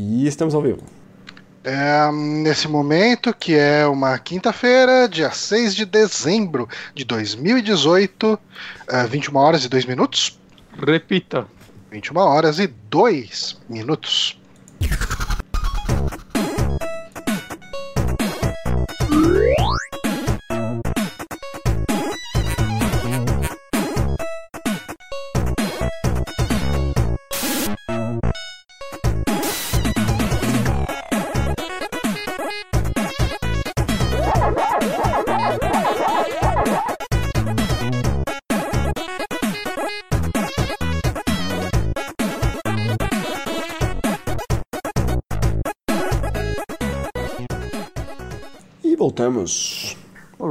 E estamos ao vivo. É, nesse momento, que é uma quinta-feira, dia 6 de dezembro de 2018, é, 21 horas e 2 minutos. Repita. 21 horas e 2 minutos.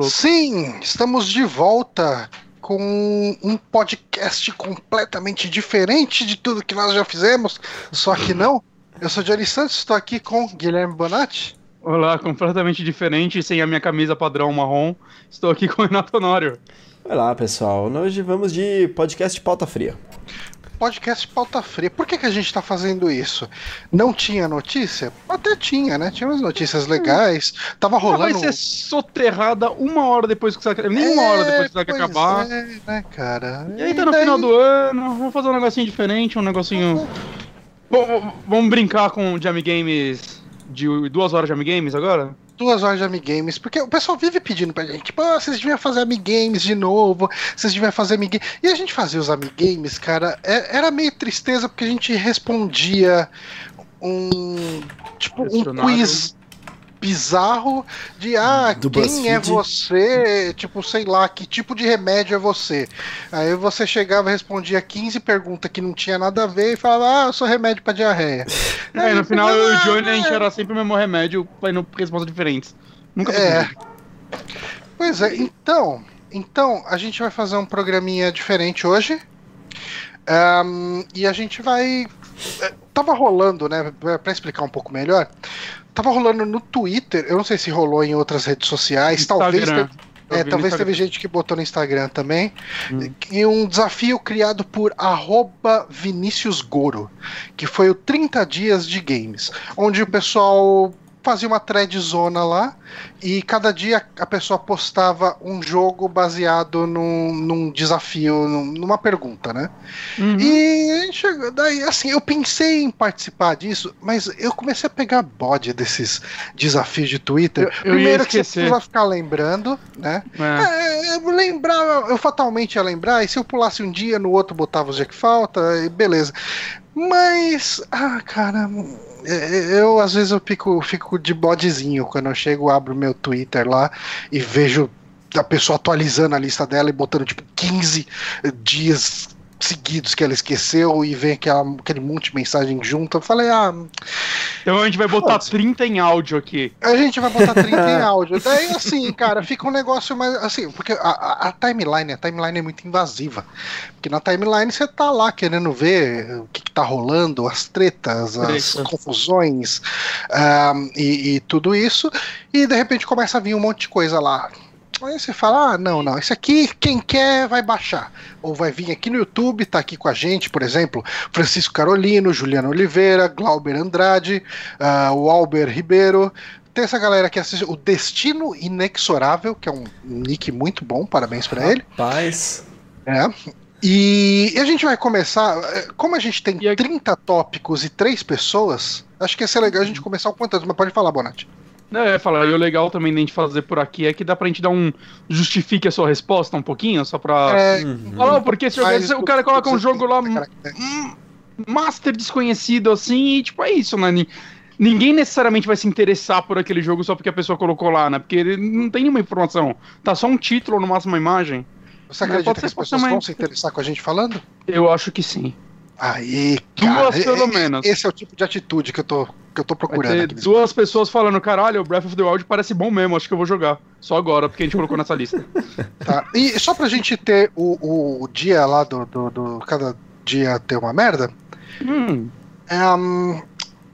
Sim, estamos de volta com um podcast completamente diferente de tudo que nós já fizemos, só que não. Eu sou Johnny Santos, estou aqui com Guilherme Bonatti. Olá, completamente diferente, sem a minha camisa padrão marrom. Estou aqui com o Renato Honório. Olá, pessoal. Hoje vamos de podcast pauta fria. Podcast pauta fria. Por que, que a gente está fazendo isso? Não tinha notícia? Até tinha, né? Tinha umas notícias legais. Tava Ah, rolando. vai ser soterrada uma hora depois que você nem uma hora depois que você vai pois acabar. É, né, cara? E aí tá no daí- final do ano, vamos fazer um negocinho diferente, um negocinho. Bom, vamos brincar com Jam Games de duas horas de Jam Games agora? Duas horas de Amigames, porque o pessoal vive pedindo pra gente, tipo, ah, vocês deviam fazer Amigames de novo, vocês deviam fazer Amigames. E a gente fazia os Amigames, cara, é- era meio tristeza porque a gente respondia um, tipo, um quiz bizarro de, ah, Do quem é BuzzFeed. você, tipo, sei lá, que tipo de remédio é você? Aí você chegava e respondia 15 perguntas que não tinha nada a ver e falava, ah, eu sou remédio pra diarreia. É, no final "Ah, eu e o Johnny a gente era sempre o mesmo remédio, fazendo respostas diferentes. Nunca foi É. Pois é, então, então a gente vai fazer um programinha diferente hoje. Ahn, e a gente vai. é, Tava rolando, né? Pra explicar um pouco melhor. Tava rolando no Twitter, eu não sei se rolou em outras redes sociais, talvez. Instagram. teve- Eu é, talvez teve gente que botou no Instagram também. Hum. E um desafio criado por arroba Vinícius Goro, que foi o 30 dias de games, onde o pessoal fazia uma thread zona lá e cada dia a pessoa postava um jogo baseado num, num desafio, num- numa pergunta, né? Uhum. E chegou- daí, assim, eu pensei em participar disso, mas eu comecei a pegar bode desses desafios de Twitter. Eu- eu Primeiro que você precisa ficar lembrando, né? É. É, eu lembrava, eu fatalmente ia lembrar, e se eu pulasse um dia, no outro botava os dias que falta, e beleza. Mas, ah, cara, é, eu às vezes eu fico, fico de bodezinho quando eu chego, abro meu Twitter lá e vejo a pessoa atualizando a lista dela e botando tipo 15 dias seguidos que ela esqueceu e vem aquela, aquele monte de mensagem junto. Eu falei, ah, Então a gente vai botar Foda-se. 30 em áudio aqui. a gente vai botar 30 em áudio. Daí, assim, cara, fica um negócio mais. Assim, porque a, a- timeline, a timeline é muito invasiva. Porque na timeline você tá lá querendo ver o que, que tá rolando, as tretas, as Treta. confusões ahm, e, e tudo isso. E de repente começa a vir um monte de coisa lá. Aí você fala, ah, não, não, esse aqui, quem quer vai baixar. Ou vai vir aqui no YouTube, tá aqui com a gente, por exemplo, Francisco Carolino, Juliano Oliveira, Glauber Andrade, ah, o Albert Ribeiro. Tem essa galera que assiste o Destino Inexorável, que é um nick muito bom, parabéns pra ele. Paz. É. E a gente vai começar, eh, como a gente tem E aqui- 30 tópicos e 3 pessoas, acho que ia ser legal a gente começar com quantas, mas pode falar, Bonatti. É, eu ia falar, e o legal também da gente fazer por aqui é que dá pra gente dar um. Justifique a sua resposta um pouquinho, só pra. É, Uhum. Porque se mais o cara coloca um jogo lá. hum, Master desconhecido assim, e tipo, é isso, né? Ni- Ninguém necessariamente vai se interessar por aquele jogo só porque a pessoa colocou lá, né? Porque ele não tem nenhuma informação. Tá só um título, no máximo uma imagem. Você Mas acredita que as pessoas também. vão se interessar com a gente falando? Eu acho que sim. Aí, cara, Duas pelo menos. esse é o tipo de atitude que eu tô, que eu tô Vai procurando. ter aqui nesse- duas pessoas falando, caralho, o Breath of the Wild parece bom mesmo, acho que eu vou jogar. Só agora, porque a gente colocou nessa lista. Tá. E só pra gente ter o, o dia lá do, do, do- Cada dia ter uma merda, hum, é, hum,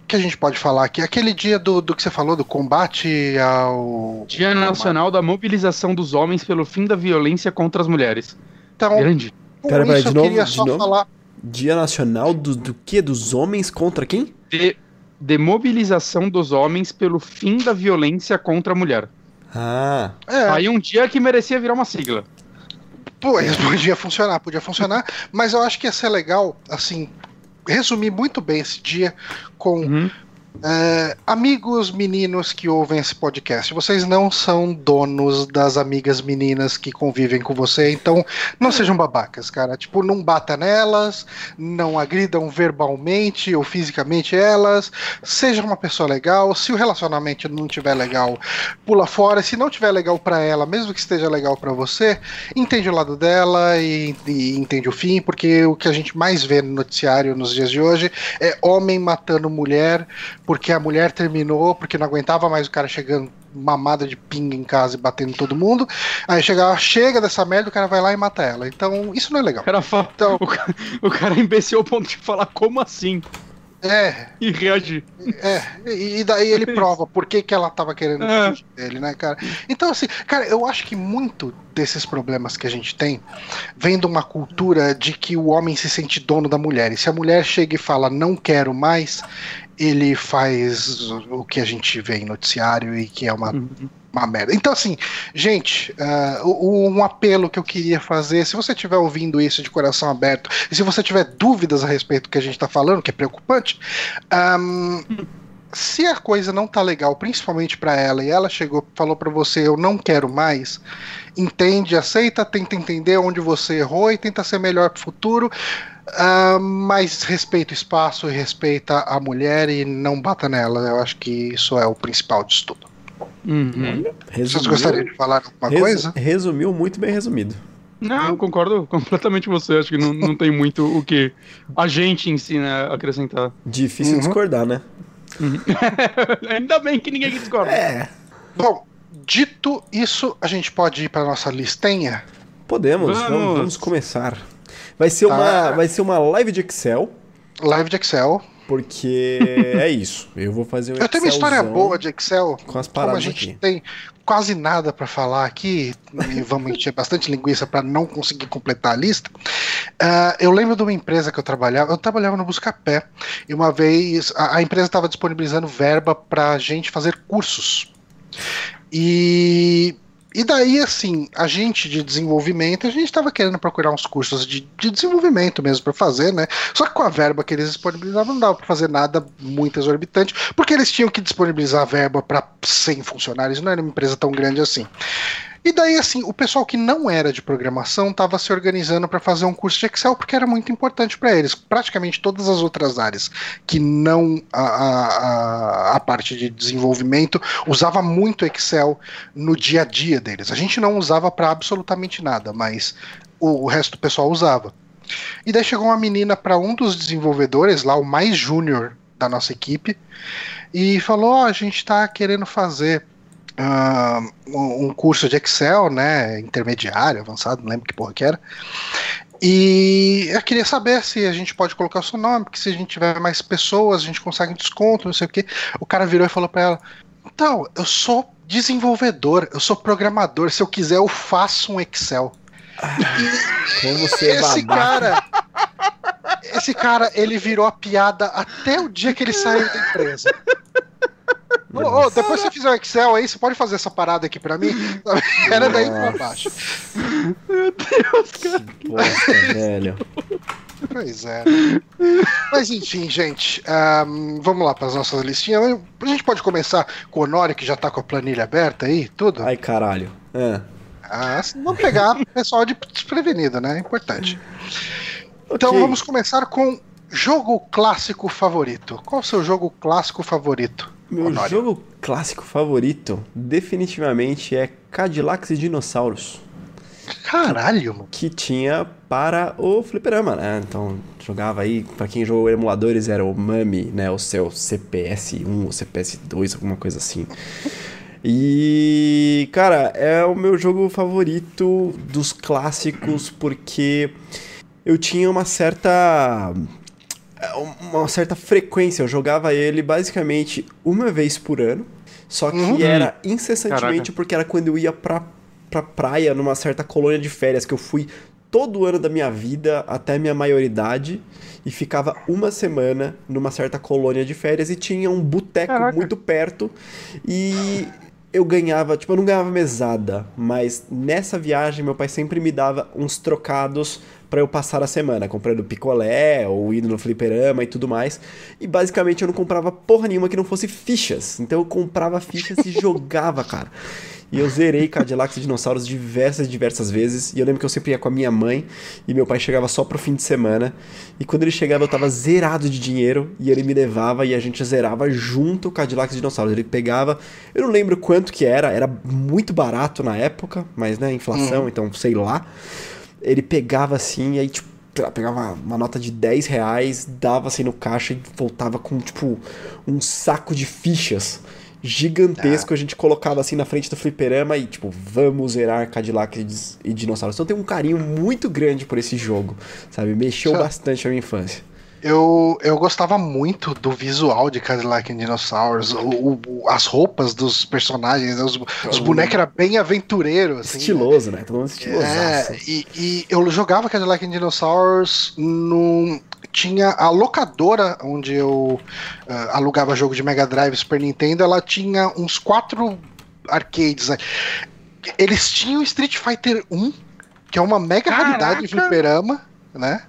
que a gente pode falar aqui? Aquele dia do, do que você falou, do combate ao. Dia Nacional da Mobilização dos Homens pelo Fim da Violência contra as Mulheres. Então, Grande. com Pera, pera, de eu novo, queria de só novo? falar. Dia Nacional do, do quê? Dos homens contra quem? De Demobilização dos homens pelo fim da violência contra a mulher. Ah, É, Aí um dia que merecia virar uma sigla. pô, podia funcionar, podia funcionar, mas eu acho que ia ser legal, assim, resumir muito bem esse dia com Uhum. É, amigos meninos que ouvem esse podcast, vocês não são donos das amigas meninas que convivem com você, então não sejam babacas, cara. Tipo, não bata nelas, não agridam verbalmente ou fisicamente elas. Seja uma pessoa legal. Se o relacionamento não tiver legal, pula fora. Se não tiver legal pra ela, mesmo que esteja legal pra você, entende o lado dela e, e entende o fim, porque o que a gente mais vê no noticiário nos dias de hoje é homem matando mulher porque a mulher terminou, porque não aguentava mais o cara chegando mamada de pinga em casa e batendo em todo mundo. Aí chega, chega dessa merda, o cara vai lá e mata ela. Então, isso não é legal. O cara, fala, Então- o, cara, o cara é imbecil ao ponto de falar como assim É, e reagir. é. E, daí ele prova por que, que ela tava querendo É. dele, né, cara? Então, assim, cara, eu acho que muito desses problemas que a gente tem vem de uma cultura de que o homem se sente dono da mulher. E se a mulher chega e fala, não quero mais, ele faz o que a gente vê em noticiário e que é uma Uhum. uma merda. Então, assim, gente, o- um apelo que eu queria fazer, se você estiver ouvindo isso de coração aberto, e se você tiver dúvidas a respeito do que a gente tá falando, que é preocupante, ahm, se a coisa não tá legal, principalmente pra ela, e ela chegou falou pra você, eu não quero mais, entende, aceita, tenta entender onde você errou e tenta ser melhor pro futuro. Ah, mas respeita o espaço e respeita a mulher e não bata nela. Eu acho que isso é o principal disso tudo. Uhum. Vocês resumiu, gostariam de falar alguma resu- coisa? resumiu muito bem resumido. Não, eu concordo completamente com você. Acho que não, não tem muito o que a gente ensina a acrescentar. Difícil Uhum. discordar, né? Ainda bem que ninguém discorda. É. Bom, dito isso, a gente pode ir para nossa listinha. Podemos, vamos, Vamos. vamos começar. Vai ser, Tá. uma, vai ser uma live de Excel, Live de Excel. porque é isso. Eu vou fazer um Eu tenho uma história boa de Excel. com as Como a paradas gente aqui. tem quase nada para falar aqui, e vamos encher bastante linguiça para não conseguir completar a lista. ah, eu lembro de uma empresa que eu trabalhava, eu trabalhava no Buscapé, e uma vez a, a empresa estava disponibilizando verba para gente fazer cursos. E, e daí, assim, a gente de desenvolvimento, a gente estava querendo procurar uns cursos de, de desenvolvimento mesmo para fazer, né? Só que com a verba que eles disponibilizavam, não dava para fazer nada muito exorbitante, porque eles tinham que disponibilizar verba para 100 funcionários, não era uma empresa tão grande assim. E daí, assim, o pessoal que não era de programação estava se organizando para fazer um curso de Excel, porque era muito importante para eles. Praticamente todas as outras áreas que não a, a, a, parte de desenvolvimento usava muito Excel no dia a dia deles. A gente não usava para absolutamente nada, mas o, o resto do pessoal usava. E daí chegou uma menina para um dos desenvolvedores, lá o mais júnior da nossa equipe, e falou: Ó, a gente está querendo fazer um um curso de Excel, né? Intermediário, avançado, não lembro que porra que era. E eu queria saber se a gente pode colocar o seu nome, porque se a gente tiver mais pessoas, a gente consegue um desconto, não sei o quê. O cara virou e falou pra ela: Então, eu sou desenvolvedor, eu sou programador, se eu quiser eu faço um Excel. Como você é Esse babaca. cara. Esse cara, ele virou a piada até o dia que ele saiu da empresa. Ô, depois você fizer o Excel aí, você pode fazer essa parada aqui pra mim? Era daí pra baixo. Bosta, velho. Pois é. Mas enfim, gente, ahn, vamos lá para as nossas listinhas. A gente pode começar com o Honório, que já tá com a planilha aberta aí, tudo? Ai, caralho. Ah, Ah, assim, vamos pegar o pessoal de desprevenido, né? É importante. Então vamos começar com jogo clássico favorito. Qual o seu jogo clássico favorito? Meu Honório? jogo clássico favorito definitivamente é Cadillacs e Dinossauros. Caralho, mano. que tinha para o fliperama, né? Então, jogava aí, pra quem jogou emuladores, era o Mami, né? O seu CPS1 ou CPS2, alguma coisa assim. E, cara, é o meu jogo favorito dos clássicos porque eu tinha uma certa uma certa frequência, eu jogava ele basicamente uma vez por ano, só que Uhum. era incessantemente Caraca. porque era quando eu ia pra, pra praia numa certa colônia de férias que eu fui todo ano da minha vida até minha maioridade e ficava uma semana numa certa colônia de férias e tinha um boteco muito perto e eu ganhava, tipo, eu não ganhava mesada, mas nessa viagem meu pai sempre me dava uns trocados pra eu passar a semana, comprando picolé ou indo no fliperama e tudo mais. E basicamente eu não comprava porra nenhuma que não fosse fichas. Então eu comprava fichas e jogava, cara. E eu zerei Cadillacs e Dinossauros diversas, diversas vezes. E eu lembro que eu sempre ia com a minha mãe e meu pai chegava só pro fim de semana. E quando ele chegava eu tava zerado de dinheiro e ele me levava e a gente zerava junto o Cadillacs e Dinossauros. Ele pegava, eu não lembro quanto que era, era muito barato na época, mas né, inflação, então sei lá. Ele pegava assim e aí tipo pegava uma nota de 10 reais, dava assim no caixa e voltava com, tipo, um saco de fichas gigantesco. A gente colocava assim na frente do fliperama e, tipo, vamos zerar Cadillac e dinossauros. Então eu tenho um carinho muito grande por esse jogo, sabe? Mexeu bastante a minha infância. Eu, eu gostava muito do visual de Cadillac and Dinosaurs, o- o- as roupas dos personagens, né? os, os bonecos eram bem aventureiros. Assim, né? Estiloso, né? Todo mundo É, estilosaço. e, e eu jogava Cadillac and Dinosaurs no. Tinha a locadora onde eu ah, alugava jogo de Mega Drive Super Nintendo, ela tinha uns quatro arcades. né? Eles tinham Street Fighter 1, que é uma mega Caraca! raridade de fliperama, né?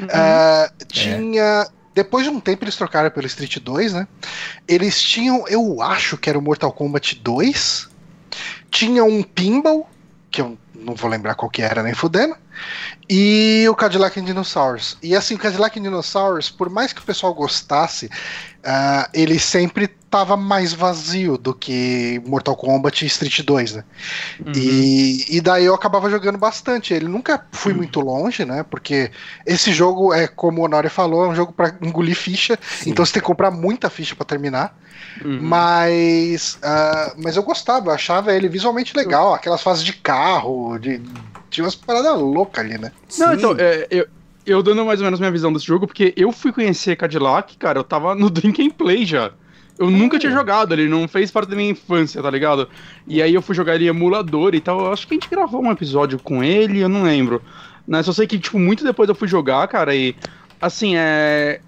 Uhum. Ah, tinha. Depois de um tempo eles trocaram pelo Street 2, né? Eles tinham, eu acho que era o Mortal Kombat 2. Tinha um Pinball, que eu não vou lembrar qual que era nem fudendo. E o Cadillac and Dinosaurs. E assim, o Cadillac and Dinosaurs, por mais que o pessoal gostasse, ah, ele sempre tava mais vazio do que Mortal Kombat e Street 2, né? Uhum. E, e daí eu acabava jogando bastante. Ele nunca fui muito longe, né? Porque esse jogo é, como o Honori falou, é um jogo pra engolir ficha. Sim. Então você tem que comprar muita ficha pra terminar. Uhum. Mas, ah, mas eu gostava, eu achava ele visualmente legal. Aquelas fases de carro, de, tinha umas paradas loucas ali, né? Não, Sim. então, é, eu, eu dando mais ou menos minha visão desse jogo, porque eu fui conhecer Cadillac, cara, eu tava no Drink and Play já. Eu nunca tinha jogado, ele não fez parte da minha infância, tá ligado? E aí eu fui jogar ele em emulador e tal. Eu acho que a gente gravou um episódio com ele, eu não lembro. Né? Só sei que, tipo, muito depois eu fui jogar, cara, e assim, é.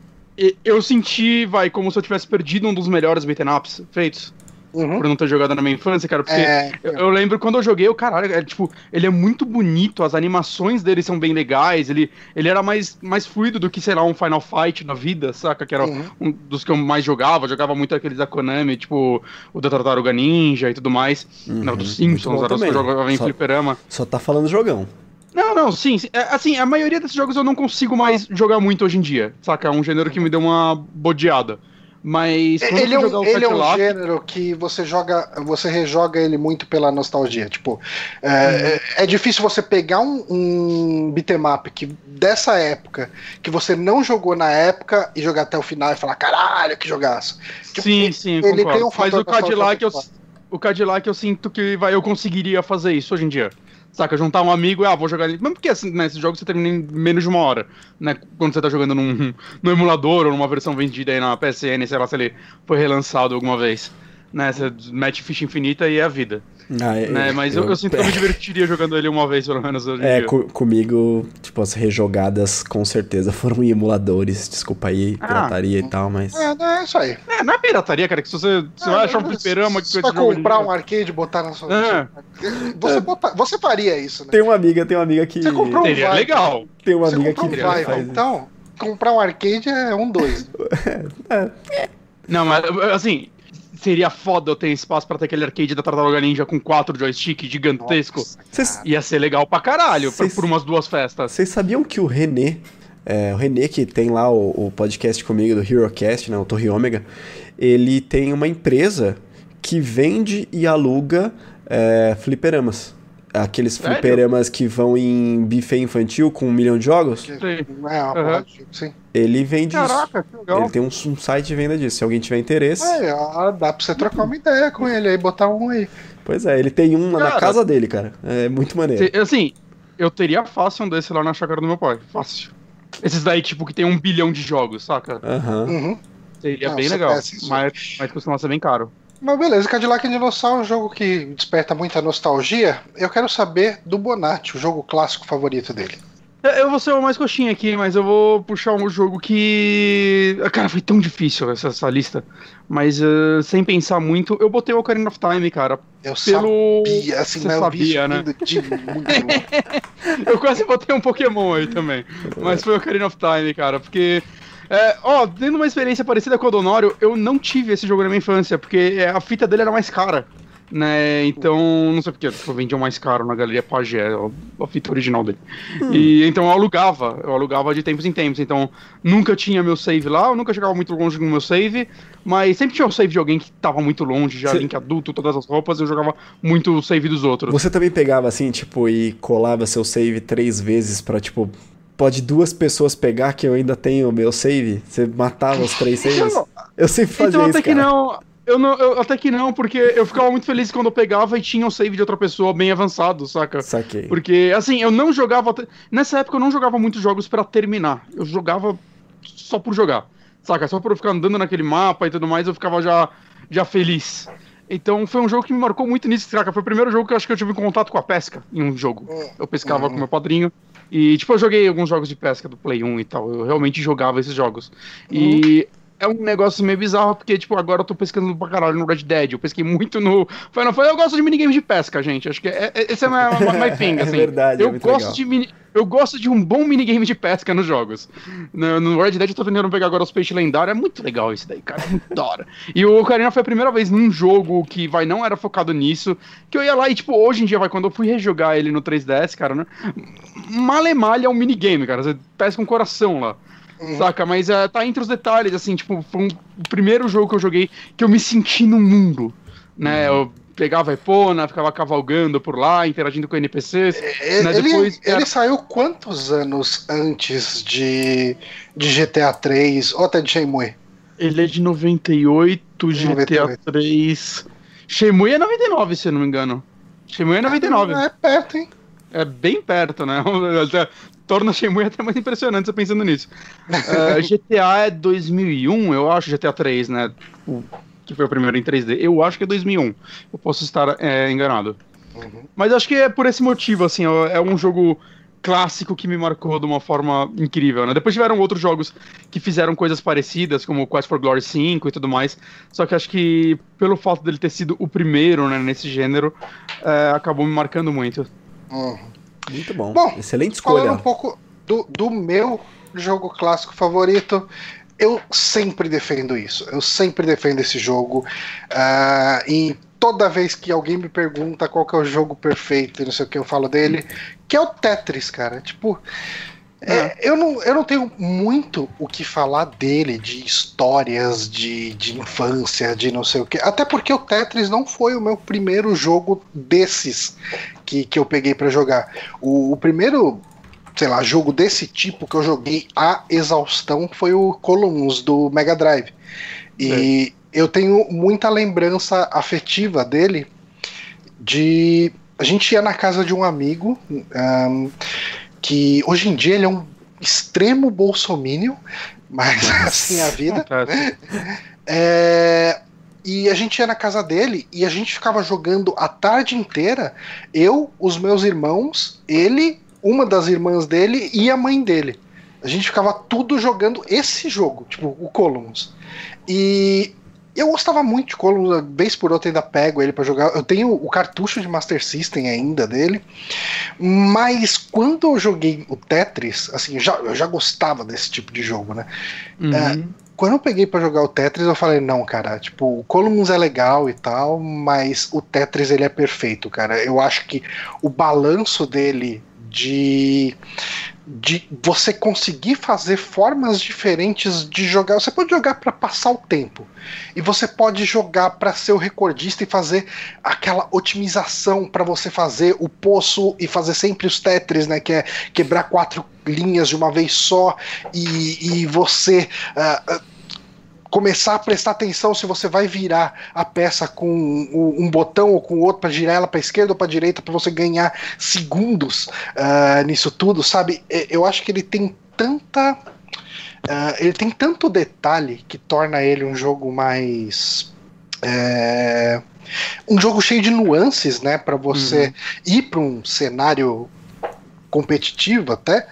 Eu senti, vai, como se eu tivesse perdido um dos melhores beaten ups feitos. Uhum. Por não ter jogado na minha infância, cara. Porque É, eu, eu lembro quando eu joguei, o caralho, é, tipo, ele é muito bonito, as animações dele são bem legais, ele, ele era mais, mais fluido do que, sei lá, um Final Fight na vida, saca? Que era Uhum. um dos que eu mais jogava, jogava muito aqueles da Konami, tipo, o da Tartaruga Ninja e tudo mais. Não, dos Uhum. Muito Simpsons, era os que eu jogava em Só- fliperama. Só tá falando jogão. Não, não, sim, sim. É, assim, a maioria desses jogos eu não consigo mais jogar muito hoje em dia, saca? É um gênero que me deu uma bodeada. Mas Ele é, um, ele é um Cadillac, gênero que você joga, você rejoga ele muito pela nostalgia. Tipo, é, é, é difícil você pegar um, um que, dessa época, que você não jogou na época, e jogar até o final e falar, caralho, que jogaço. Tipo, sim, ele- sim, ele concordo. tem um Mas fator o Cadillac, eu, o Cadillac eu sinto que vai, eu conseguiria fazer isso hoje em dia. Saca, juntar um amigo e, ah, vou jogar. Mesmo porque, assim, né, jogo você termina em menos de uma hora, né? Quando você tá jogando num, num emulador ou numa versão vendida aí na PSN, sei lá se ele foi relançado alguma vez. Né, você mete ficha infinita e é a vida. Ah, é- né? Mas eu, eu sinto que eu me divertiria jogando ele uma vez, pelo menos, hoje É, dia. co- comigo, tipo, as rejogadas com certeza foram em emuladores. Desculpa aí, Ah. pirataria e tal, mas. É, não, é isso aí. É, não é pirataria, cara, que se você, você vai achar um fliperama que Você vai comprar um arcade e botar na sua. É. Você, você faria isso, né? Tem uma amiga, tem uma amiga que. Você comprou um Seria legal. Tem uma Você amiga que um faz então, comprar um arcade é um dois. Não, mas assim, seria foda eu ter espaço pra ter aquele arcade da Tartaruga Ninja com quatro joysticks gigantesco. Nossa, cara. Ia ser legal pra caralho, Cês- por umas duas festas. Vocês sabiam que o René, é, o René que tem lá o, o podcast comigo do HeroCast, né, o Torre Ômega, ele tem uma empresa que vende e aluga é, fliperamas. Aqueles Sério? fliperamas que vão em buffet infantil com um milhão de jogos. Sei. É uma jogo, sim. Ele vende isso. Caraca, que legal. Ele tem um, um site de venda disso. Se alguém tiver interesse. É, ó, dá pra você trocar uma ideia com ele aí, botar um aí. Pois é, ele tem um na Cara. casa dele, cara. É muito maneiro. Se- Assim, eu teria fácil um desse lá na chácara do meu pai. Fácil. Esses daí, tipo, que tem um bilhão de jogos, saca? Aham. Uhum. Seria Não, bem legal. isso. Mas, mas costuma ser bem caro. Mas beleza, Cadillac Dinossauro é um jogo que desperta muita nostalgia. Eu quero saber do Bonatti, o jogo clássico favorito dele. Eu vou ser o mais coxinha aqui, mas eu vou puxar um jogo que. Cara, foi tão difícil essa, essa lista. Mas uh, sem pensar muito, eu botei o Ocarina of Time, cara. Eu pelo... sabia, assim, Você sabia, né? De eu quase botei um Pokémon aí também. Mas foi o Ocarina of Time, cara, porque. É, ó, tendo uma experiência parecida com o Donório, eu não tive esse jogo na minha infância, porque a fita dele era mais cara né? Então, não sei porque, tipo, vendiam mais caro na Galeria Pagé, a fita original dele. Hum. E então eu alugava, eu alugava de tempos em tempos. Então, nunca tinha meu save lá, eu nunca chegava muito longe com o meu save, mas sempre tinha o save de alguém que tava muito longe, já Cê... link adulto, todas as roupas, eu jogava muito o save dos outros. Você também pegava assim, tipo, e colava seu save três vezes pra, tipo, pode duas pessoas pegar que eu ainda tenho o meu save? Você matava os três saves? Eu sempre fazia então, isso, até cara. que não eu não, eu, até que não, porque eu ficava muito feliz quando eu pegava e tinha um save de outra pessoa bem avançado, saca? Saquei. Porque, assim, eu não jogava. Nessa época eu não jogava muitos jogos para terminar. Eu jogava só por jogar, saca? Só por eu ficar andando naquele mapa e tudo mais, eu ficava já, já feliz. Então foi um jogo que me marcou muito nisso, saca? Foi o primeiro jogo que eu acho que eu tive contato com a pesca em um jogo. Eu pescava uhum. com meu padrinho. E, tipo, eu joguei alguns jogos de pesca do Play 1 e tal. Eu realmente jogava esses jogos. Uhum. É um negócio meio bizarro, porque, tipo, agora eu tô pescando pra caralho no Red Dead. Eu pesquei muito no Final Fantasy. Eu gosto de minigames de pesca, gente. Acho que é, é, esse é my, my thing, é assim. É verdade, eu é gosto legal. de mini, Eu gosto de um bom minigame de pesca nos jogos. No, no Red Dead eu tô tentando pegar agora os peixes lendários. É muito legal isso daí, cara. Muito da hora. E o Ocarina foi a primeira vez num jogo que, vai, não era focado nisso. Que eu ia lá e, tipo, hoje em dia, vai, quando eu fui rejogar ele no 3DS, cara, né? Malemalha é um minigame, cara. Você pesca um coração lá. Uhum. Saca? Mas uh, tá entre os detalhes, assim, tipo, foi um, o primeiro jogo que eu joguei que eu me senti no mundo, né? Uhum. Eu pegava a Epona, ficava cavalgando por lá, interagindo com NPCs. É, né? ele, Depois, ele era... saiu quantos anos antes de, de GTA 3 ou até de Shenmue? Ele é de 98, GTA 98. 3. Shenmue é 99, se eu não me engano. Shenmue é 99. É, é perto, hein? É bem perto, né? torna Shenmue até mais impressionante você pensando nisso. uh, GTA é 2001, eu acho, GTA 3, né? O, que foi o primeiro em 3D. Eu acho que é 2001. Eu posso estar é, enganado. Uhum. Mas acho que é por esse motivo, assim, é um jogo clássico que me marcou de uma forma incrível, né? Depois tiveram outros jogos que fizeram coisas parecidas, como o Quest for Glory 5 e tudo mais, só que acho que pelo fato dele ter sido o primeiro, né, nesse gênero, é, acabou me marcando muito. Uhum. Muito bom. Bom, excelente escolha. Falando um pouco do, do meu jogo clássico favorito, eu sempre defendo isso. Eu sempre defendo esse jogo. Uh, e toda vez que alguém me pergunta qual que é o jogo perfeito, não sei o que eu falo dele, que é o Tetris, cara. Tipo, é, eu, não, eu não tenho muito o que falar dele, de histórias de, de infância, de não sei o que. Até porque o Tetris não foi o meu primeiro jogo desses que, que eu peguei para jogar. O, o, primeiro, sei lá, jogo desse tipo que eu joguei a exaustão foi o Columns do Mega Drive. E é. eu tenho muita lembrança afetiva dele de. A gente ia na casa de um amigo. Um, que hoje em dia ele é um extremo bolsomínio, mas assim é a vida. É, e a gente ia na casa dele e a gente ficava jogando a tarde inteira, eu, os meus irmãos, ele, uma das irmãs dele e a mãe dele. A gente ficava tudo jogando esse jogo, tipo, o Columns. E eu gostava muito de Columns, vez por outra ainda pego ele para jogar. Eu tenho o cartucho de Master System ainda dele. Mas quando eu joguei o Tetris, assim, já, eu já gostava desse tipo de jogo, né? Uhum. É, quando eu peguei para jogar o Tetris, eu falei, não, cara, tipo, o Columns é legal e tal, mas o Tetris ele é perfeito, cara. Eu acho que o balanço dele de de você conseguir fazer formas diferentes de jogar. Você pode jogar para passar o tempo e você pode jogar para ser o recordista e fazer aquela otimização para você fazer o poço e fazer sempre os tetris, né? Que é quebrar quatro linhas de uma vez só e, e você uh, começar a prestar atenção se você vai virar a peça com um botão ou com outro para girar ela para esquerda ou para direita para você ganhar segundos uh, nisso tudo, sabe? Eu acho que ele tem tanta uh, ele tem tanto detalhe que torna ele um jogo mais é, um jogo cheio de nuances, né, para você uhum. ir para um cenário competitivo até,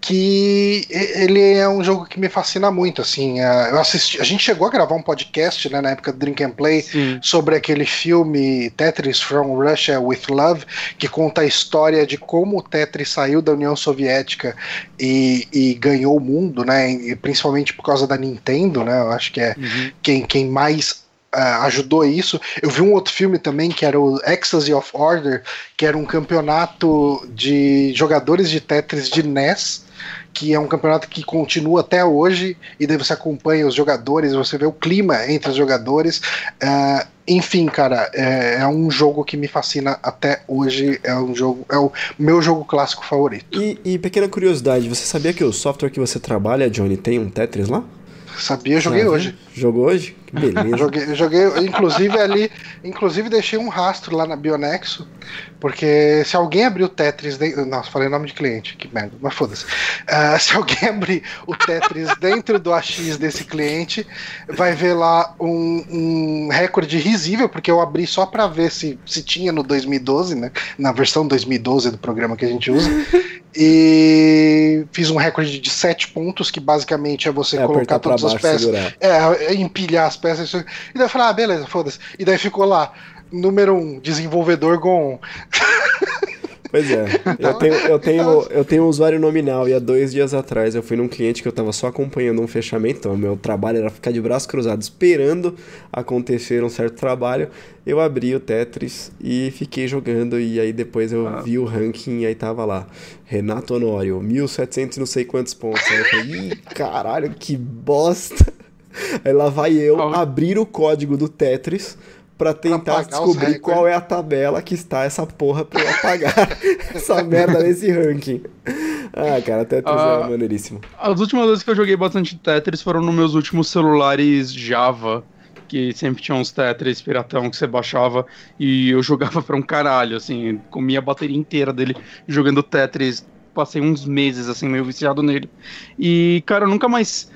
que ele é um jogo que me fascina muito, assim, eu assisti, a gente chegou a gravar um podcast, né, na época do Drink and Play, Sim. sobre aquele filme Tetris from Russia with Love, que conta a história de como o Tetris saiu da União Soviética e, e ganhou o mundo, né, e principalmente por causa da Nintendo, né, eu acho que é uhum. quem, quem mais ajudou isso. Eu vi um outro filme também que era o Ecstasy of Order, que era um campeonato de jogadores de Tetris de NES que é um campeonato que continua até hoje, e daí você acompanha os jogadores, você vê o clima entre os jogadores. Uh, enfim, cara, é, é, um jogo que me fascina até hoje. É um jogo, é o meu jogo clássico favorito. E, e pequena curiosidade, você sabia que o software que você trabalha, Johnny, tem um Tetris lá? Sabia, joguei ah, hoje. Jogou hoje? Beleza. joguei, joguei, inclusive ali, inclusive deixei um rastro lá na Bionexo, porque se alguém abrir o Tetris, de... nossa, falei nome de cliente, que merda, mas foda-se. Uh, se alguém abrir o Tetris dentro do AX desse cliente, vai ver lá um, um recorde risível, porque eu abri só para ver se, se tinha no 2012, né? Na versão 2012 do programa que a gente usa. E fiz um recorde de 7 pontos, que basicamente é você é colocar todas as peças. Segurar. É, é, empilhar as peças. E daí eu falei, ah, beleza, foda-se. E daí ficou lá, número 1, um, desenvolvedor Gon. Pois é. Eu tenho, eu, tenho, eu tenho um usuário nominal e há dois dias atrás eu fui num cliente que eu tava só acompanhando um fechamento. Então, meu trabalho era ficar de braço cruzado esperando acontecer um certo trabalho. Eu abri o Tetris e fiquei jogando. E aí depois eu ah. vi o ranking e aí tava lá. Renato Honório, 1700 não sei quantos pontos. Aí eu falei, ih, caralho, que bosta. Aí lá vai eu abrir o código do Tetris para tentar descobrir qual é a tabela que está essa porra pra eu apagar essa merda nesse ranking. Ah, cara, Tetris ah, é maneiríssimo. As últimas vezes que eu joguei bastante Tetris foram nos meus últimos celulares Java, que sempre tinha uns Tetris piratão que você baixava e eu jogava pra um caralho, assim, comia a bateria inteira dele jogando Tetris. Passei uns meses, assim, meio viciado nele. E, cara, eu nunca mais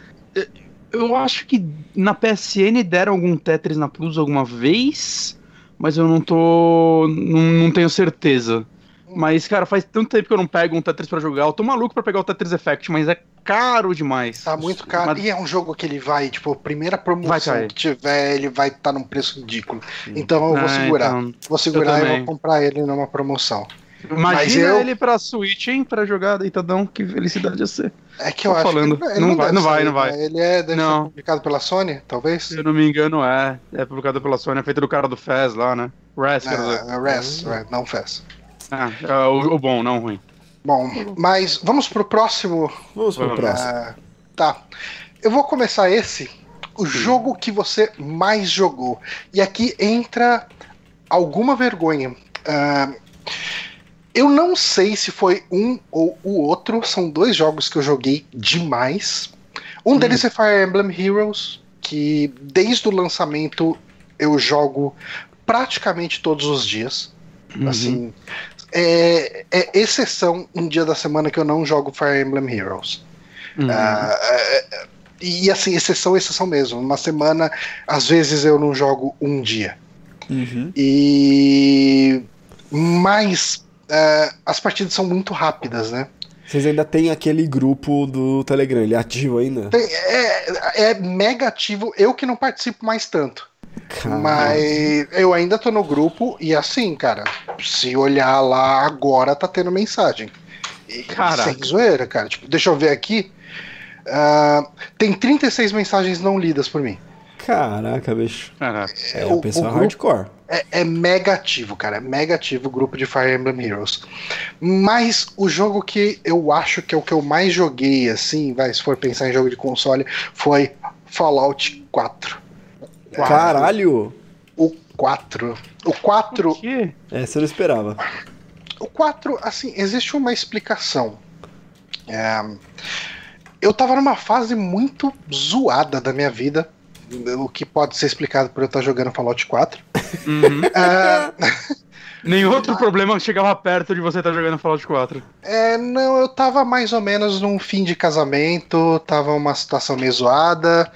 eu acho que na PSN deram algum Tetris na Plus alguma vez, mas eu não tô. Não, não tenho certeza. Mas, cara, faz tanto tempo que eu não pego um Tetris pra jogar. Eu tô maluco pra pegar o Tetris Effect, mas é caro demais. Tá muito caro. Mas... E é um jogo que ele vai, tipo, primeira promoção que tiver, ele vai estar tá num preço ridículo. Então eu vou ah, segurar. Então... Vou segurar e vou comprar ele numa promoção. Imagina eu... ele pra Switch, hein? Pra jogar deitadão, que felicidade ia ser. É que eu Tô acho falando. que não, não, vai, não vai, não vai. Né? Ele é não. publicado pela Sony, talvez? Se eu não me engano, é. É publicado pela Sony, é feito do cara do Fez lá, né? Res, quer dizer. É, Res, é, não Fez. Ah, é, o, o, bom, não o ruim. Bom, mas vamos pro próximo. Vamos pro próximo. Uh, tá. Eu vou começar esse, o Sim. jogo que você mais jogou. E aqui entra alguma vergonha. Uh, eu não sei se foi um ou o outro, são dois jogos que eu joguei demais. Um hum. deles é Fire Emblem Heroes, que desde o lançamento eu jogo praticamente todos os dias. Uhum. Assim, é, é, exceção um dia da semana que eu não jogo Fire Emblem Heroes. Uhum. Uh, e assim, exceção, exceção mesmo. Uma semana, às vezes eu não jogo um dia. Uhum. E. Mas uh, as partidas são muito rápidas, né? Vocês ainda tem aquele grupo do Telegram, ele é ativo ainda? Tem, é, é mega ativo, eu que não participo mais tanto. Caramba. Mas eu ainda tô no grupo e assim, cara, se olhar lá agora tá tendo mensagem. Caraca. Sem zoeira, cara. Tipo, deixa eu ver aqui. Uh, tem 36 mensagens não lidas por mim. Caraca, bicho. Caraca. É, o, o pessoal o hardcore. É, é mega ativo, cara. É mega ativo o grupo de Fire Emblem Heroes. Mas o jogo que eu acho que é o que eu mais joguei, assim, vai, se for pensar em jogo de console, foi Fallout 4. Caralho! O 4. O 4. O quê? Essa eu não esperava. O 4, assim, existe uma explicação. É, eu tava numa fase muito zoada da minha vida o que pode ser explicado por eu estar jogando Fallout 4. Uhum. Uh... Nenhum outro problema chegava perto de você estar jogando Fallout 4. É, não, eu tava mais ou menos num fim de casamento, tava uma situação meio zoada,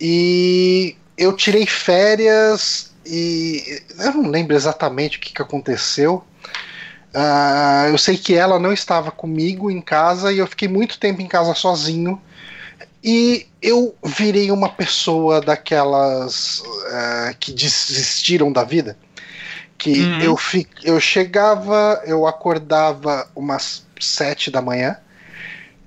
e eu tirei férias e eu não lembro exatamente o que, que aconteceu. Uh, eu sei que ela não estava comigo em casa e eu fiquei muito tempo em casa sozinho. E eu virei uma pessoa daquelas uh, que desistiram da vida. Que uhum. eu, fi, eu chegava, eu acordava umas sete da manhã,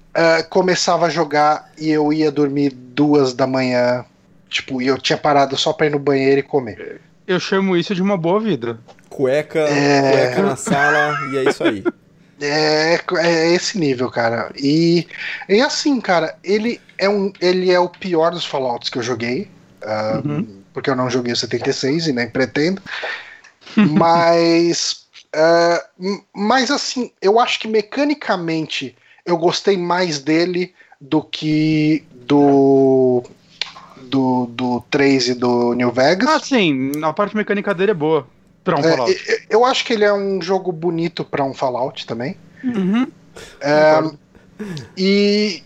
uh, começava a jogar e eu ia dormir duas da manhã. Tipo, e eu tinha parado só pra ir no banheiro e comer. Eu chamo isso de uma boa vida. Cueca, é... cueca na sala e é isso aí. É, é esse nível, cara. E, e assim, cara, ele é, um, ele é o pior dos Fallouts que eu joguei. Uh, uhum. Porque eu não joguei o 76 e nem pretendo. mas. Uh, mas assim, eu acho que mecanicamente eu gostei mais dele do que do. Do, do 3 e do New Vegas. Ah, sim, a parte mecânica dele é boa. Pra um é, Fallout. É, eu acho que ele é um jogo bonito para um Fallout também. Uhum. É, e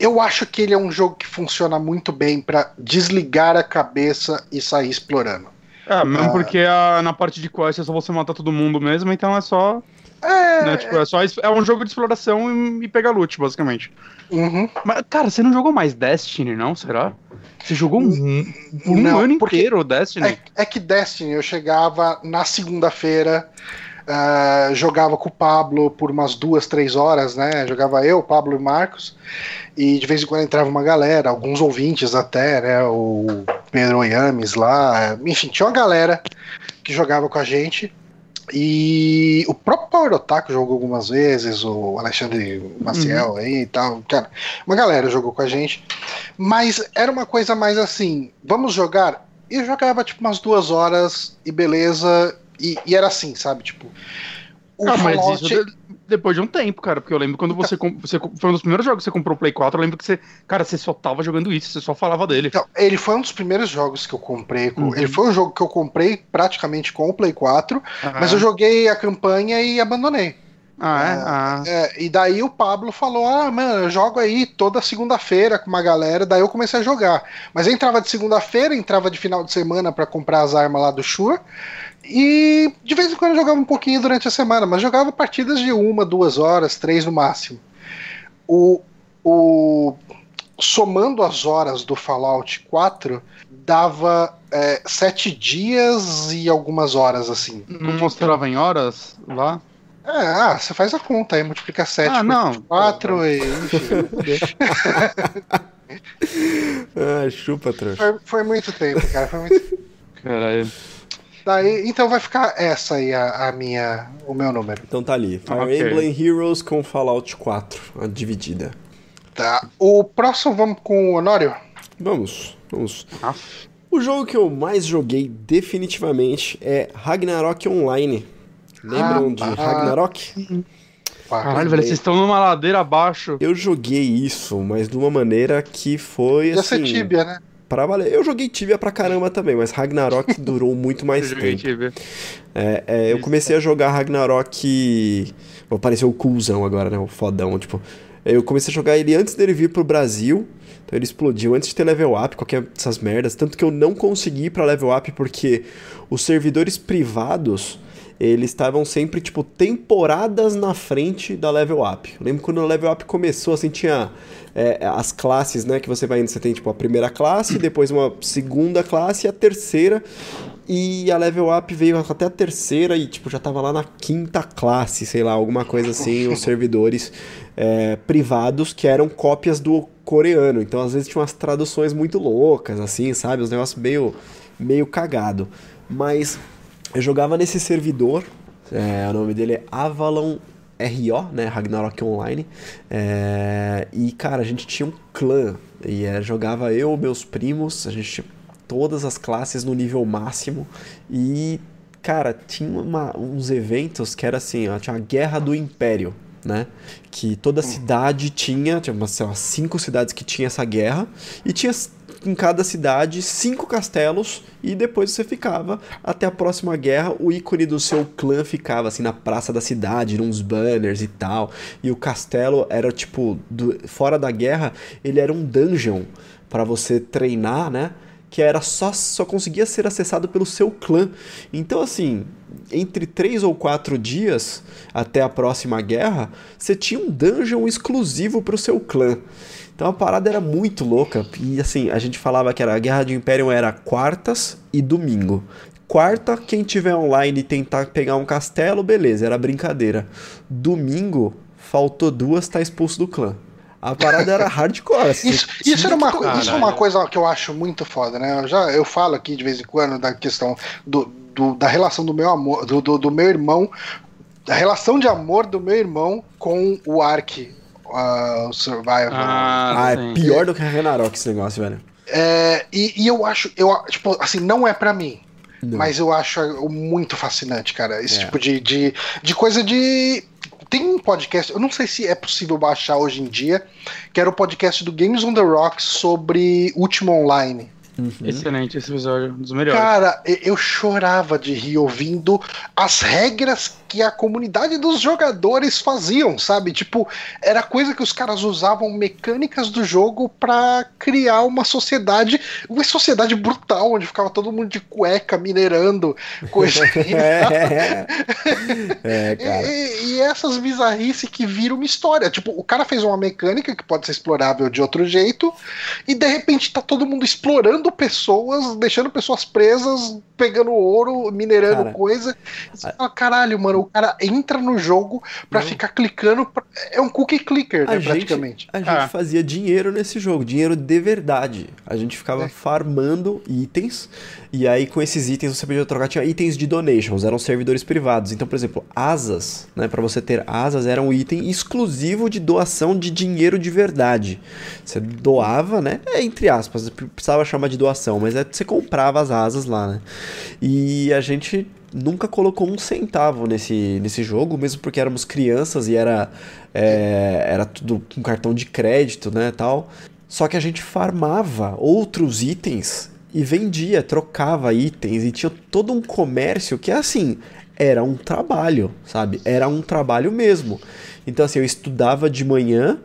eu acho que ele é um jogo que funciona muito bem para desligar a cabeça e sair explorando. É, mesmo é. porque a, na parte de quest é só você matar todo mundo mesmo, então é só. É, né, tipo, é, só, é um jogo de exploração e, e pegar loot, basicamente. Uhum. Mas, cara, você não jogou mais Destiny, não? Será? Você jogou um, um não, ano inteiro Destiny? É, é, que Destiny eu chegava na segunda-feira, uh, jogava com o Pablo por umas duas, três horas, né? Jogava eu, Pablo e Marcos, e de vez em quando entrava uma galera, alguns ouvintes até, né? O Pedro Oyames lá, enfim, tinha uma galera que jogava com a gente. E o próprio Power Otaku jogou algumas vezes, o Alexandre Maciel uhum. aí e tal. Cara, uma galera jogou com a gente. Mas era uma coisa mais assim: vamos jogar? E eu jogava tipo umas duas horas e beleza. E, e era assim, sabe? Tipo. O ah, Fallout... mas isso depois de um tempo, cara. Porque eu lembro quando você, então, você. Foi um dos primeiros jogos que você comprou o Play 4. Eu lembro que você. Cara, você só tava jogando isso, você só falava dele. Então, ele foi um dos primeiros jogos que eu comprei. Com, uhum. Ele foi um jogo que eu comprei praticamente com o Play 4. Uhum. Mas eu joguei a campanha e abandonei. Ah, é? Ah. é? E daí o Pablo falou: Ah, mano, eu jogo aí toda segunda-feira com uma galera. Daí eu comecei a jogar. Mas eu entrava de segunda-feira, entrava de final de semana para comprar as armas lá do Shure. E de vez em quando eu jogava um pouquinho durante a semana, mas jogava partidas de uma, duas horas, três no máximo. O, o somando as horas do Fallout 4, dava é, sete dias e algumas horas assim. Não mostrava em horas lá? É, ah, você faz a conta aí, multiplica 7 ah, por 4 e. ah, chupa, trouxa. Foi, foi, muito tempo, cara. Foi muito Caralho. Daí, então vai ficar essa aí a, a, minha, o meu número. Então tá ali. Fire okay. Emblem Heroes com Fallout 4, a dividida. Tá. O próximo vamos com o Honório? Vamos, vamos. Ah. O jogo que eu mais joguei definitivamente é Ragnarok Online. Lembram ah, de ah, Ragnarok? Caralho, velho, vocês estão numa ladeira abaixo. Eu joguei isso, mas de uma maneira que foi Já assim. ser Tibia, né? Pra valer. Eu joguei Tibia pra caramba também, mas Ragnarok durou muito mais tempo. Tibia. É, é, eu comecei a jogar Ragnarok. Vou parecer o coolzão agora, né? O fodão. Tipo, eu comecei a jogar ele antes dele vir pro Brasil. Então ele explodiu antes de ter level up, qualquer dessas merdas. Tanto que eu não consegui ir pra level up porque os servidores privados eles estavam sempre, tipo, temporadas na frente da level up. Eu lembro quando o level up começou, assim, tinha é, as classes, né, que você vai indo, você tem, tipo, a primeira classe, depois uma segunda classe e a terceira, e a level up veio até a terceira e, tipo, já tava lá na quinta classe, sei lá, alguma coisa assim, os servidores é, privados que eram cópias do coreano. Então, às vezes, tinha umas traduções muito loucas, assim, sabe? Os negócios meio, meio cagado. Mas eu jogava nesse servidor, é, o nome dele é Avalon RO, né? Ragnarok Online. É, e, cara, a gente tinha um clã. E é, jogava eu, meus primos, a gente tinha todas as classes no nível máximo. E, cara, tinha uma, uns eventos que era assim, ó, tinha a Guerra do Império. Né? Que toda cidade tinha, tinha umas, sei lá, cinco cidades que tinha essa guerra, e tinha em cada cidade cinco castelos e depois você ficava até a próxima guerra. O ícone do seu clã ficava assim na praça da cidade, nos banners e tal. E o castelo era tipo do, fora da guerra, ele era um dungeon para você treinar, né? que era só, só conseguia ser acessado pelo seu clã. Então, assim, entre três ou quatro dias até a próxima guerra, você tinha um dungeon exclusivo para o seu clã. Então a parada era muito louca. E assim, a gente falava que era, a Guerra de Império era quartas e domingo. Quarta, quem tiver online e tentar pegar um castelo, beleza, era brincadeira. Domingo, faltou duas, tá expulso do clã. A parada era hardcore. Assim, isso, isso, era uma, isso é uma coisa que eu acho muito foda, né? Eu, já, eu falo aqui de vez em quando da questão do, do da relação do meu amor, do, do, do, meu irmão, da relação de amor do meu irmão com o Ark, uh, o Survival. Ah, ah é pior do que a Ragnarok esse negócio, velho. É, e, e, eu acho, eu, tipo, assim, não é para mim. Não. Mas eu acho muito fascinante, cara. Esse é. tipo de, de, de coisa de tem um podcast, eu não sei se é possível baixar hoje em dia, que era o podcast do Games on the Rocks sobre Último Online. Uhum. Excelente esse episódio, um dos melhores. Cara, eu chorava de rir ouvindo as regras que a comunidade dos jogadores faziam, sabe? Tipo, era coisa que os caras usavam mecânicas do jogo para criar uma sociedade, uma sociedade brutal, onde ficava todo mundo de cueca minerando, coisa. é, é, cara. E, e, essas bizarrices que viram uma história. Tipo, o cara fez uma mecânica que pode ser explorável de outro jeito, e de repente tá todo mundo explorando pessoas, deixando pessoas presas, pegando ouro, minerando cara, coisa. Você fala, caralho, mano, o cara entra no jogo pra não. ficar clicando. Pra... É um cookie clicker, né, a praticamente. a gente ah. fazia dinheiro nesse jogo, dinheiro de verdade. A gente ficava é. farmando itens, e aí com esses itens você podia trocar. Tinha itens de donations, eram servidores privados. Então, por exemplo, asas, né? Pra você ter asas, era um item exclusivo de doação de dinheiro de verdade. Você doava, né? É, entre aspas, precisava chamar de doação, mas é, você comprava as asas lá, né? E a gente nunca colocou um centavo nesse, nesse jogo, mesmo porque éramos crianças e era, é, era tudo com cartão de crédito, né, tal. Só que a gente farmava outros itens e vendia, trocava itens e tinha todo um comércio que, assim, era um trabalho, sabe? Era um trabalho mesmo. Então, assim, eu estudava de manhã,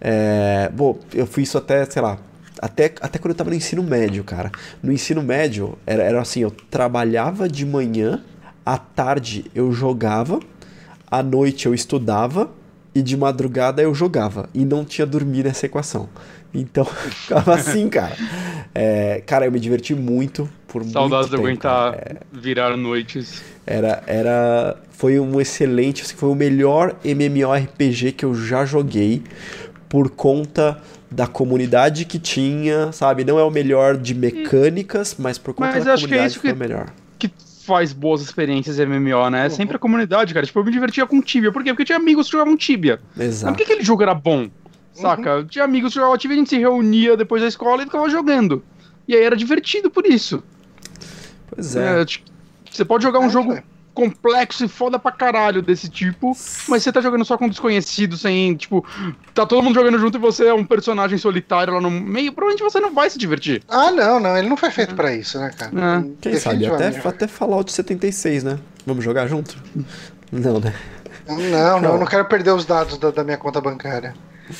é, bom, eu fui isso até, sei lá, até, até quando eu tava no ensino médio, cara. No ensino médio, era, era assim, eu trabalhava de manhã, à tarde eu jogava, à noite eu estudava e de madrugada eu jogava. E não tinha dormir nessa equação. Então, ficava assim, cara. É, cara, eu me diverti muito por Saudades muito tempo. de aguentar é, virar noites. Era, era, foi um excelente, assim, foi o melhor MMORPG que eu já joguei por conta da comunidade que tinha, sabe? Não é o melhor de mecânicas, mas por conta mas da comunidade que, é isso foi o melhor. Que faz boas experiências MMO, né? É sempre a comunidade, cara. Tipo, eu me divertia com Tibia. Por quê? Porque tinha amigos que jogavam Tibia. Exato. Mas por que aquele jogo era bom? Saca? Uhum. Tinha amigos que jogavam Tibia, a gente se reunia depois da escola e ficava jogando. E aí era divertido por isso. Pois é. é você pode jogar um é, jogo complexo e foda pra caralho desse tipo, mas você tá jogando só com desconhecidos, sem, tipo, tá todo mundo jogando junto e você é um personagem solitário lá no meio, provavelmente você não vai se divertir. Ah, não, não, ele não foi feito pra isso, né, cara? É. Quem sabe, até, até Fallout 76, né? Vamos jogar junto? Não, né? Não, não, eu não quero perder os dados da, da minha conta bancária.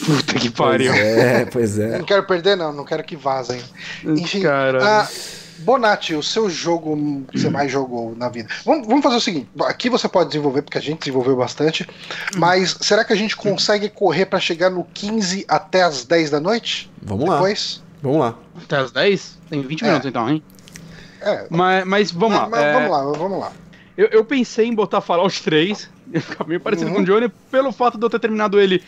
Puta que pariu. Pois é, pois é. Não quero perder, não, não quero que vazem. Enfim, cara. Ah, Bonatti, o seu jogo que você mais jogou na vida. Vamos, vamos, fazer o seguinte: aqui você pode desenvolver, porque a gente desenvolveu bastante, mas será que a gente consegue correr para chegar no 15 até as 10 da noite? Vamos Depois? lá. Vamos lá. Até as 10? Tem 20 é. minutos então, hein? É. Mas, mas vamos mas, lá. Mas, é... Vamos lá, vamos lá. Eu, eu, pensei em botar Fallout 3, ficar meio parecido uhum. com o Johnny, pelo fato de eu ter terminado ele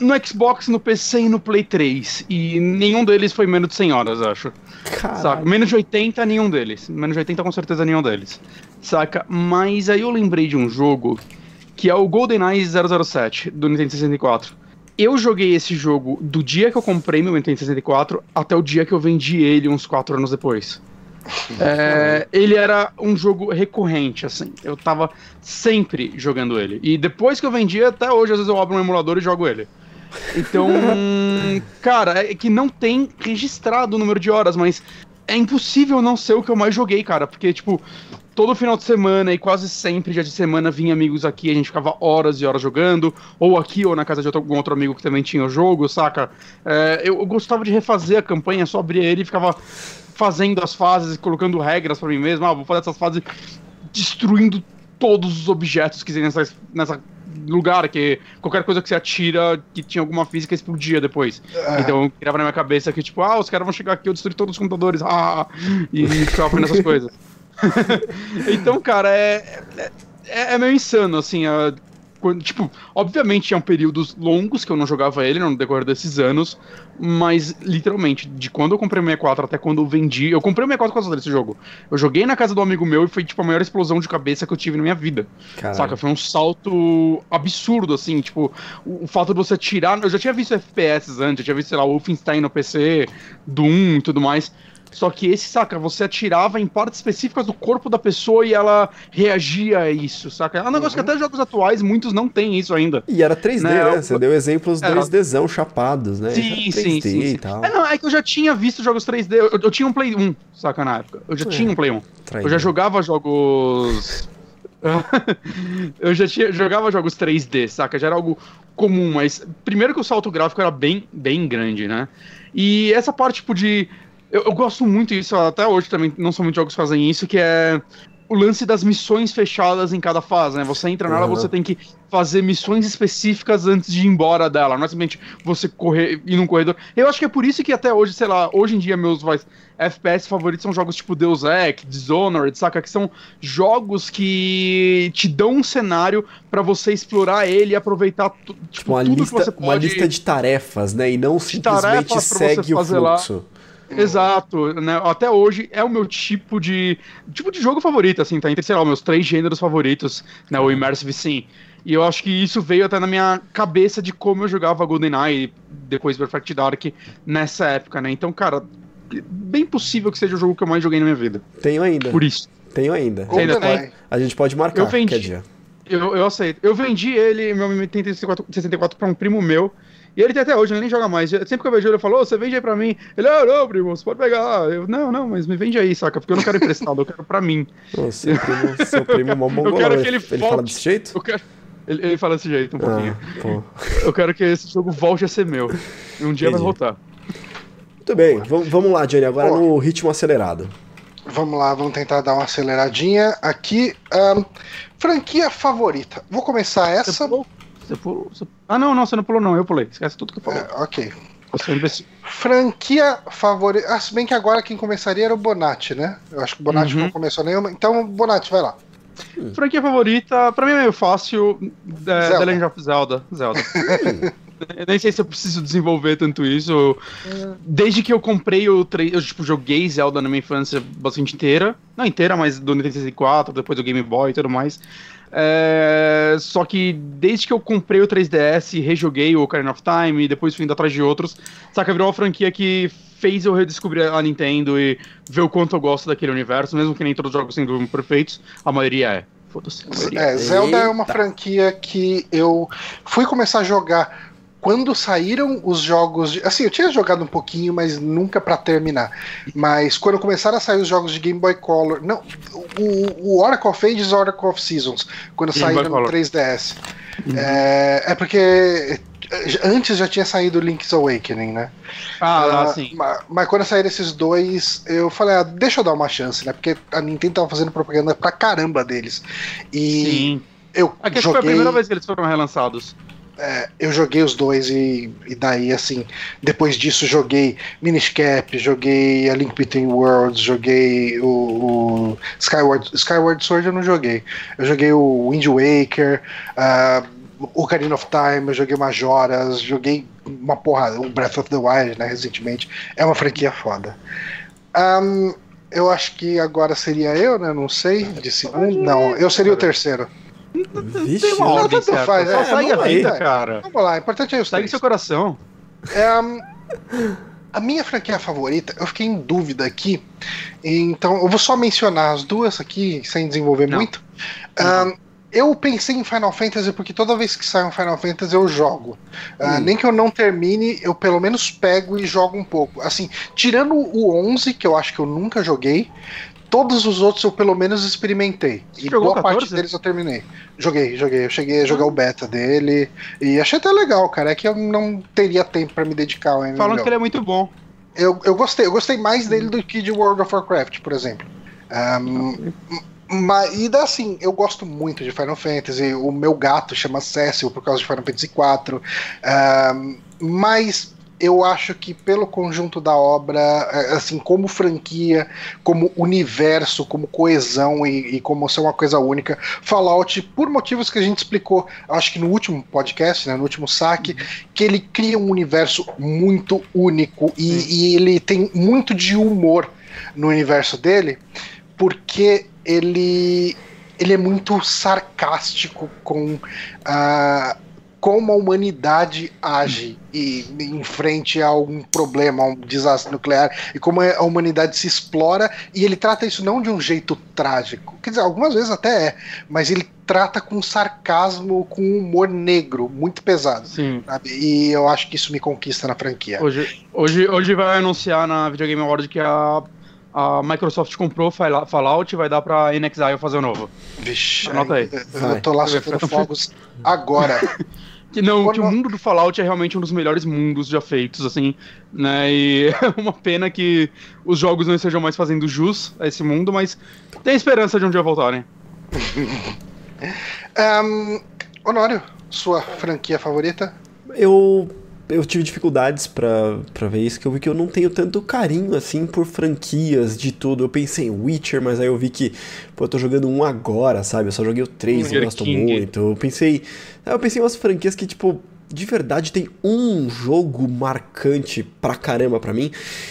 no Xbox, no PC e no Play 3. E nenhum deles foi menos de 100 horas, acho. Saca? Menos de 80, nenhum deles. Menos de 80, com certeza, nenhum deles. Saca? Mas aí eu lembrei de um jogo que é o GoldenEye 007 do Nintendo 64. Eu joguei esse jogo do dia que eu comprei meu Nintendo 64 até o dia que eu vendi ele uns 4 anos depois. É, ele era um jogo recorrente, assim. Eu tava sempre jogando ele. E depois que eu vendi, até hoje, às vezes eu abro um emulador e jogo ele. Então, cara, é que não tem registrado o número de horas, mas é impossível não ser o que eu mais joguei, cara, porque, tipo, todo final de semana e quase sempre dia de semana vinha amigos aqui, a gente ficava horas e horas jogando, ou aqui ou na casa de outro, algum outro amigo que também tinha o jogo, saca? É, eu, eu, gostava de refazer a campanha, só abria ele e ficava fazendo as fases, colocando regras pra mim mesmo. Ah, vou fazer essas fases destruindo todos os objetos que tem nessa, nessa lugar, que qualquer coisa que você atira que tinha alguma física explodia depois. Ah. Então eu criava na minha cabeça que, tipo, ah, os caras vão chegar aqui, eu destruir todos os computadores, ah, e ficava fazendo essas coisas. então, cara, é, é, é meio insano, assim, a- quando- tipo, obviamente tinham períodos longos que eu não jogava ele no decorrer desses anos, mas literalmente, de quando eu comprei o 64 até quando eu vendi, eu comprei o 64 por causa desse jogo. Eu joguei na casa do amigo meu e foi tipo a maior explosão de cabeça que eu tive na minha vida. Caralho. Saca? Foi um salto absurdo, assim, tipo, o, o fato de você tirar. Eu já tinha visto FPS antes, eu tinha visto, sei lá, Wolfenstein no PC, Doom e tudo mais. Só que esse, saca, você atirava em partes específicas do corpo da pessoa e ela reagia a isso, saca? É um negócio que até jogos atuais, muitos não têm isso ainda. E era 3D, Não, né? Você eu- deu exemplos Era- 2Dzão chapados, né? Sim, sim, 3D sim, e sim. tal. É, não, é que eu já tinha visto jogos 3D, eu, eu tinha um Play 1, saca, na época. Eu já É. tinha um Play 1. Traíra. Eu já jogava jogos. eu já tinha, jogava jogos 3D, saca? Já era algo comum, mas primeiro que o salto gráfico era bem, bem grande, né? E essa parte, tipo, de. Eu, eu gosto muito disso, até hoje também, não são muitos jogos que fazem isso, que é o lance das missões fechadas em cada fase, né? Você entra nela, Uhum. você tem que fazer missões específicas antes de ir embora dela, não é simplesmente você correr ir num corredor. Eu acho que é por isso que até hoje, sei lá, hoje em dia meus vai, FPS favoritos são jogos tipo Deus Ex, Dishonored, saca? Que são jogos que te dão um cenário pra você explorar ele e aproveitar tipo, uma, tudo lista, que você pode. uma lista de tarefas, né? E não simplesmente segue o fazer lá. Exato, né? Até hoje é o meu tipo de tipo de jogo favorito, assim, tá entre, sei lá, meus três gêneros favoritos, né? O Immersive Sim. E eu acho que isso veio até na minha cabeça de como eu jogava GoldenEye e depois Perfect Dark nessa época, né? Então, cara, bem possível que seja o jogo que eu mais joguei na minha vida. Tenho ainda. Por isso. Tenho ainda. Ainda tem? A gente pode marcar Eu vendi. qualquer dia. Eu, eu aceito. Eu vendi ele, meu Nintendo 64, 64 pra um primo meu. E ele tem até hoje, ele nem joga mais. Eu- Sempre que eu vejo ele, eu falo, "Ô, você vende aí pra mim. Ele, ah, não, primo, você pode pegar. Eu, não, não, mas me vende aí, saca? Porque eu não quero emprestado, eu quero pra mim. Ô, seu primo, seu primo é mó mongolão. quero que ele ele fala desse jeito? Eu quero... ele, ele fala desse jeito um pouquinho. Ah, pô. Eu quero que esse jogo volte a ser meu. E um dia Entendi. vai voltar. Muito bem, vamos, lá, Johnny. Agora Pô. no ritmo acelerado. Vamos lá, vamos tentar dar uma aceleradinha aqui. Ahn, franquia favorita. Vou começar essa. pulou? Você pulou? Você- Ah, não, não, você não pulou, não. Eu pulei. Esquece tudo que eu falei. É, ok. Você é um imbecil. Franquia favorita. Ah, se bem que agora quem começaria era o Bonatti, né? Eu acho que o Bonatti Uhum. não começou nenhuma. Então, Bonatti, vai lá. Franquia favorita, pra mim é meio fácil. É, Zelda. The Legend of Zelda. Zelda. Eu nem sei se eu preciso desenvolver tanto isso. Desde que eu comprei o 3, eu tipo, joguei Zelda na minha infância bastante inteira. Não inteira, mas do Nintendo 64, depois do Game Boy e tudo mais. É, Só que desde que eu comprei o 3DS, rejoguei o Ocarina of Time e depois fui indo atrás de outros, saca, virou uma franquia que fez eu redescobrir a Nintendo e ver o quanto eu gosto daquele universo, mesmo que nem todos os jogos sendo perfeitos, a maioria é. Foda-se. maioria É, Zelda é uma Eita. franquia que eu fui começar a jogar quando saíram os jogos de. Assim, eu tinha jogado um pouquinho, mas nunca pra terminar. Mas quando começaram a sair os jogos de Game Boy Color. Não, o, o Oracle of Ages e o Oracle of Seasons, quando Game saíram no Color. 3DS. É, é porque antes já tinha saído Link's Awakening, né? Ah, Ah, sim. ma- Mas, quando saíram esses dois, eu falei, ah, deixa eu dar uma chance, né? Porque a Nintendo tava fazendo propaganda pra caramba deles. E Sim. eu Aqui acho que foi a joguei, primeira vez que eles foram relançados. É, eu joguei os dois e, e daí, assim, depois disso joguei Minish Cap, joguei A Link Between Worlds, joguei o, o Skyward, Skyward Sword eu não joguei. Eu joguei o Wind Waker, o Ocarina of Time, eu joguei Majoras, joguei uma porra, o Breath of the Wild, né, recentemente. É uma franquia foda. Ahn, eu acho que agora seria eu, né? Não sei, de segundo. Não, eu seria o terceiro. Vixe, Tem uma Não, ordem tanto faz, Só é, segue a vida, cara. Vamos lá, o importante é os Segue três. seu coração. É, hum, a minha franquia favorita, eu fiquei em dúvida aqui, então eu vou só mencionar as duas aqui, sem desenvolver Não. muito. Ahn, eu pensei em Final Fantasy porque toda vez que sai um Final Fantasy eu jogo. Hum. Nem que eu não termine, eu pelo menos pego e jogo um pouco. Assim, tirando o 11, que eu acho que eu nunca joguei, todos os outros eu pelo menos experimentei. Você e boa parte 14? deles eu terminei. Joguei, joguei. Eu cheguei a Ah. jogar o beta dele e achei até legal, cara. É que eu não teria tempo pra me dedicar ao MMO. Falam que ele é muito bom. eu, eu gostei, eu gostei mais dele do que de World of Warcraft, por exemplo. Um, mas, e assim, eu gosto muito de Final Fantasy. O meu gato chama Cecil por causa de Final Fantasy IV. Um, mas eu acho que pelo conjunto da obra, é, assim, como franquia, como universo, como coesão e, e, como ser uma coisa única, Fallout, por motivos que a gente explicou, acho que no último podcast, né, no último saque, que ele cria um universo muito único e, e ele tem muito de humor no universo dele, porque ele ele é muito sarcástico com a uh, como a humanidade age e em frente a um problema, a um desastre nuclear, e como a humanidade se explora, e ele trata isso não de um jeito trágico. Quer dizer, algumas vezes até é, mas ele trata com sarcasmo, com humor negro, muito pesado. Sim. Sabe? E eu acho que isso me conquista na franquia. Hoje, hoje, hoje vai anunciar na Video Game Award que a a Microsoft comprou Fallout e vai dar pra NXIO fazer o novo. Vixe, Anota aí. Eu tô lá soltando fogos agora. Que não, que o mundo do Fallout é realmente um dos melhores mundos já feitos, assim, né? E é uma pena que os jogos não estejam mais fazendo jus a esse mundo, mas tem esperança de um dia voltarem. um, Honório, sua franquia favorita? Eu eu tive dificuldades para ver isso, que eu vi que eu não tenho tanto carinho assim por franquias de tudo. Eu pensei em Witcher, mas aí eu vi que, pô, eu tô jogando um agora, sabe? Eu só joguei o 3 e gosto King. muito. Eu pensei. Eu pensei em umas franquias que, tipo, de verdade tem um jogo marcante pra caramba pra mim.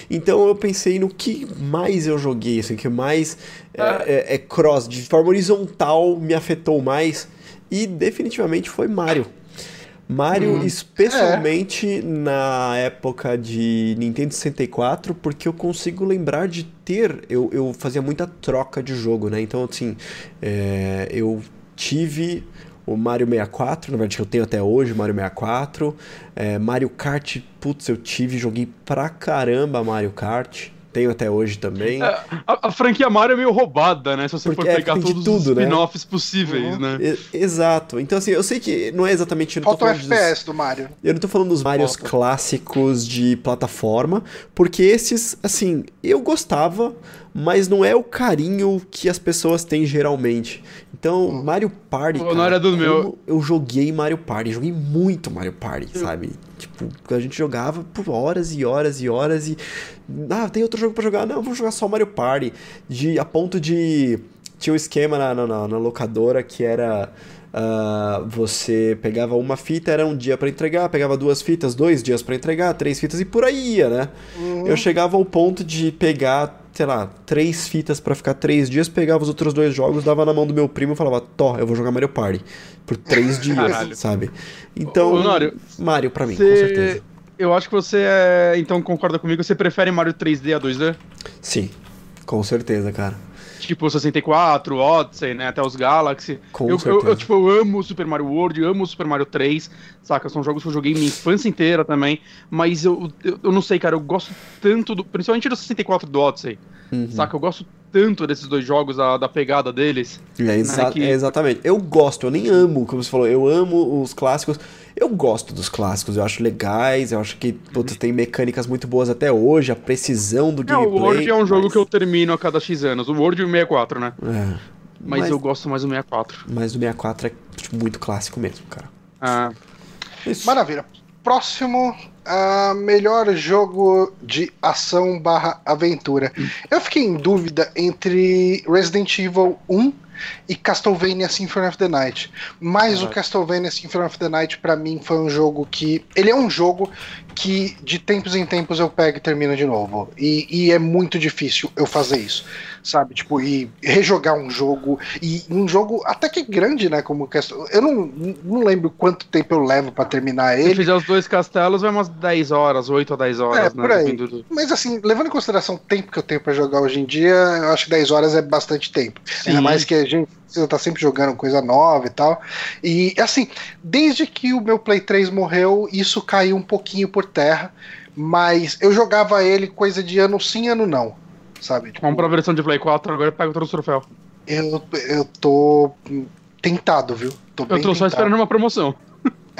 Então eu pensei no que mais eu joguei, assim, que mais é, ah. é, é cross, de forma horizontal me afetou mais. E definitivamente foi Mario. Mario, hum, especialmente é. na época de Nintendo 64, porque eu consigo lembrar de ter. Eu, eu fazia muita troca de jogo, né? Então, assim, é, eu tive o Mario 64, na verdade que eu tenho até hoje, o Mario 64. É, Mario Kart, putz, eu tive, joguei pra caramba Mario Kart tenho até hoje também. É, a, a, franquia Mario é meio roubada, né? Se você Porque for é, pegar é, todos tudo, os né? spin-offs né? possíveis, uhum. né? E, exato. Então, assim, eu sei que não é exatamente. Falta o FPS dos, do Mario. Eu não tô falando dos Marios Falta. clássicos de plataforma, porque esses, assim, eu gostava, mas não é o carinho que as pessoas têm geralmente. Então. Mario Party. Cara, não era do meu. Eu joguei Mario Party, joguei muito Mario Party, sabe? Tipo, a gente jogava por horas e horas e horas e. Ah, tem outro jogo para jogar? Não, vou jogar só Mario Party. De, a ponto de. Tinha um esquema na, na, na locadora que era. Uh, você pegava uma fita, era um dia para entregar, pegava duas fitas, dois dias para entregar, três fitas e por aí ia, né? Uhum. Eu chegava ao ponto de pegar, sei lá, três fitas para ficar três dias, pegava os outros dois jogos, dava na mão do meu primo e falava, Tó, eu vou jogar Mario Party por três dias, Caralho. sabe? Então, Ô, Mario, Mario para mim, cê... com certeza. Eu acho que você é, então concorda comigo, você prefere Mario 3D a 2D? Sim, com certeza, cara tipo 64, Odyssey, né? Até os Galaxy. Com eu, eu, eu, tipo, eu amo Super Mario World, amo Super Mario 3, saca? São jogos que eu joguei minha infância inteira também. Mas eu, eu, eu não sei, cara, eu gosto tanto do. Principalmente do 64 do Odyssey. Uhum. Saca? Eu gosto tanto desses dois jogos, da, da pegada deles. É, exa né, que... é, exatamente. Eu gosto, eu nem amo, como você falou, eu amo os clássicos. Eu gosto dos clássicos, eu acho legais, eu acho que putz, tem mecânicas muito boas até hoje, a precisão do gameplay. Não, o World é um mas... jogo que eu termino a cada X anos, o World e o 64, né? É. Mas, mas, eu gosto mais do 64. Mas o 64 é tipo, muito clássico mesmo, cara. Ah. Isso. Maravilha. Próximo a melhor jogo de ação barra aventura. Eu fiquei em dúvida entre Resident Evil 1 e Castlevania Symphony of the Night. Mas uhum. o Castlevania Symphony of the Night para mim foi um jogo que ele é um jogo que de tempos em tempos eu pego e termino de novo. E, e é muito difícil eu fazer isso sabe? Tipo, e rejogar um jogo, e um jogo até que grande, né? Como questão. Eu não, não lembro quanto tempo eu levo para terminar ele. Se fizer os dois castelos, vai umas 10 horas, 8 a 10 horas, é, né? Por aí. Do... Mas assim, levando em consideração o tempo que eu tenho para jogar hoje em dia, eu acho que 10 horas é bastante tempo. Sim. Ainda mais que a gente precisa estar tá sempre jogando coisa nova e tal. E assim, desde que o meu Play 3 morreu, isso caiu um pouquinho por terra. Mas eu jogava ele coisa de ano sim, ano não sabe? Tipo, Compra a versão de Play 4, agora pega todos os troféus. Eu, eu tô tentado, viu? Tô eu tô só esperando uma promoção.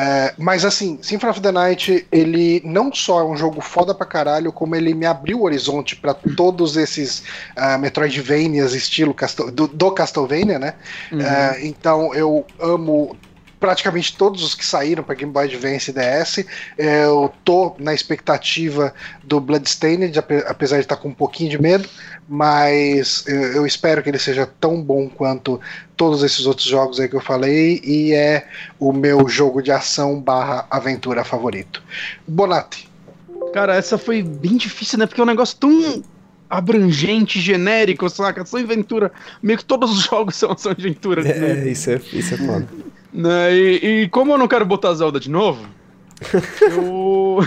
É, mas assim, Symphony of the Night, ele não só é um jogo foda pra caralho, como ele me abriu o horizonte para todos esses uh, Metroidvanias estilo Castle, do, do Castlevania, né? Uhum. Uh, então eu amo praticamente todos os que saíram para Game Boy Advance e DS. Eu tô na expectativa do Bloodstained, apesar de estar com um pouquinho de medo, mas eu espero que ele seja tão bom quanto todos esses outros jogos aí que eu falei e é o meu jogo de ação barra aventura favorito. Bonatti. Cara, essa foi bem difícil, né? Porque é um negócio tão abrangente, genérico, saca? Ação e aventura. Meio que todos os jogos são ação e aventura. É, né? isso é, isso é foda. Né? E, e, como eu não quero botar Zelda de novo, eu,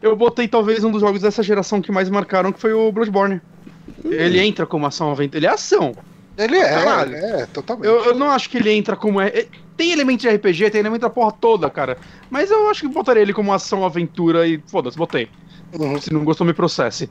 eu botei talvez um dos jogos dessa geração que mais marcaram, que foi o Bloodborne. Hum. Ele entra como ação aventura. Ele é ação. Ele é, Caralho. é, totalmente. Eu, eu, não acho que ele entra como. É, tem elementos de RPG, tem elemento da porra toda, cara. Mas eu acho que botaria ele como ação aventura e foda-se, botei. Uhum. Se não gostou, me processe.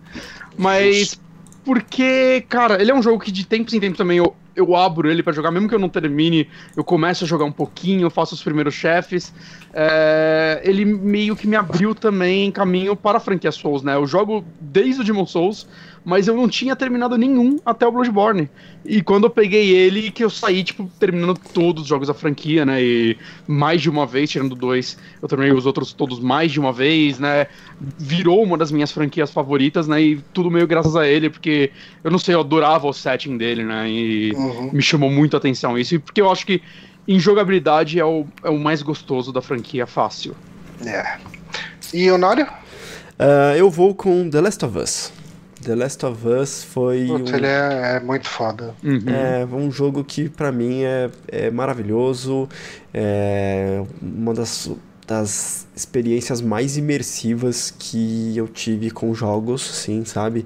Mas. Porque, cara, ele é um jogo que de tempos em tempos também eu, eu abro ele para jogar, mesmo que eu não termine, eu começo a jogar um pouquinho, eu faço os primeiros chefes. É, ele meio que me abriu também caminho para a franquia Souls, né? Eu jogo desde o Demon Souls, mas eu não tinha terminado nenhum até o Bloodborne. E quando eu peguei ele, que eu saí, tipo, terminando todos os jogos da franquia, né? E mais de uma vez, tirando dois, eu terminei os outros todos mais de uma vez, né? Virou uma das minhas franquias favoritas, né? E tudo meio graças a ele, porque eu não sei, eu adorava o setting dele, né? E uhum. me chamou muito a atenção isso. E porque eu acho que em jogabilidade é o, é o mais gostoso da franquia fácil. É. E Honório? Uh, eu vou com The Last of Us. The Last of Us foi. Putz, um... ele é, é, muito foda. Uhum. É um jogo que para mim é, é maravilhoso. É uma das, das experiências mais imersivas que eu tive com jogos, sim, sabe?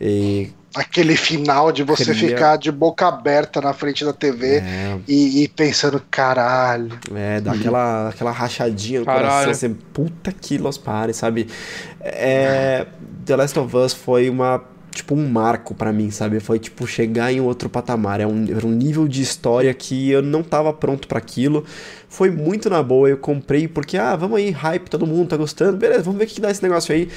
E aquele final de você Queria... ficar de boca aberta na frente da TV é. e, e, pensando, caralho. É, dá aquela, aquela rachadinha no caralho. coração, assim, puta que los pare, sabe? É, The Last of Us foi uma tipo um marco para mim, sabe? Foi tipo chegar em outro patamar. É um, era um nível de história que eu não tava pronto para aquilo. Foi muito na boa. Eu comprei porque, ah, vamos aí, hype, todo mundo tá gostando. Beleza, vamos ver o que dá esse negócio aí.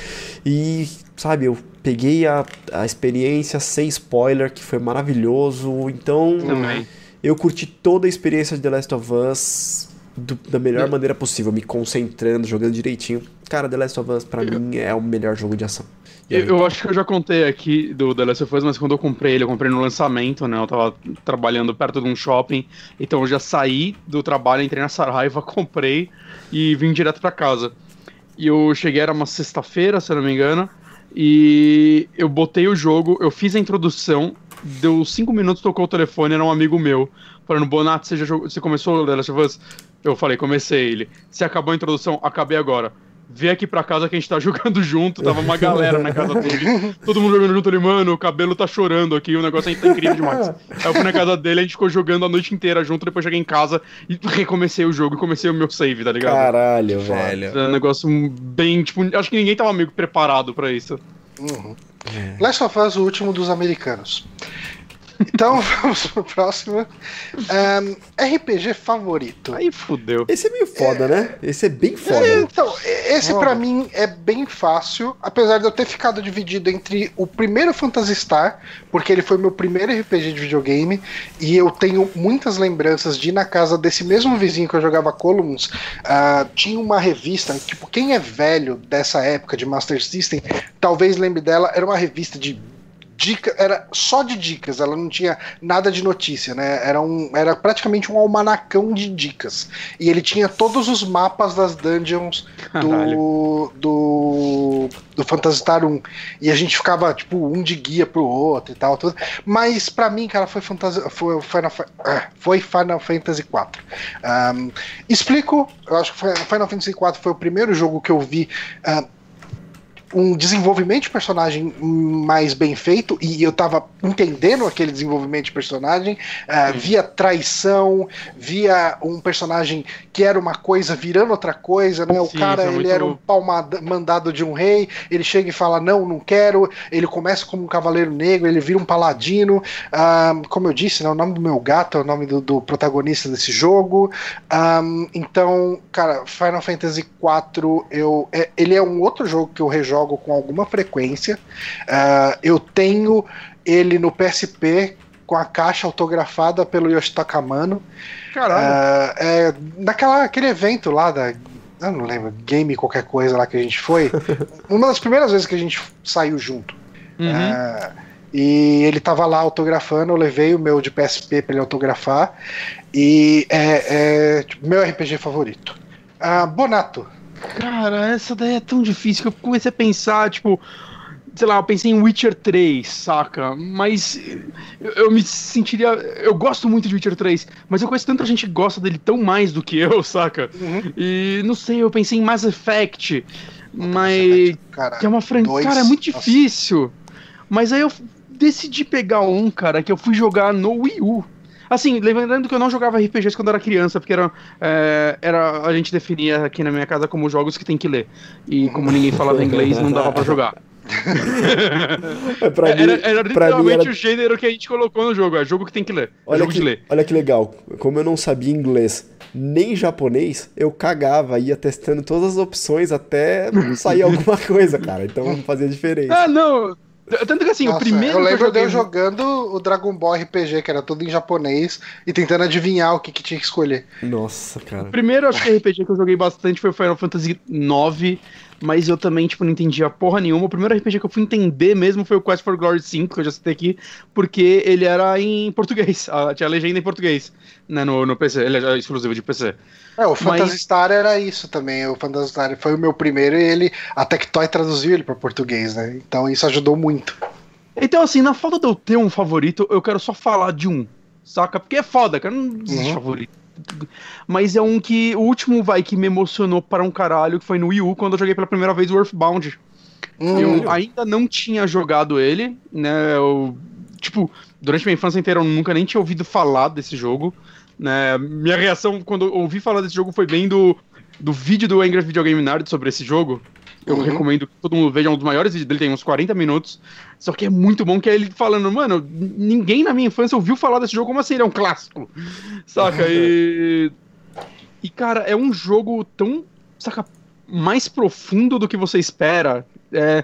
E, sabe, eu peguei a, a experiência sem spoiler, que foi maravilhoso. Então, Também. eu curti toda a experiência de The Last of Us do, da melhor maneira possível, me concentrando, jogando direitinho. Cara, The Last of Us pra eu... mim é o melhor jogo de ação. Eu, eu, acho que eu já contei aqui do The Last of Us, mas quando eu comprei ele, eu comprei no lançamento, né? Eu tava trabalhando perto de um shopping, então eu já saí do trabalho, entrei na Saraiva, comprei e vim direto para casa. E eu cheguei, era uma sexta-feira, se eu não me engano, e eu botei o jogo, eu fiz a introdução, deu cinco minutos, tocou o telefone, era um amigo meu, falando, Bonato, você, já jogou, você começou o The Last of Us? Eu falei, comecei ele. Você acabou a introdução? Acabei agora vê aqui pra casa que a gente tá jogando junto. Tava uma galera na casa dele. Todo mundo jogando junto ali, mano, o cabelo tá chorando aqui, o negócio aí tá incrível demais. Aí eu fui na casa dele, a gente ficou jogando a noite inteira junto, depois cheguei em casa e recomecei o jogo e comecei o meu save, tá ligado? Caralho, velho. É um negócio bem, tipo, acho que ninguém tava meio preparado pra isso. Uhum. É. Last of Us, o último dos americanos. Então vamos pro próximo. Um, RPG favorito. Aí fudeu. Esse é meio foda, é, né? Esse é bem foda. É, então, esse para mim é bem fácil, apesar de eu ter ficado dividido entre o primeiro Phantasy Star, porque ele foi meu primeiro RPG de videogame, e eu tenho muitas lembranças de ir na casa desse mesmo vizinho que eu jogava Columns. Uh, tinha uma revista, tipo, quem é velho dessa época de Master System, talvez lembre dela, era uma revista de dica, era só de dicas, ela não tinha nada de notícia, né? Era, um, era praticamente um almanacão de dicas. E ele tinha todos os mapas das dungeons do, do, do Phantasy Star 1. E a gente ficava, tipo, um de guia pro outro e tal. Tudo. Mas para mim, cara, foi, Fantasy, foi, Final, ah, foi Final Fantasy 4. Um, explico, eu acho que Final Fantasy 4 foi o primeiro jogo que eu vi. Uh, um desenvolvimento de personagem mais bem feito, e eu tava entendendo aquele desenvolvimento de personagem, uh, via traição, via um personagem que era uma coisa virando outra coisa, né? O Sim, cara, é ele era um pau mandado de um rei, ele chega e fala, não, não quero, ele começa como um cavaleiro negro, ele vira um paladino, uh, como eu disse, né, o nome do meu gato é o nome do, do protagonista desse jogo, um, então, cara, Final Fantasy IV, eu, é, ele é um outro jogo que eu rejogo com alguma frequência. Uh, eu tenho ele no PSP com a caixa autografada pelo Yoshitaka Amano. Caralho. Uh, é, naquela, aquele evento lá da. Eu não lembro, game qualquer coisa lá que a gente foi. uma das primeiras vezes que a gente saiu junto. Uhum. Uh, e ele tava lá autografando, eu levei o meu de PSP para ele autografar. E é, é tipo, meu RPG favorito. Uh, Bonato, Cara, essa daí é tão difícil que eu comecei a pensar, tipo, sei lá, eu pensei em Witcher 3, saca? Mas eu, eu, me sentiria. Eu gosto muito de Witcher 3, mas eu conheço tanta gente que gosta dele tão mais do que eu, saca? Uhum. E não sei, eu pensei em Mass Effect, mas. Cara, que é uma franquia. Cara, é muito Nossa. difícil. Mas aí eu decidi pegar um, cara, que eu fui jogar no Wii U. Assim, lembrando que eu não jogava RPGs quando era criança, porque era, é, era a gente definia aqui na minha casa como jogos que tem que ler. E como ninguém falava inglês, não dava para jogar. É, pra mim, era, era literalmente era... o gênero que a gente colocou no jogo, é jogo que tem que ler. É olha jogo que, de ler. Olha que legal. Como eu não sabia inglês nem japonês, eu cagava, ia testando todas as opções até sair alguma coisa, cara. Então fazia diferença. Ah, não. Tanto que assim, Nossa, o primeiro. Eu lembro eu de eu jogando o Dragon Ball RPG, que era tudo em japonês, e tentando adivinhar o que, que tinha que escolher. Nossa, cara. O primeiro, acho que RPG que eu joguei bastante foi o Final Fantasy IX, mas eu também, tipo, não entendia porra nenhuma. O primeiro RPG que eu fui entender mesmo foi o Quest for Glory 5, que eu já citei aqui, porque ele era em português, tinha legenda em português, né, no, no PC, ele é exclusivo de PC. É, o Phantasy Mas... Star era isso também. O Phantasy Star foi o meu primeiro e ele. A Tectoy traduziu ele para português, né? Então isso ajudou muito. Então, assim, na falta de eu ter um favorito, eu quero só falar de um. Saca? Porque é foda, cara. Não existe uhum. favorito. Mas é um que. O último vai que me emocionou para um caralho, que foi no Wii U, quando eu joguei pela primeira vez o Earthbound. Hum. Eu ainda não tinha jogado ele, né? Eu, tipo, durante minha infância inteira eu nunca nem tinha ouvido falar desse jogo. Né? Minha reação quando eu ouvi falar desse jogo foi bem do, do vídeo do Angry Video Game Nerd sobre esse jogo. Eu uhum. recomendo que todo mundo veja, é um dos maiores vídeos dele, tem uns 40 minutos. Só que é muito bom que é ele falando, mano, ninguém na minha infância ouviu falar desse jogo, como assim? Ele é um clássico. Saca? E. E, cara, é um jogo tão. Saca? Mais profundo do que você espera. É,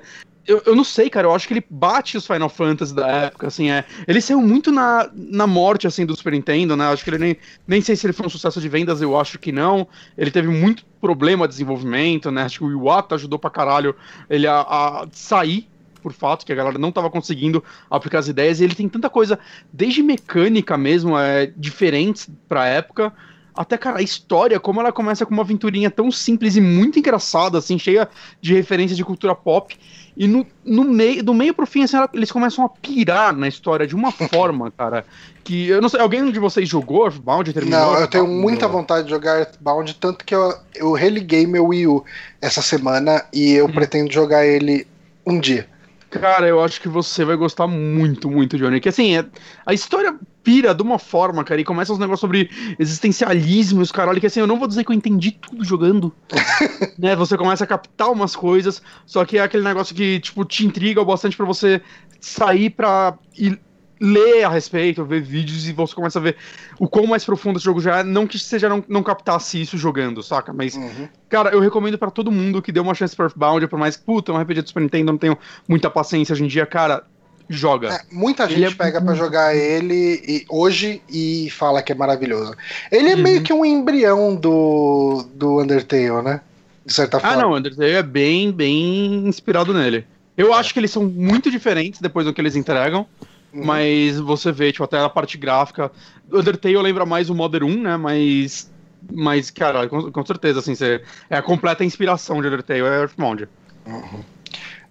eu, eu não sei, cara, eu acho que ele bate os Final Fantasy da época, assim, é. Ele saiu muito na, na morte, assim, do Super Nintendo, né? Acho que ele nem, nem sei se ele foi um sucesso de vendas, eu acho que não. Ele teve muito problema de desenvolvimento, né? Acho que o Iwata ajudou pra caralho ele a, a sair por fato, que a galera não estava conseguindo aplicar as ideias, e ele tem tanta coisa, desde mecânica mesmo, é, diferentes pra época, até, cara, a história, como ela começa com uma aventurinha tão simples e muito engraçada, assim, cheia de referências de cultura pop, e no, no meio, do meio pro fim, assim, eles começam a pirar na história de uma forma, cara. Que eu não sei, alguém de vocês jogou Earthbound? Terminou não, eu tenho muita vontade de jogar Earthbound, tanto que eu, eu religuei meu Wii U essa semana e eu hum. pretendo jogar ele um dia. Cara, eu acho que você vai gostar muito, muito, Johnny. Que assim, é, a história pira de uma forma, cara, e começa uns negócios sobre existencialismo e os caralho, que assim, eu não vou dizer que eu entendi tudo jogando. né? Você começa a captar umas coisas, só que é aquele negócio que, tipo, te intriga bastante para você sair pra ir ler a respeito, ver vídeos e você começa a ver o quão mais profundo esse jogo já é. Não que você já não, não captasse isso jogando, saca? Mas, uhum. cara, eu recomendo para todo mundo que deu uma chance para Earthbound, por mais que, puta, um RPG do Super Nintendo, não tenho muita paciência hoje em dia, cara. Joga. É, muita gente é... pega para jogar ele e, hoje e fala que é maravilhoso. Ele é uhum. meio que um embrião do, do Undertale, né? De certa forma. Ah, não, o Undertale é bem, bem inspirado nele. Eu é. acho que eles são muito diferentes depois do que eles entregam. Uhum. Mas você vê, tipo, até a parte gráfica. Undertale lembra mais o Modern 1, né? Mas. Mas, cara, com, com certeza, assim, você, é a completa inspiração de Undertale, é Earthbound. Uhum.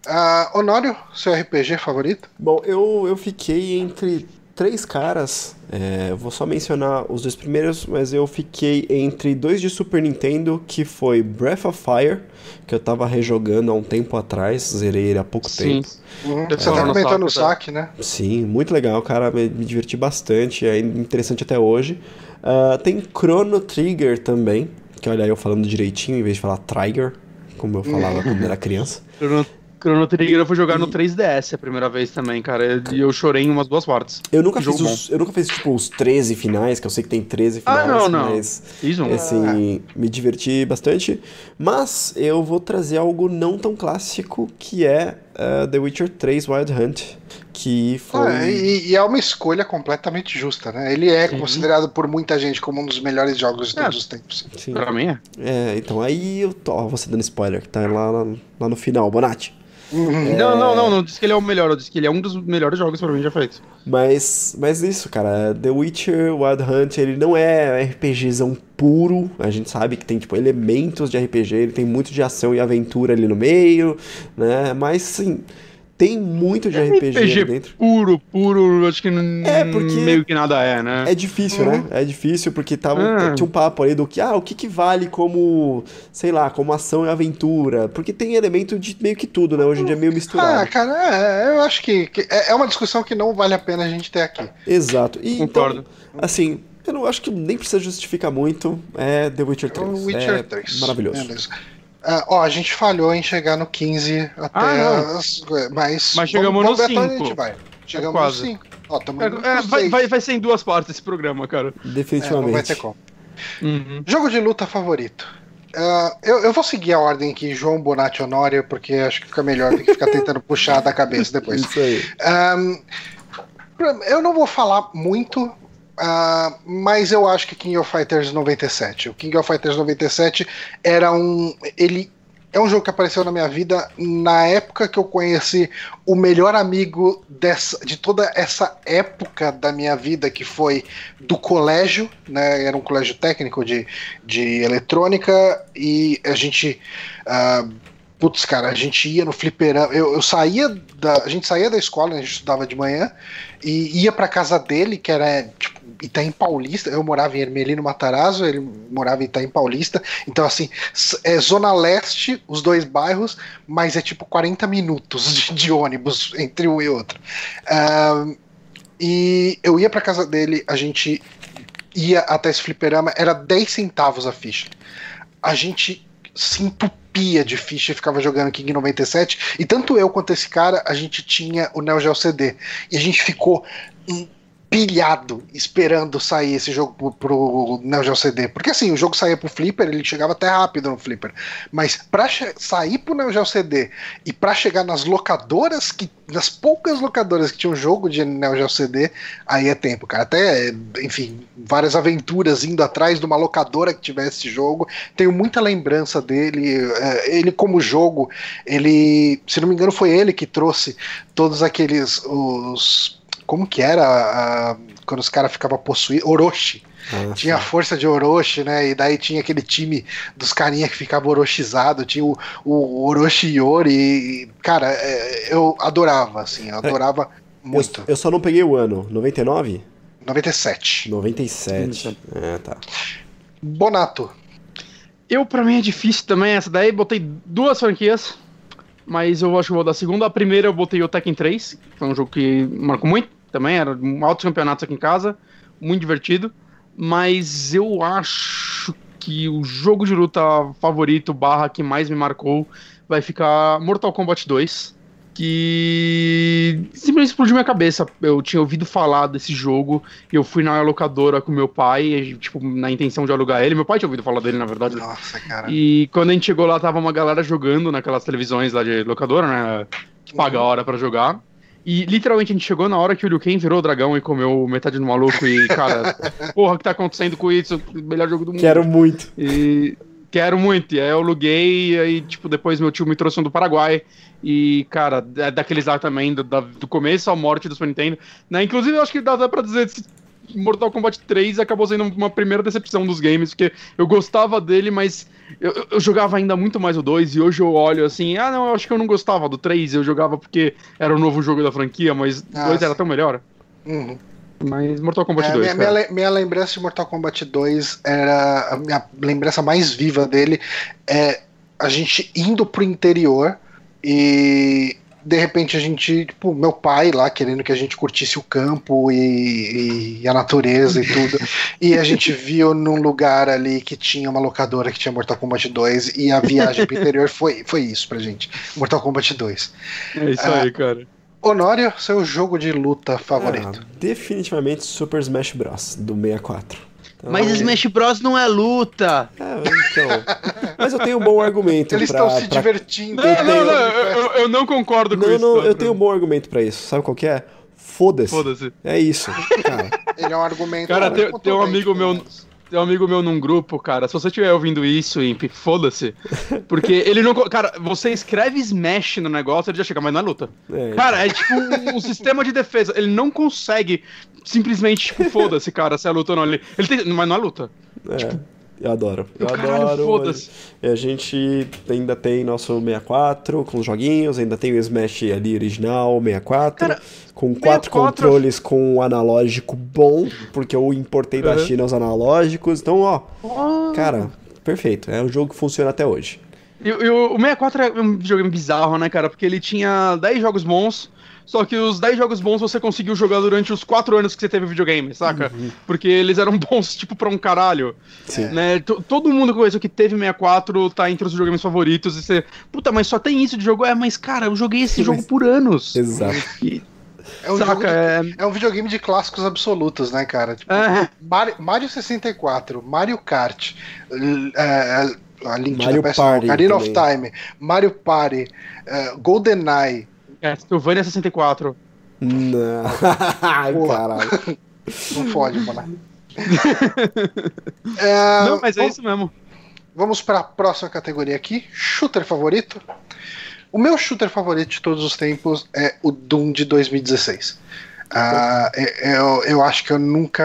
Uh, Honório, seu RPG favorito? Bom, eu, eu fiquei entre três caras. É, vou só mencionar os dois primeiros, mas eu fiquei entre dois de Super Nintendo, que foi Breath of Fire, que eu tava rejogando há um tempo atrás, zerei ele há pouco Sim. tempo. Uhum. Você ser tá no comentando o saque, né? Sim, muito legal, cara, me, me diverti bastante, é interessante até hoje. Ah, tem Chrono Trigger também, que olha eu falando direitinho em vez de falar Trigger, como eu falava quando era criança. Chrono, Chrono Trigger eu fui jogar no 3DS a primeira vez também, cara. E eu chorei em umas duas partes. Eu nunca, Jogo fiz os, eu nunca fiz, tipo, os 13 finais, que eu sei que tem 13 Ah, finais, não, não. mas... Isso, um. Assim, me diverti bastante. Mas eu vou trazer algo não tão clássico, que é uh, The Witcher 3 Wild Hunt. Que foi. Ah, e, e é uma escolha completamente justa, né? Ele é Sim. considerado por muita gente como um dos melhores jogos de É. todos os tempos. Sim. Pra mim é. É, então aí eu tô. Ó, você dando spoiler, que tá lá, lá, lá no final, Bonatti. Uhum. Não, não, não, não disse que ele é o melhor, eu disse que ele é um dos melhores jogos pra mim já feitos. Mas, mas isso, cara, The Witcher Wild Hunt, ele não é RPGzão puro, a gente sabe que tem, tipo, elementos de RPG, ele tem muito de ação e aventura ali no meio, né, mas, sim, tem muito de RPG, ali dentro. puro, puro, acho que É, porque- meio que nada é, né? É difícil, né? É difícil porque tava, Ah. tinha um papo ali do que, ah, o que que vale como, sei lá, como ação e aventura, porque tem elemento de meio que tudo, né, hoje em dia é meio Ah, misturado. cara, é, eu acho que, que é é uma discussão que não vale a pena a gente ter aqui. Exato. E, Concordo. Então, assim, eu não acho que nem precisa justificar muito. É The Witcher 3. O Witcher é 3. Maravilhoso. Beleza. Ah, ó, a gente falhou em chegar no 15 até Ah, as. Mas, Mas chegamos vamos, no onde a 5. gente vai. Chegamos quase. no 5. Ó, É, é, vai, vai, vai ser em duas partes esse programa, cara. É, não Definitivamente. vai ter como. Uhum. Jogo de luta favorito. Ah, eu, eu vou seguir a ordem aqui, João Bonatti Honório, porque acho que fica melhor do que ficar tentando puxar da cabeça depois. Isso aí. Ahn, eu não vou falar muito, ah, mas eu acho que King of Fighters 97. O King of Fighters 97 era um. Ele é um jogo que apareceu na minha vida na época que eu conheci o melhor amigo dessa, de toda essa época da minha vida, que foi do colégio, né? Era um colégio técnico de, de eletrônica, e a gente. ah, Putz, cara, a gente ia no fliperama. Eu, eu saía da. A gente saía da escola, a gente estudava de manhã, e ia pra casa dele, que era tipo Itaim Paulista. Eu morava em Ermelino Matarazzo, ele morava em Itaim Paulista. Então, assim, é Zona Leste, os dois bairros, mas é tipo 40 minutos de, de ônibus entre um e outro. Ahn, e eu ia pra casa dele, a gente ia até esse fliperama, era 10 centavos a ficha. A gente se entupia de ficha e ficava jogando King 97. E tanto eu quanto esse cara, a gente tinha o Neo Geo CD. E a gente ficou pilhado esperando sair esse jogo pro, pro Neo Geo CD. Porque assim, o jogo saía pro Flipper, ele chegava até rápido no Flipper. Mas pra sair pro Neo Geo CD e pra chegar nas locadoras, que nas poucas locadoras que tinham jogo de Neo Geo CD, aí é tempo, cara. Até, enfim, várias aventuras indo atrás de uma locadora que tivesse esse jogo. Tenho muita lembrança dele. é, Ele, como jogo, ele, se não me engano, foi ele que trouxe todos aqueles. Os, como que era a- quando os caras ficavam possuídos? Orochi. Ah, Tinha a força de Orochi, né? E daí tinha aquele time dos carinha que ficava orochizado, tinha o, o Orochi Yori. E, cara, é, eu adorava, assim, eu adorava eu, muito. eu só não peguei o ano. 99? 97. 97. É, tá. Bonato. Eu, pra mim, é difícil também essa daí. Botei duas franquias, mas eu acho que vou dar a segunda. A primeira eu botei o Tekken 3, que foi um jogo que marcou muito também. Era um altos campeonatos aqui em casa, muito divertido. Mas eu acho que o jogo de luta favorito, barra que mais me marcou, vai ficar Mortal Kombat 2. Que simplesmente explodiu minha cabeça. Eu tinha ouvido falar desse jogo e eu fui na locadora com meu pai, tipo, na intenção de alugar ele. Meu pai tinha ouvido falar dele, na verdade. Nossa, cara. E quando a gente chegou lá, tava uma galera jogando naquelas televisões lá de locadora, né? Que paga a hora pra jogar. E literalmente a gente chegou na hora que o Liu Kang virou o dragão e comeu metade do maluco. E, cara, porra, o que tá acontecendo com isso? Melhor jogo do mundo. Quero muito. E quero muito. E aí eu aluguei, e aí, tipo, depois meu tio me trouxe um do Paraguai. E, cara, é daqueles lá também, do, da- do começo à morte do Super Nintendo. Né? Inclusive, eu acho que dá, dá pra dizer Mortal Kombat 3 acabou sendo uma primeira decepção dos games, porque eu gostava dele, mas eu, eu- jogava ainda muito mais o 2, e hoje eu olho assim, ah, não, eu acho que eu não gostava do 3, eu jogava porque era o novo jogo da franquia, mas o Ah, 2 era tão melhor. Uhum. Mas Mortal Kombat É, 2, minha, minha, minha lembrança de Mortal Kombat 2 era. A minha lembrança mais viva dele é a gente indo pro interior e de repente a gente, tipo, meu pai lá querendo que a gente curtisse o campo e, e a natureza e tudo. e a gente viu num lugar ali que tinha uma locadora que tinha Mortal Kombat 2 e a viagem pro interior foi, foi isso pra gente. Mortal Kombat 2. É isso aí, cara. Honório, seu jogo de luta favorito. Ah, definitivamente Super Smash Bros. do 64. Então, Mas Smash Bros não é luta. É, então. Mas eu tenho um bom argumento Eles pra, estão se pra- divertindo. Não, Eu não, tenho- não, eu, eu- eu não concordo com Não, isso. não, eu tenho um bom argumento pra isso. Sabe qual que é? Foda-se. Foda-se. É isso, cara. Ele é um argumento. Cara, tem- tem um amigo meu- menos. Tem um amigo meu num grupo, cara. Se você estiver ouvindo isso, Imp, foda-se. Porque ele não. Cara, você escreve Smash no negócio, ele já chega, mas não é luta. É, Cara, é tipo um, um sistema de defesa. Ele não consegue simplesmente, tipo, foda-se, cara, se é luta ou não. Ele, ele tem, mas não é luta. é, eu adoro. Eu Caralho, adoro. foda-se. E a gente ainda tem nosso 64 com os joguinhos, ainda tem o Smash ali original, 64, Cara, com quatro 64 controles com um analógico bom, porque eu importei da Uhum. China os analógicos. Então, ó, cara, perfeito. É um jogo que funciona até hoje. E, o, o 64 é um videogame bizarro, né, cara? Porque ele tinha 10 jogos bons. Só que os 10 jogos bons você conseguiu jogar durante os 4 anos que você teve videogame, saca? Porque eles eram bons, tipo, pra um caralho. Sim. Né? T- Todo mundo que conheceu que teve 64 tá entre os videogames favoritos. E você, puta, mas só tem isso de jogo? É, mas cara, eu joguei esse Sim, jogo mas- por anos. Exato. E, É um, saca, de- é. é um videogame de clássicos absolutos, né, cara? Tipo, É. Mario, Mario 64, Mario Kart, l- é, a Link to Mario Party Ocarina of. Time, Mario Party, é, GoldenEye. Castlevania 64. Não. Ai, caralho. Não fode, mano. É, Não, mas é vamos- isso mesmo. Vamos para a próxima categoria aqui. Shooter favorito. O meu shooter favorito de todos os tempos é o Doom de 2016. Ah, é- eu, eu acho que eu nunca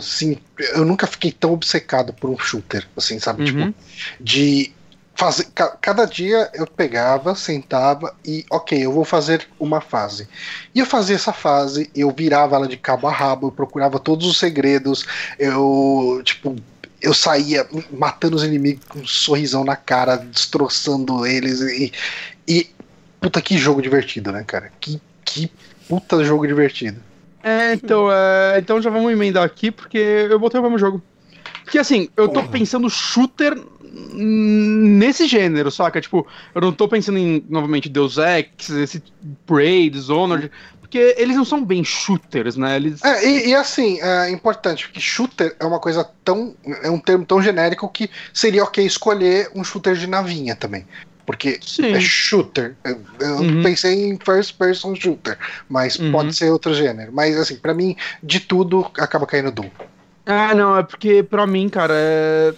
sim, eu nunca fiquei tão obcecado por um shooter, assim, sabe? Uhum. Tipo, de fazer. ca- Cada dia eu pegava, sentava e, ok, eu vou fazer uma fase. E eu fazia essa fase, eu virava ela de cabo a rabo, eu procurava todos os segredos, eu, tipo, eu saía matando os inimigos com um sorrisão na cara, destroçando eles e. e puta, que jogo divertido, né, cara? Que, que puta jogo divertido. É, então, é, então já vamos emendar aqui, porque eu botei o mesmo jogo. Porque assim, eu tô Porra. pensando shooter nesse gênero, saca? Tipo, eu não tô pensando em, novamente, Deus Ex, esse Prey, Dishonored, porque eles não são bem shooters, né? Eles... É, e, e assim, é importante, porque shooter é uma coisa tão. é um termo tão genérico que seria ok escolher um shooter de navinha também. Porque Sim. é shooter. Eu, eu Uhum. pensei em first person shooter, mas Uhum. pode ser outro gênero. Mas assim, pra mim, de tudo acaba caindo Doom. Ah, não, é porque pra mim, cara, é...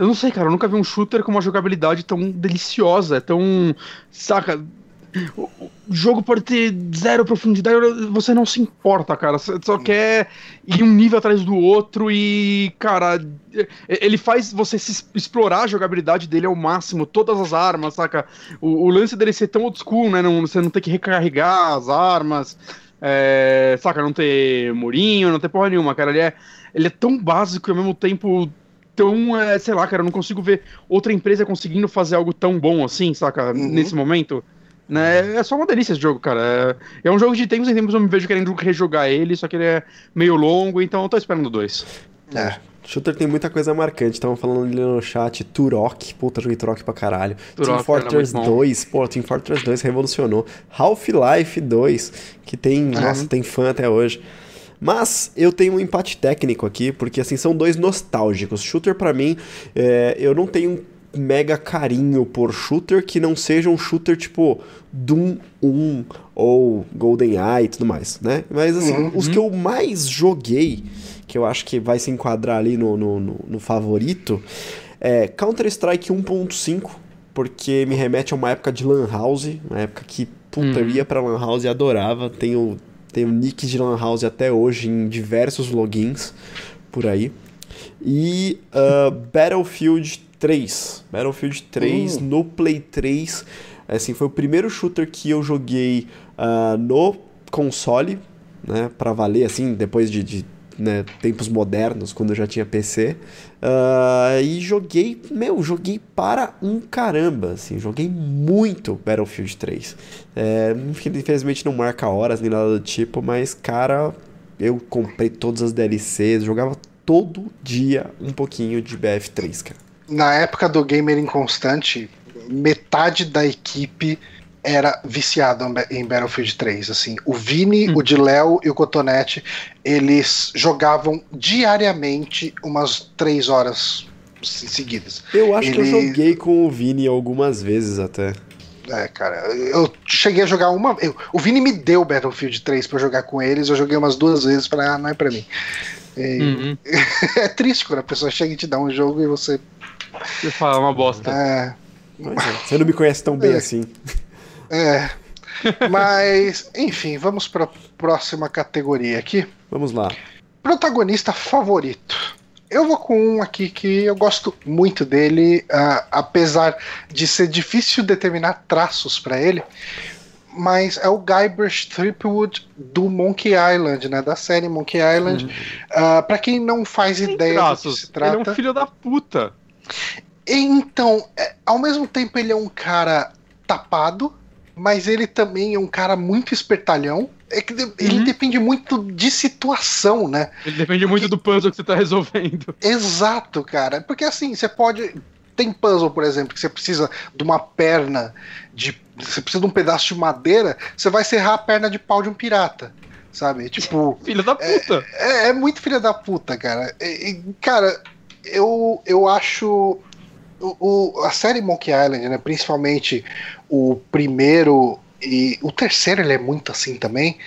Eu não sei, cara, eu nunca vi um shooter com uma jogabilidade tão deliciosa, tão. Saca? O jogo pode ter zero profundidade, você não se importa, cara. Você só quer ir um nível atrás do outro e, cara, ele faz você se explorar a jogabilidade dele ao máximo, todas as armas, saca? O, o lance dele ser tão old school, né? Não, você não ter que recarregar as armas, é, saca? Não ter murinho, não ter porra nenhuma, cara. Ele é, ele é tão básico e ao mesmo tempo tão, é, sei lá, cara, eu não consigo ver outra empresa conseguindo fazer algo tão bom assim, saca? Uhum. Nesse momento. Né? É só uma delícia esse jogo, cara. É, é um jogo de tempos em tempos eu me vejo querendo rejogar ele, só que ele é meio longo, então eu tô esperando dois. É. Shooter tem muita coisa marcante. Estavam falando ali no chat, Turok. Puta, joguei Turok pra caralho. Turok Team era Fortress muito bom. 2. Pô, Team Fortress 2 revolucionou. Half-Life 2, que tem, nossa, tem fã até hoje. Mas eu tenho um empate técnico aqui, porque assim, são dois nostálgicos. Shooter pra mim, é, eu não tenho um mega carinho por shooter que não seja um shooter tipo Doom 1 ou GoldenEye e tudo mais, né? Mas assim, os que eu mais joguei, que eu acho que vai se enquadrar ali no, no, no- no favorito, é Counter-Strike 1.5, porque me remete a uma época de Lan House, uma época que, puta, eu ia pra Lan House e adorava. Tenho, tenho nicks de Lan House até hoje em diversos logins por aí. E ah, Battlefield 3. Battlefield 3 no Play 3. Assim, foi o primeiro shooter que eu joguei ah, no console. né, para valer, assim, depois de, de né, tempos modernos, quando eu já tinha PC. Uh, e joguei, meu, joguei para um caramba, assim, joguei muito Battlefield 3. É, infelizmente não marca horas nem nada do tipo, mas, cara, eu comprei todas as DLCs, jogava todo dia um pouquinho de BF3, cara. Na época do Gamer Inconstante, metade da equipe era viciado em Battlefield 3, assim. O Vini, hum. o Diléo e o Cotonete, eles jogavam diariamente umas três horas seguidas. Eu acho Ele... que eu joguei com o Vini algumas vezes até. É, cara, eu cheguei a jogar uma. Eu, o Vini me deu Battlefield 3 para jogar com eles, eu joguei umas duas vezes para ah, não é para mim. uhum. é triste quando a pessoa chega e te dá um jogo e você. Você fala uma bosta. É. é. Você não me conhece tão bem é. assim. É. Mas, enfim, vamos para a próxima categoria aqui. Vamos lá. Protagonista favorito. Eu vou com um aqui que eu gosto muito dele, uh, apesar de ser difícil determinar traços para ele. Mas é o Guybrush Threepwood do Monkey Island, né? Da série Monkey Island. Uhum. Uh, para quem não faz Tem ideia traços. do que se trata. Ele é um filho da puta. Então, é, ao mesmo tempo ele é um cara tapado, mas ele também é um cara muito espertalhão. É que ele uhum. depende muito de situação, né? Ele depende muito do puzzle que você tá resolvendo. Exato, cara. Porque assim, você pode. Tem puzzle, por exemplo, que você precisa de uma perna de. Você precisa de um pedaço de madeira, você vai serrar a perna de pau de um pirata. Sabe? Tipo. filha da puta. É, é, é muito filha da puta, cara. E, cara, eu, eu acho o, o, a série Monkey Island, né, principalmente o primeiro e o terceiro, ele é muito assim também.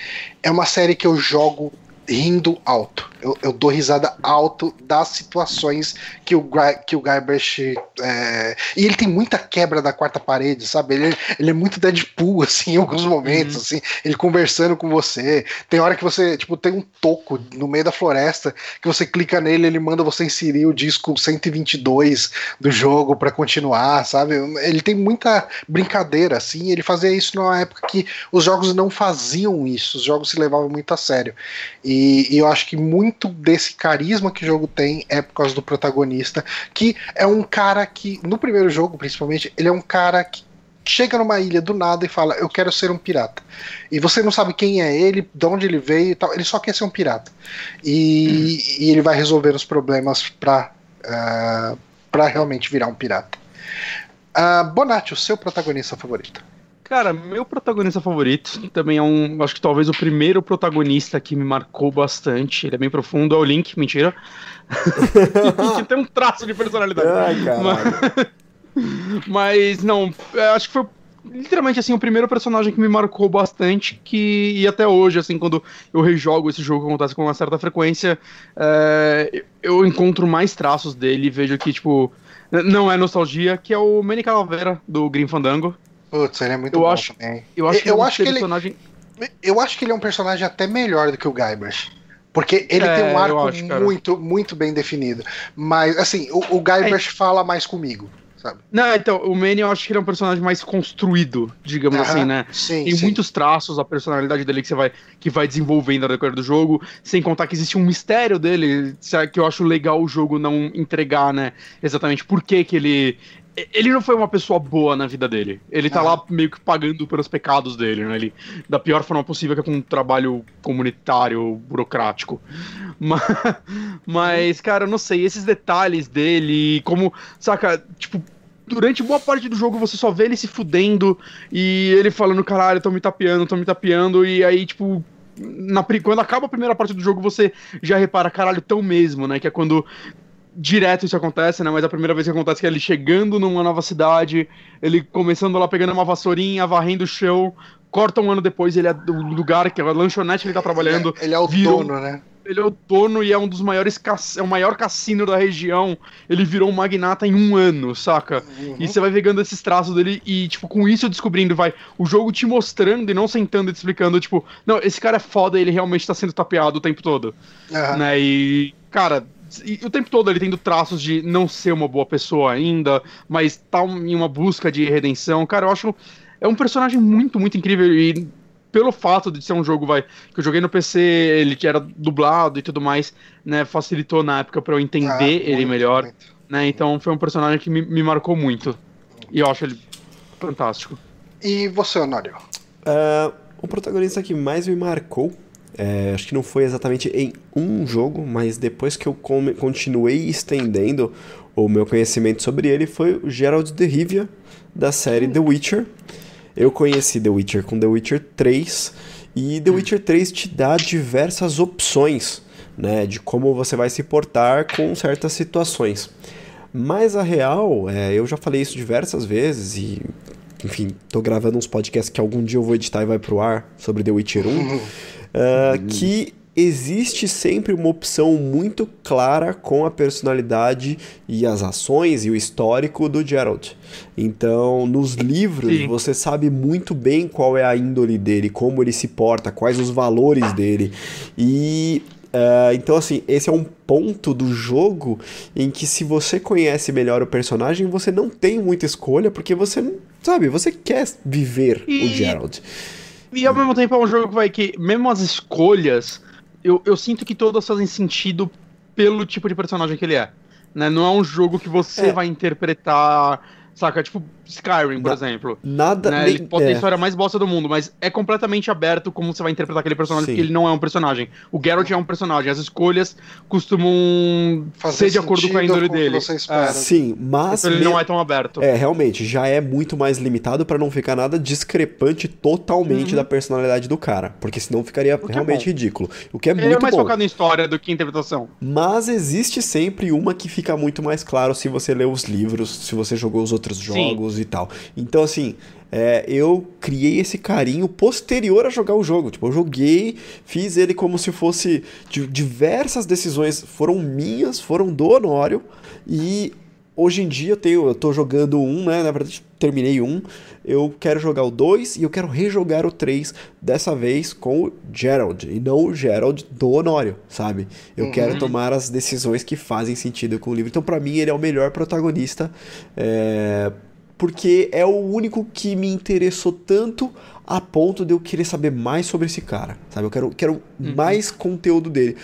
É uma série que eu jogo rindo alto. Eu, eu, dou risada alto das situações que o, que o Guybrush. É... E ele tem muita quebra da quarta parede, sabe? Ele, ele é muito Deadpool, assim, em alguns momentos, uhum. assim, ele conversando com você. Tem hora que você, tipo, tem um toco no meio da floresta, que você clica nele, ele manda você inserir o disco 122 do jogo para continuar, sabe? Ele tem muita brincadeira, assim, ele fazia isso numa época que os jogos não faziam isso, os jogos se levavam muito a sério. E, e eu acho que muito muito desse carisma que o jogo tem é por causa do protagonista, que é um cara que, no primeiro jogo principalmente, ele é um cara que chega numa ilha do nada e fala: Eu quero ser um pirata. E você não sabe quem é ele, de onde ele veio e tal. Ele só quer ser um pirata. E, uhum. e ele vai resolver os problemas pra, uh, pra realmente virar um pirata. Uh, Bonatti, o seu protagonista favorito? Cara, meu protagonista favorito também é um. Acho que talvez o primeiro protagonista que me marcou bastante. Ele é bem profundo, é o Link, mentira. que tem um traço de personalidade. Ai, Mas, mas não, é, acho que foi literalmente assim o primeiro personagem que me marcou bastante que e até hoje assim quando eu rejogo esse jogo que acontece com uma certa frequência é, eu encontro mais traços dele e vejo que tipo não é nostalgia que é o Manny Calavera do Green Fandango Putz, ele é muito eu bom acho, também. Eu acho, eu, que, acho que personagem... ele, eu acho que ele é um personagem até melhor do que o Guybrush. Porque ele é, tem um arco acho, muito, muito bem definido. Mas, assim, o, o Guybrush é. fala mais comigo. Sabe? Não, então, o Manny eu acho que ele é um personagem mais construído, digamos assim, né? Sim, Tem sim. muitos traços, a personalidade dele que você vai, que vai desenvolvendo ao decorrer do jogo, sem contar que existe um mistério dele, que eu acho legal o jogo não entregar, né? Exatamente por que, que ele, ele não foi uma pessoa boa na vida dele. Ele tá ah. lá meio que pagando pelos pecados dele, né? Ele, da pior forma possível, que é com um trabalho comunitário, burocrático. Mas, mas, cara, eu não sei, esses detalhes dele, como, saca, tipo, durante boa parte do jogo você só vê ele se fudendo e ele falando, caralho, tô me tapeando, tô me tapeando, e aí, tipo, na, quando acaba a primeira parte do jogo, você já repara, caralho, tão mesmo, né? Que é quando direto isso acontece, né? Mas a primeira vez que acontece é que ele chegando numa nova cidade, ele começando lá pegando uma vassourinha, varrendo o chão, corta um ano depois, ele é do lugar que é a lanchonete que ele tá trabalhando. Ele é, ele é o virou, dono, né? Ele é o dono e é um dos maiores é o maior cassino da região. Ele virou um magnata em um ano, saca? Uhum. E você vai pegando esses traços dele e, tipo, com isso descobrindo, vai, o jogo te mostrando e não sentando e te explicando, tipo, não, esse cara é foda, ele realmente tá sendo tapeado o tempo todo. Uhum. Né? E, cara, e o tempo todo ele tendo traços de não ser uma boa pessoa ainda, mas tá em uma busca de redenção. Cara, eu acho. É um personagem muito, muito incrível. E pelo fato de ser um jogo, vai, que eu joguei no PC, ele era dublado e tudo mais, né, facilitou na época para eu entender Ah, ele muito, melhor, muito. né, então foi um personagem que me, me marcou muito. E eu acho ele fantástico. E você, Honório? Ah, o protagonista que mais me marcou, é, acho que não foi exatamente em um jogo, mas depois que eu continuei estendendo o meu conhecimento sobre ele, foi o Geralt de Rivia, da série The Witcher. Eu conheci The Witcher com The Witcher 3, e The Witcher 3 te dá diversas opções, né, de como você vai se portar com certas situações. Mas a real, é, eu já falei isso diversas vezes e, enfim, tô gravando uns podcasts que algum dia eu vou editar e vai pro ar sobre The Witcher 1, ah, que existe sempre uma opção muito clara com a personalidade e as ações e o histórico do Geralt. Então, nos livros, Sim. você sabe muito bem qual é a índole dele, como ele se porta, quais os valores dele. E ah, então, assim, esse é um ponto do jogo em que se você conhece melhor o personagem, você não tem muita escolha, porque você, sabe, você quer viver E- o Geralt. E ao mesmo tempo é um jogo que vai que, mesmo as escolhas, eu, eu sinto que todas fazem sentido pelo tipo de personagem que ele é. Né? Não é um jogo que você É. vai interpretar, saca? Tipo Skyrim, por Na- exemplo. Nada. Né? nem- Ele pode ter a é. história mais bosta do mundo, mas é completamente aberto como você vai interpretar aquele personagem, Sim. porque ele não é um personagem. O Geralt é um personagem, as escolhas costumam Fazer ser de acordo com a índole dele. você espera. Sim, mas. Então ele me- não é tão aberto. É, realmente, já é muito mais limitado pra não ficar nada discrepante totalmente Uhum. da personalidade do cara, porque senão ficaria é realmente bom. ridículo. O que é Ele é muito mais bom. focado em história do que em interpretação. Mas existe sempre uma que fica muito mais claro se você lê os livros, se você jogou os outros jogos e tal. Então, assim, é, eu criei esse carinho posterior a jogar o jogo. Tipo, eu joguei, fiz ele como se fosse. di- Diversas decisões foram minhas, foram do Honório. E hoje em dia eu tenho. Eu tô jogando um, né? Na verdade, terminei um. Eu quero jogar o 2 e eu quero rejogar o 3, dessa vez com o Gerald, e não o Gerald do Honório, sabe? Eu quero tomar as decisões que fazem sentido com o livro. Então, pra mim, ele é o melhor protagonista, é, porque é o único que me interessou tanto a ponto de eu querer saber mais sobre esse cara, sabe? Eu quero, quero mais conteúdo dele.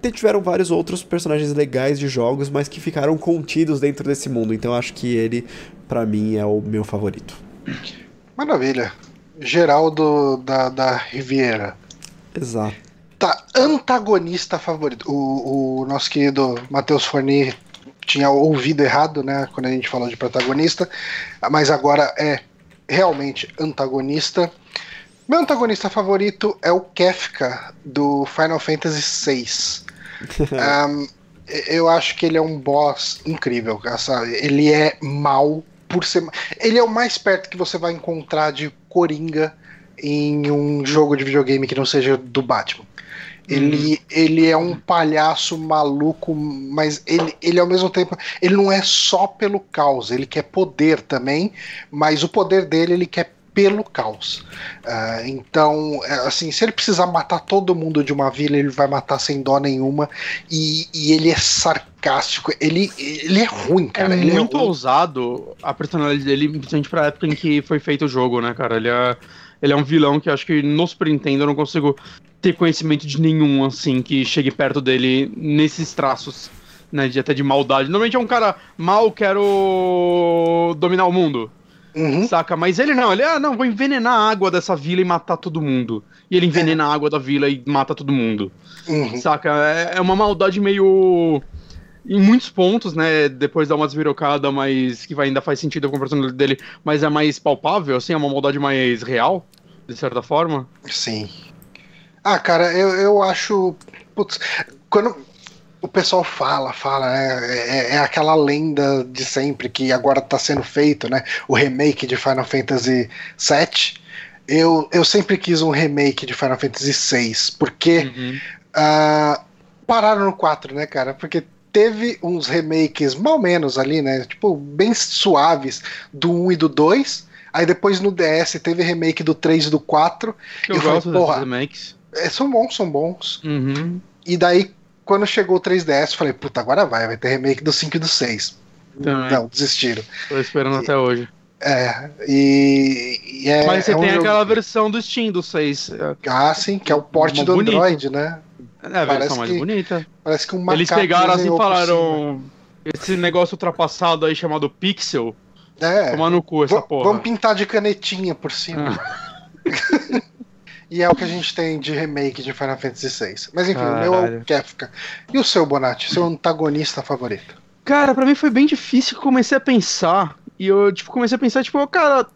Te- Tiveram vários outros personagens legais de jogos, mas que ficaram contidos dentro desse mundo. Então, eu acho que ele, pra mim, é o meu favorito. Maravilha. Geraldo da, da Riviera. Exato. Tá, antagonista favorito. O, o nosso querido Matheus Forni tinha ouvido errado, né? Quando a gente falou de protagonista, mas agora é realmente antagonista. Meu antagonista favorito é o Kefka do Final Fantasy VI. Ahn, eu acho que ele é um boss incrível, sabe? Ele é mal por ser. Ele é o mais perto que você vai encontrar de Coringa em um jogo de videogame que não seja do Batman. Ele, ele é um palhaço maluco, mas ele, ele ao mesmo tempo. Ele não é só pelo caos, ele quer poder também, mas o poder dele ele quer pelo caos. Ah, então, é, assim, se ele precisar matar todo mundo de uma vila, ele vai matar sem dó nenhuma. E, e ele é sarcástico, ele, ele é ruim, cara. é ele muito é ousado a personalidade dele, principalmente pra época em que foi feito o jogo, né, cara? Ele é, ele é um vilão que eu acho que no Super Nintendo eu não consigo ter conhecimento de nenhum, assim, que chegue perto dele nesses traços, né, de até de maldade. Normalmente é um cara mal, quero dominar o mundo, Uhum. saca? Mas ele não, ele, ah, não, vou envenenar a água dessa vila e matar todo mundo. E ele envenena a água da vila e mata todo mundo. Uhum. Saca? É, é uma maldade meio. Em muitos pontos, né? Depois dá uma desvirocada, mas que vai, ainda faz sentido com a personalidade dele, mas é mais palpável, assim, é uma maldade mais real, de certa forma. Sim. Ah, cara, eu, eu acho. Putz, quando o pessoal fala, fala, né? É, é aquela lenda de sempre que agora tá sendo feito, né? O remake de Final Fantasy VII. Eu, eu sempre quis um remake de Final Fantasy VI, porque Uhum. ah, pararam no 4, né, cara? Porque teve uns remakes mal menos ali, né? Tipo, bem suaves do 1 e do 2. Aí depois no DS teve remake do 3 e do 4. Eu, Eu falei, gosto porra. desses remakes. É, são bons, são bons. Uhum. E daí, quando chegou o 3DS, eu falei, puta, agora vai, vai ter remake do 5 e do 6. Também. Não, desistiram. Tô esperando até hoje. É, e, e é. Mas você é um tem jogo- aquela versão do Steam do 6. É Ah, sim, que é o porte do bonita. Android, né? É a Parece versão mais que bonita. Parece que um Eles macaco pegaram assim e falaram. Esse negócio ultrapassado aí chamado Pixel. É, Tomar no cu essa porra. vamos pintar de canetinha por cima. e é o que a gente tem de remake de Final Fantasy VI. Mas enfim, o meu é o Caralho. Kefka. E o seu, Bonatti? Seu antagonista favorito? Cara, pra mim foi bem difícil eu comecei a pensar. E eu, tipo, comecei a pensar, tipo, cara,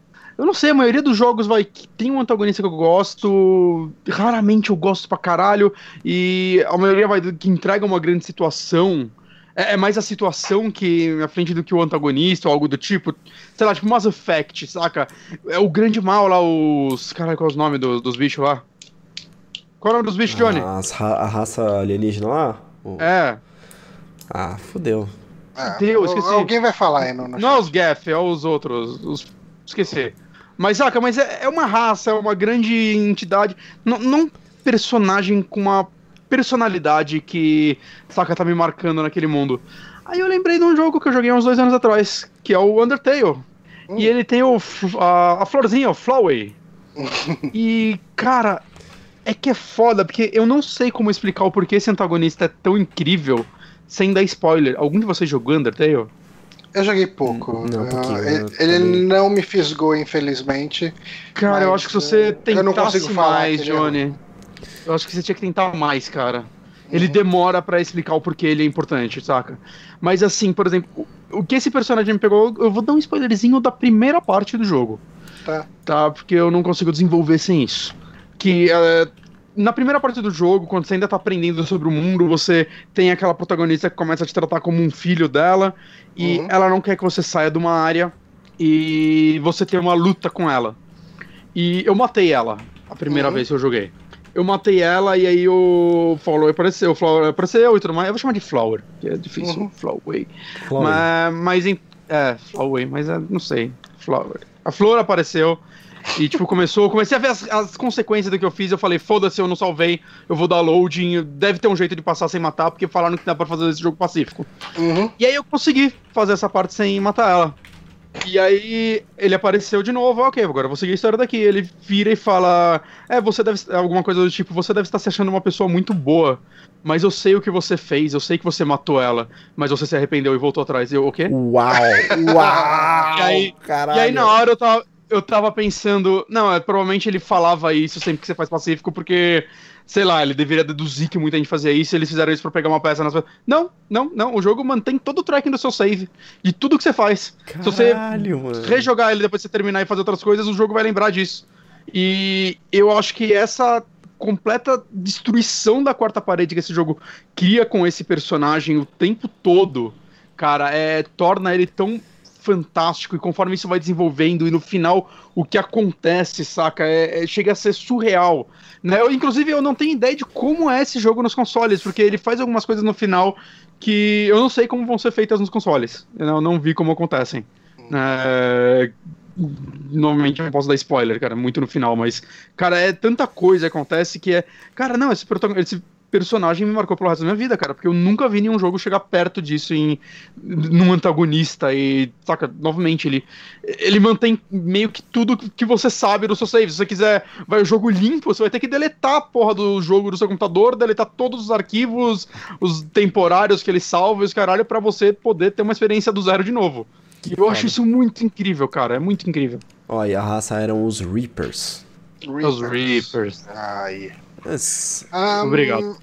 eu não sei, a maioria dos jogos vai que tem um antagonista que eu gosto. Raramente eu gosto pra caralho. E a maioria vai que entrega uma grande situação. É, é mais a situação que à frente do que o antagonista ou algo do tipo. Sei lá, tipo Mass Effect, saca? É o grande mal lá, os. Caralho, qual é o nome dos, dos bichos lá? Qual é o nome dos bichos, Johnny? As ra- a raça alienígena lá? O- É. Ah, fudeu. Ah, Deus, esqueci. Alguém vai falar aí no, no Não é os Gaff, é os outros. Os... Esqueci. Mas, saca, mas é, é uma raça, é uma grande entidade. Não, não personagem com uma personalidade que, saca, tá me marcando naquele mundo. Aí eu lembrei de um jogo que eu joguei uns dois anos atrás, que é o Undertale. Hum. E ele tem o, a, a florzinha, o Flowey. e, cara, é que é foda, porque eu não sei como explicar o porquê esse antagonista é tão incrível sem dar spoiler. Algum de vocês jogou Undertale? Eu joguei pouco. Não, um pouquinho, Ah, eu ele também. não me fisgou, infelizmente. Cara, eu acho que se você eh, eu não tentasse consigo falar mais, é Johnny. Eu acho que você tinha que tentar mais, cara. Ele demora pra explicar o porquê ele é importante, saca? Mas assim, por exemplo, o- que esse personagem me pegou, eu vou dar um spoilerzinho da primeira parte do jogo. Tá. Tá? Porque eu não consigo desenvolver sem isso. Que eh, na primeira parte do jogo, quando você ainda tá aprendendo sobre o mundo, você tem aquela protagonista que começa a te tratar como um filho dela e Uhum. ela não quer que você saia de uma área e você tem uma luta com ela. E eu matei ela a primeira Uhum. vez que eu joguei. Eu matei ela e aí o Flower apareceu, o Flower apareceu e tudo mais. Eu vou chamar de Flower, que é difícil, Uhum. Flowway. Mas, mas em, é, Flowway, mas é, não sei, Flower. A flor apareceu e tipo começou, eu comecei a ver as, as consequências do que eu fiz. Eu falei, foda-se, eu não salvei, eu vou dar loading. Deve ter um jeito de passar sem matar, porque falaram que dá pra fazer esse jogo pacífico. Uhum. E aí eu consegui fazer essa parte sem matar ela. E aí ele apareceu de novo, ok, agora eu vou seguir a história daqui. Ele vira e fala: É, você deve. Alguma coisa do tipo, você deve estar se achando uma pessoa muito boa. Mas eu sei o que você fez, eu sei que você matou ela, mas você se arrependeu e voltou atrás. E eu, o quê? Uau! Uau! E aí- caralho. E aí na hora eu tava, eu tava pensando, não, é, provavelmente ele falava isso sempre que você faz pacífico, porque, sei lá, ele deveria deduzir que muita gente fazia isso e eles fizeram isso pra pegar uma peça nas Não, não, não. O jogo mantém todo o tracking do seu save, de tudo que você faz. Se você Caralho, mano. rejogar ele depois que você terminar e fazer outras coisas, o jogo vai lembrar disso. E eu acho que essa completa destruição da quarta parede que esse jogo cria com esse personagem o tempo todo, cara, é torna ele tão fantástico e conforme isso vai desenvolvendo e no final o que acontece, saca, é, é- chega a ser surreal. Né? Eu, inclusive eu não tenho ideia de como é esse jogo nos consoles, porque ele faz algumas coisas no final que eu não sei como vão ser feitas nos consoles. Eu não, não vi como acontecem. É, Normalmente eu não posso dar spoiler, cara, muito no final, mas, cara, é tanta coisa que acontece que é. Cara, não, esse, protagon- esse personagem me marcou pelo resto da minha vida, cara, porque eu nunca vi nenhum jogo chegar perto disso em num antagonista e, saca, novamente, ele ele mantém meio que tudo que você sabe do seu save. Se você quiser, vai o jogo limpo, você vai ter que deletar a porra do jogo do seu computador, deletar todos os arquivos, os temporários que ele salva e os caralho, pra você poder ter uma experiência do zero de novo. E eu acho isso muito incrível, cara. É muito incrível. Ó, e a raça eram os Reapers. Os Reapers. Aí. Ah, Obrigado.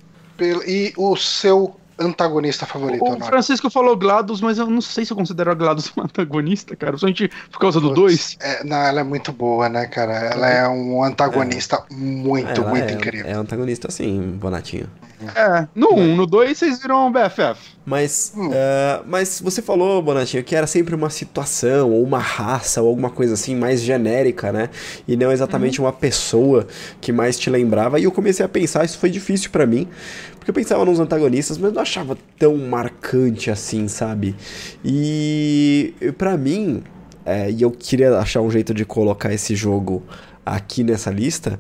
E o seu antagonista favorito, O Honório? Francisco falou GLaDOS, mas eu não sei se eu considero a GLaDOS um antagonista, cara. Principalmente por causa do 2. É, não, ela é muito boa, né, cara? Ela é um antagonista muito, ela muito é, incrível. É antagonista sim, Bonatinho. É, no 1, no 2 vocês viram BFF. Mas, Hum. eh, mas você falou, Bonatinho, que era sempre uma situação, ou uma raça, ou alguma coisa assim mais genérica, né? E não exatamente uma pessoa que mais te lembrava. E eu comecei a pensar, isso foi difícil pra mim, porque eu pensava nos antagonistas, mas não achava tão marcante assim, sabe? E pra mim, eh, e eu queria achar um jeito de colocar esse jogo aqui nessa lista.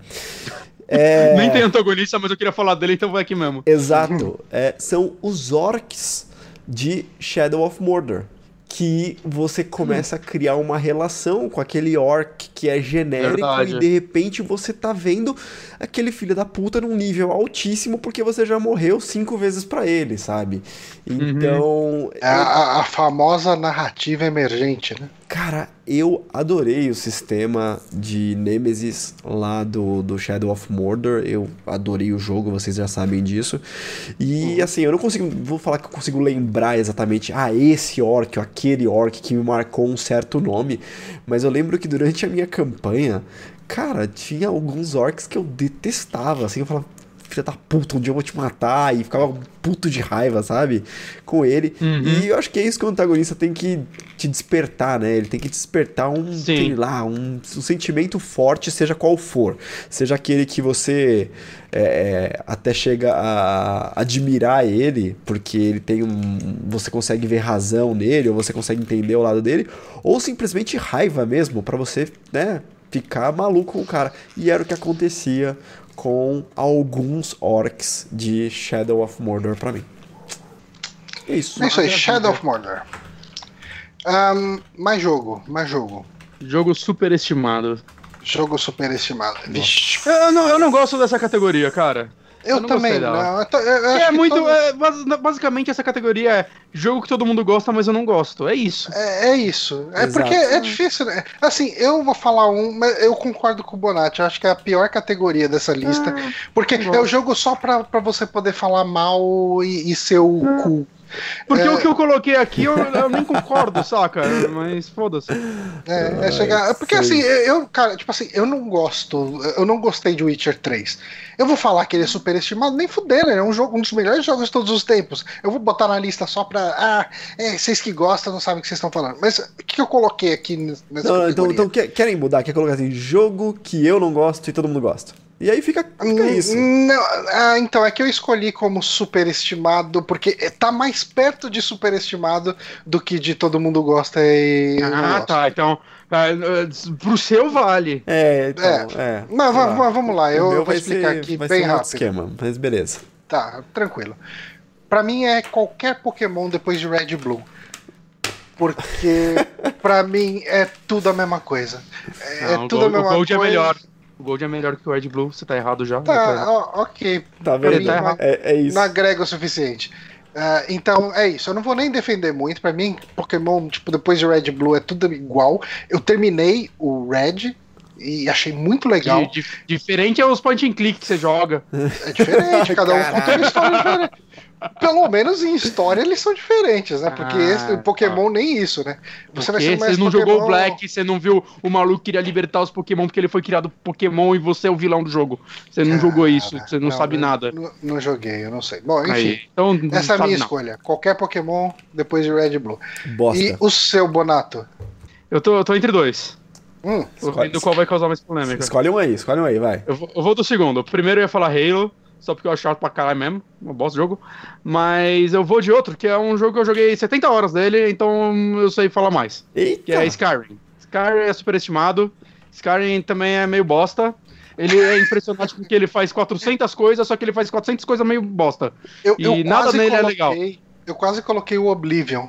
É... Nem tem antagonista, mas eu queria falar dele, então vai aqui mesmo. Exato. É, são os orcs de Shadow of Mordor. que você começa a criar uma relação com aquele orc que é genérico Verdade. e de repente você tá vendo aquele filho da puta num nível altíssimo porque você já morreu cinco vezes pra ele, sabe? Então, É a, a- a famosa narrativa emergente, né? Cara, eu adorei o sistema de Nemesis lá do, do Shadow of Mordor. Eu adorei o jogo, vocês já sabem disso. E assim, eu não consigo. Vou falar que eu consigo lembrar exatamente. Ah, esse orc, ou aquele orc que me marcou um certo nome. Mas eu lembro que durante a minha campanha, cara, tinha alguns orcs que eu detestava. Assim, eu falava. Filha da puta, um dia eu vou te matar. E ficava puto de raiva, sabe? Com ele. E eu acho que é isso que o antagonista tem que te despertar, né? Ele tem que despertar um, Sim. sei lá, um, um sentimento forte, seja qual for. Seja aquele que você é, é, até chega a admirar ele, porque ele tem um. Você consegue ver razão nele, ou você consegue entender o lado dele, ou simplesmente raiva mesmo, pra você, né? Ficar maluco com o cara. E era o que acontecia com alguns orcs de Shadow of Mordor pra mim. É isso. É isso aí. Shadow of Mordor. Ahn, mais jogo, mais jogo. Jogo superestimado. Jogo superestimado. Vixe. Eu não, eu não gosto dessa categoria, cara. Eu, eu não também não. Eu tô- eu- É muito. todo- é, bas- basicamente, essa categoria é jogo que todo mundo gosta, mas eu não gosto. É isso. É, é isso. É Exato. porque é difícil, né? Assim, eu vou falar um, mas eu concordo com o Bonatti. Eu acho que é a pior categoria dessa lista. porque não é o jogo só pra, pra você poder falar mal e, e ser o cu. Porque É. o que eu coloquei aqui eu, eu nem concordo, saca? Mas foda-se. É, é chegar. é Porque sei. assim, eu, cara, tipo assim, eu não gosto. Eu não gostei de Witcher 3. Eu vou falar que ele é superestimado, nem fuder, né? É um, jogo, um dos melhores jogos de todos os tempos. Eu vou botar na lista só pra. Ah, é, vocês que gostam não sabem o que vocês estão falando. Mas o que, que eu coloquei aqui nessa Não, não, então, então quer- querem mudar? Quer colocar assim, jogo que eu não gosto e todo mundo gosta. E aí fica, fica isso. Não, ah, então, é que eu escolhi como superestimado, porque tá mais perto de superestimado do que de todo mundo gosta e. Ah, tá. Então, ah, ah, pro seu vale. É, então, é. Mas va- sei va- vamos lá, eu vou explicar ser- aqui vai bem ser outro rápido. esquema, mas beleza. Tá, tranquilo. Pra mim é qualquer Pokémon depois de Red Blue. Porque pra mim é tudo a mesma coisa. É Não, tudo a Gold, o mesma Gold coisa. é melhor. O Gold é melhor que o Red Blue, você tá errado já. já tá Tá, ó, ok. Tá vendo? não, É, é isso. não agrega o suficiente. Ah, então é isso. Eu não vou nem defender muito. Pra mim, Pokémon, tipo, depois de Red Blue é tudo igual. Eu terminei o Red e achei muito legal. Di- di- diferente é os point and click que você joga. É diferente, cada um conta uma história diferente. Pelo menos em história eles são diferentes, né? Porque Ah, esse, o Pokémon nem isso, né? Você vai Porque ser mais você não Pokémon... jogou o Black, você não viu o maluco que queria libertar os Pokémon porque ele foi criado Pokémon e você é o vilão do jogo. Você não jogou isso, você não, sabe eu nada. Não, não joguei, eu não sei. Bom, enfim. Aí, então, não Essa é a sabe minha não. escolha. Qualquer Pokémon depois de Red Blue. Bosta. E o seu, Bonato? Eu tô, eu tô entre dois. Hum, Escolhe- vendo qual vai causar mais polêmica. Escolhe um aí, escolhe um aí, vai. Eu vou, eu vou do segundo. Primeiro eu ia falar Halo, só porque eu acho chato pra caralho mesmo. Um bosta de jogo. Mas eu vou de outro, que é um jogo que eu joguei 70 horas dele, então eu sei falar mais. Que Eita! é Skyrim. Skyrim é superestimado. Skyrim também é meio bosta. Ele é impressionante porque ele faz 400 coisas, só que ele faz 400 coisas meio bosta. eu, E eu nada nele é coloquei, Eu quase coloquei o Oblivion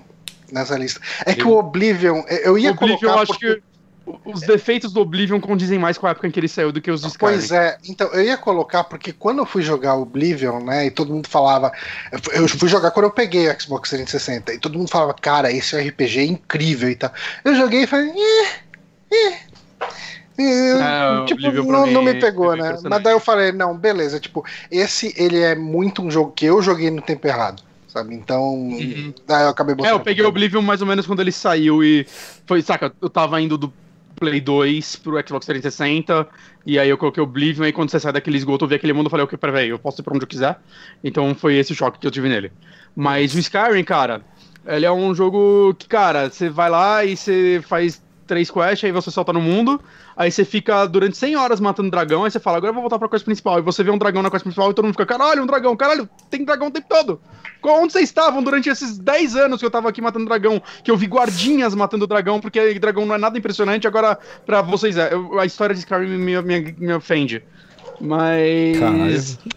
nessa lista. É que o Oblivion, eu ia Oblivion, colocar acho porque- que os defeitos do Oblivion condizem mais com a época em que ele saiu do que os do Skyrim. Pois é, então eu ia colocar porque quando eu fui jogar Oblivion, né, e todo mundo falava, eu fui jogar quando eu peguei o Xbox 360 e todo mundo falava, cara, esse RPG é incrível e tal. Eu joguei e falei, eh, eh. eh, É, o tipo, não, mim não me é pegou, né? Mas daí eu falei, não, beleza, tipo, esse ele é muito um jogo que eu joguei no tempo errado, sabe? Então, daí eu acabei É, botando. eu peguei o Oblivion mais ou menos quando ele saiu e foi, saca, eu tava indo do Play 2 pro Xbox 360 e aí eu coloquei Oblivion e quando você sai daquele esgoto eu vi aquele mundo e falei, ok, peraí, eu posso ir pra onde eu quiser. Então foi esse choque que eu tive nele. Mas o Skyrim, cara, ele é um jogo que, cara, você vai lá e você faz três quests, aí você solta no mundo, aí você fica durante 100 horas matando dragão, aí você fala, agora eu vou voltar pra quest principal, e você vê um dragão na quest principal e todo mundo fica, caralho, um dragão, caralho, tem dragão o tempo todo. Onde vocês estavam durante esses 10 anos que eu tava aqui matando dragão? Que eu vi guardinhas matando dragão, porque dragão não é nada impressionante. Agora, pra vocês, é, eu- a história de Skyrim me, me, me ofende. Mas.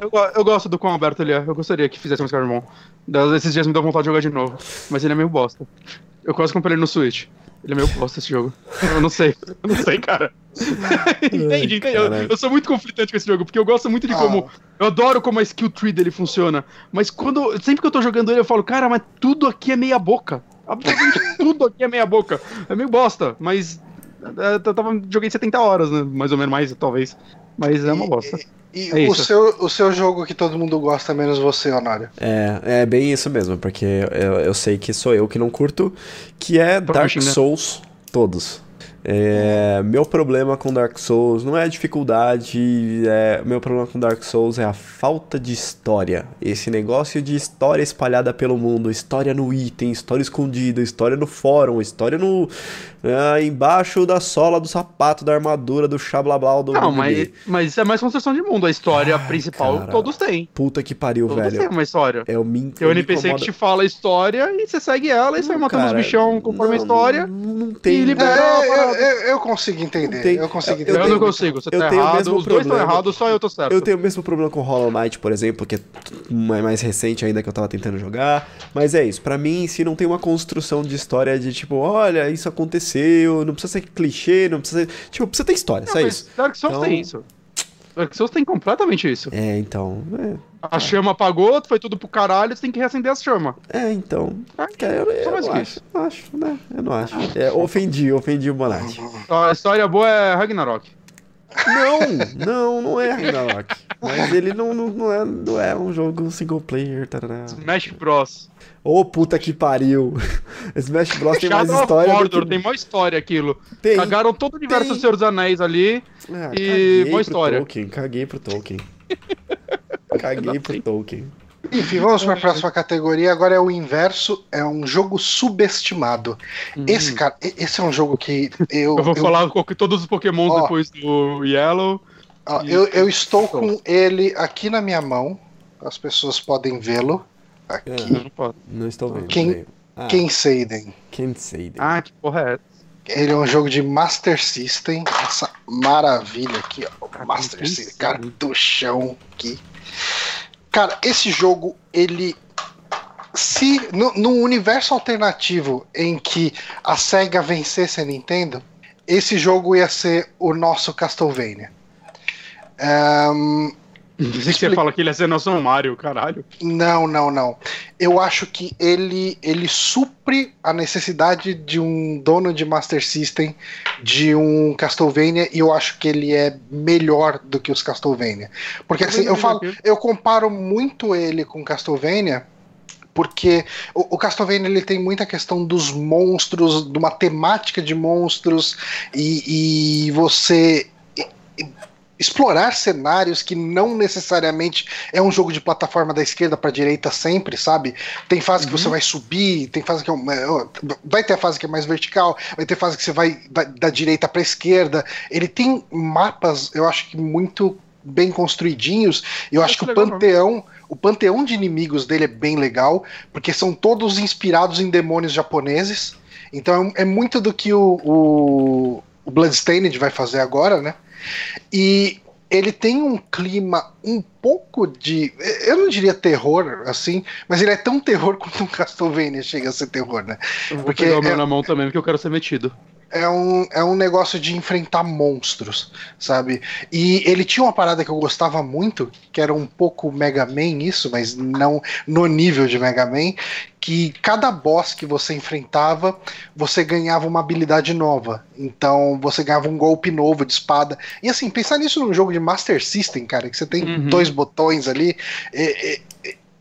Eu, eu gosto do quão aberto ele é. Eu gostaria que fizesse um Skyrim. Esses dias me deu vontade de jogar de novo. Mas ele é meio bosta. Eu quase comprei ele no Switch. Ele é meio bosta esse jogo. Eu não sei. Eu não sei, cara. entende, entende? Eu, eu sou muito conflitante com esse jogo, porque eu gosto muito de como. Eu adoro como a skill tree dele funciona. Mas quando. Sempre que eu tô jogando ele, eu falo, cara, mas tudo aqui é meia boca. Absolutamente tudo aqui é meia boca. É meio bosta, mas. é, Eu tava, joguei 70 horas, né? Mais ou menos mais, talvez. Mas é uma bosta. E É o, isso. seu, o seu jogo que todo mundo gosta, menos você, Honório. É, é bem isso mesmo, porque eu, eu sei que sou eu que não curto, que é Dark Pushing, né? Souls todos. É, meu problema com Dark Souls não é a dificuldade, é, meu problema com Dark Souls é a falta de história. Esse negócio de história espalhada pelo mundo, história no item, história escondida, história no fórum, história no ah, embaixo da sola do sapato, da armadura, do xablablau do Não, mas, mas isso é mais construção de mundo. A história principal, cara. todos têm. Puta que pariu, Todos velho. têm uma história. É o me, Tem um NPC incomoda- que te fala a história e você segue ela e você vai matando os bichão conforme a não, história. Não, não tem. libera- É, Não, eu, eu- eu consigo entender. tem- Eu consigo eu Eu, entender. não consigo, você eu tá tenho o errado. mesmo Os dois estão problema. errados, só eu tô certo. Eu tenho o mesmo problema com Hollow Knight, por exemplo, que é mais mais recente ainda que eu tava tentando jogar. Mas é isso, pra mim, se não tem uma construção de história de tipo, olha, isso aconteceu, não precisa ser clichê, não precisa ser. Tipo, precisa ter história, Não, só mas isso. Dark Souls Então- tem isso. Dark Souls tem completamente isso. É, então. A chama apagou, foi tudo pro caralho, você tem que reacender as chamas. É, é então. Ah, eu, eu não que acho, não acho, né? Eu não acho. É, ofendi, ofendi o Bonatti. A história boa é Ragnarok. Não, não, não é Ragnarok. Mas ele não, não, não, é, não é um jogo single player. Tarará. Smash Bros. Ô, puta que pariu. Smash Bros tem mais história do Mordor, que... tem maior história aquilo. Tem. Cagaram todo o universo Tem. do Senhor dos Anéis ali. Ah, E pro história. Tolkien, caguei pro Tolkien. caguei pro Tolkien. Enfim, vamos para a próxima categoria. Agora é o inverso. É um jogo subestimado. Esse, cara, e- esse é um jogo que eu. Hum. Eu vou falar com todos os pokémons Ó. depois do Yellow. ó, eu, eu estou com ele aqui na minha mão. As pessoas podem vê-lo. Aqui. Eu não posso. Não estou vendo. Quem-. Ah, Ken Seiden. Can't say that. Ah, que porra é essa? Ele é um jogo de Master System. Essa maravilha aqui, ó. Master System. Cartuchão aqui. Cara, esse jogo, ele. Se num universo alternativo em que a SEGA vencesse a Nintendo, esse jogo ia ser o nosso Castlevania. Ahn, Pensei que você fala que ele ia ser nosso Mario, caralho. Não, não, não. Eu acho que ele ele supre a necessidade de um dono de Master System de um Castlevania e eu acho que ele é melhor do que os Castlevania. Porque assim, eu falo, eu comparo muito ele com Castlevania porque o, Castlevania ele tem muita questão dos monstros, de uma temática de monstros e, e você explorar cenários que não necessariamente é um jogo de plataforma da esquerda para direita sempre, sabe? Tem fase que você vai subir, tem fase que é, um- é, vai ter a fase que é mais vertical, vai ter fase que você vai da, da direita para esquerda. Ele tem mapas, eu acho que muito bem construidinhos. Eu acho que o panteão, o panteão de inimigos dele é bem legal, porque são todos inspirados em demônios japoneses. Então é muito do que o, o, o Bloodstained vai fazer agora, né? E ele tem um clima um pouco de. Eu não diria terror, assim, mas ele é tão terror quanto um Castlevania chega a ser terror, né? Eu vou Porque pegar o meu é- na mão também, porque eu quero ser metido. É um, é um negócio de enfrentar monstros, sabe? E ele tinha uma parada que eu gostava muito, que era um pouco Mega Man isso, mas não no nível de Mega Man, que cada boss que você enfrentava, você ganhava uma habilidade nova. Então você ganhava um golpe novo de espada. E assim, pensar nisso num jogo de Master System, cara, que você tem Uhum. dois botões ali, é- é-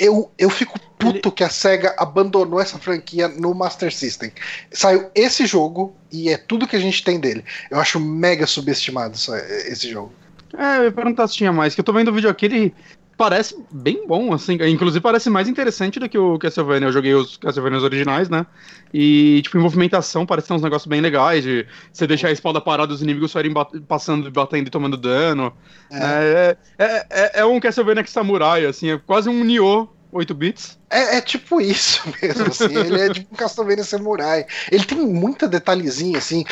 eu, eu fico puto que a SEGA abandonou essa franquia no Master System. Saiu esse jogo e é tudo que a gente tem dele. Eu acho mega subestimado essa- esse jogo. É, eu ia perguntar se tinha mais, que eu tô vendo o vídeo aqui, ele parece bem bom, assim, inclusive parece mais interessante do que o Castlevania, eu joguei os Castlevanias originais, né, e, tipo, em movimentação parece ter uns negócios bem legais, de você deixar a espada parada, os inimigos saírem bat- passando, batendo e tomando dano, é, é, é, é- é um Castlevania que samurai, assim, é quase um Nioh 8 bits, É, é tipo isso mesmo, assim. ele é tipo um Castlevania Samurai. Ele tem muita detalhezinha, assim.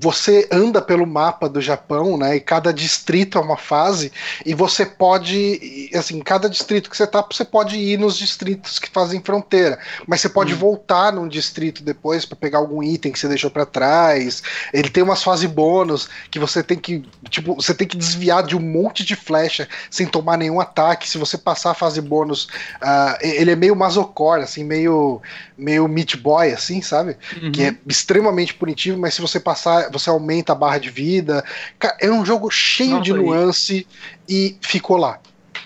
Você anda pelo mapa do Japão, né? E cada distrito é uma fase. E você pode, assim, cada distrito que você tá, você pode ir nos distritos que fazem fronteira. Mas você pode hum. voltar num distrito depois para pegar algum item que você deixou para trás. Ele tem umas fases bônus que você tem que, tipo, você tem que desviar de um monte de flecha sem tomar nenhum ataque. Se você passar a fase bônus, uh, ele é meio masocore, assim, meio, meio Meat Boy, assim, sabe? Uhum. Que é extremamente punitivo, mas se você passar, você aumenta a barra de vida. Cara, é um jogo cheio Nossa, de nuance e... ficou lá.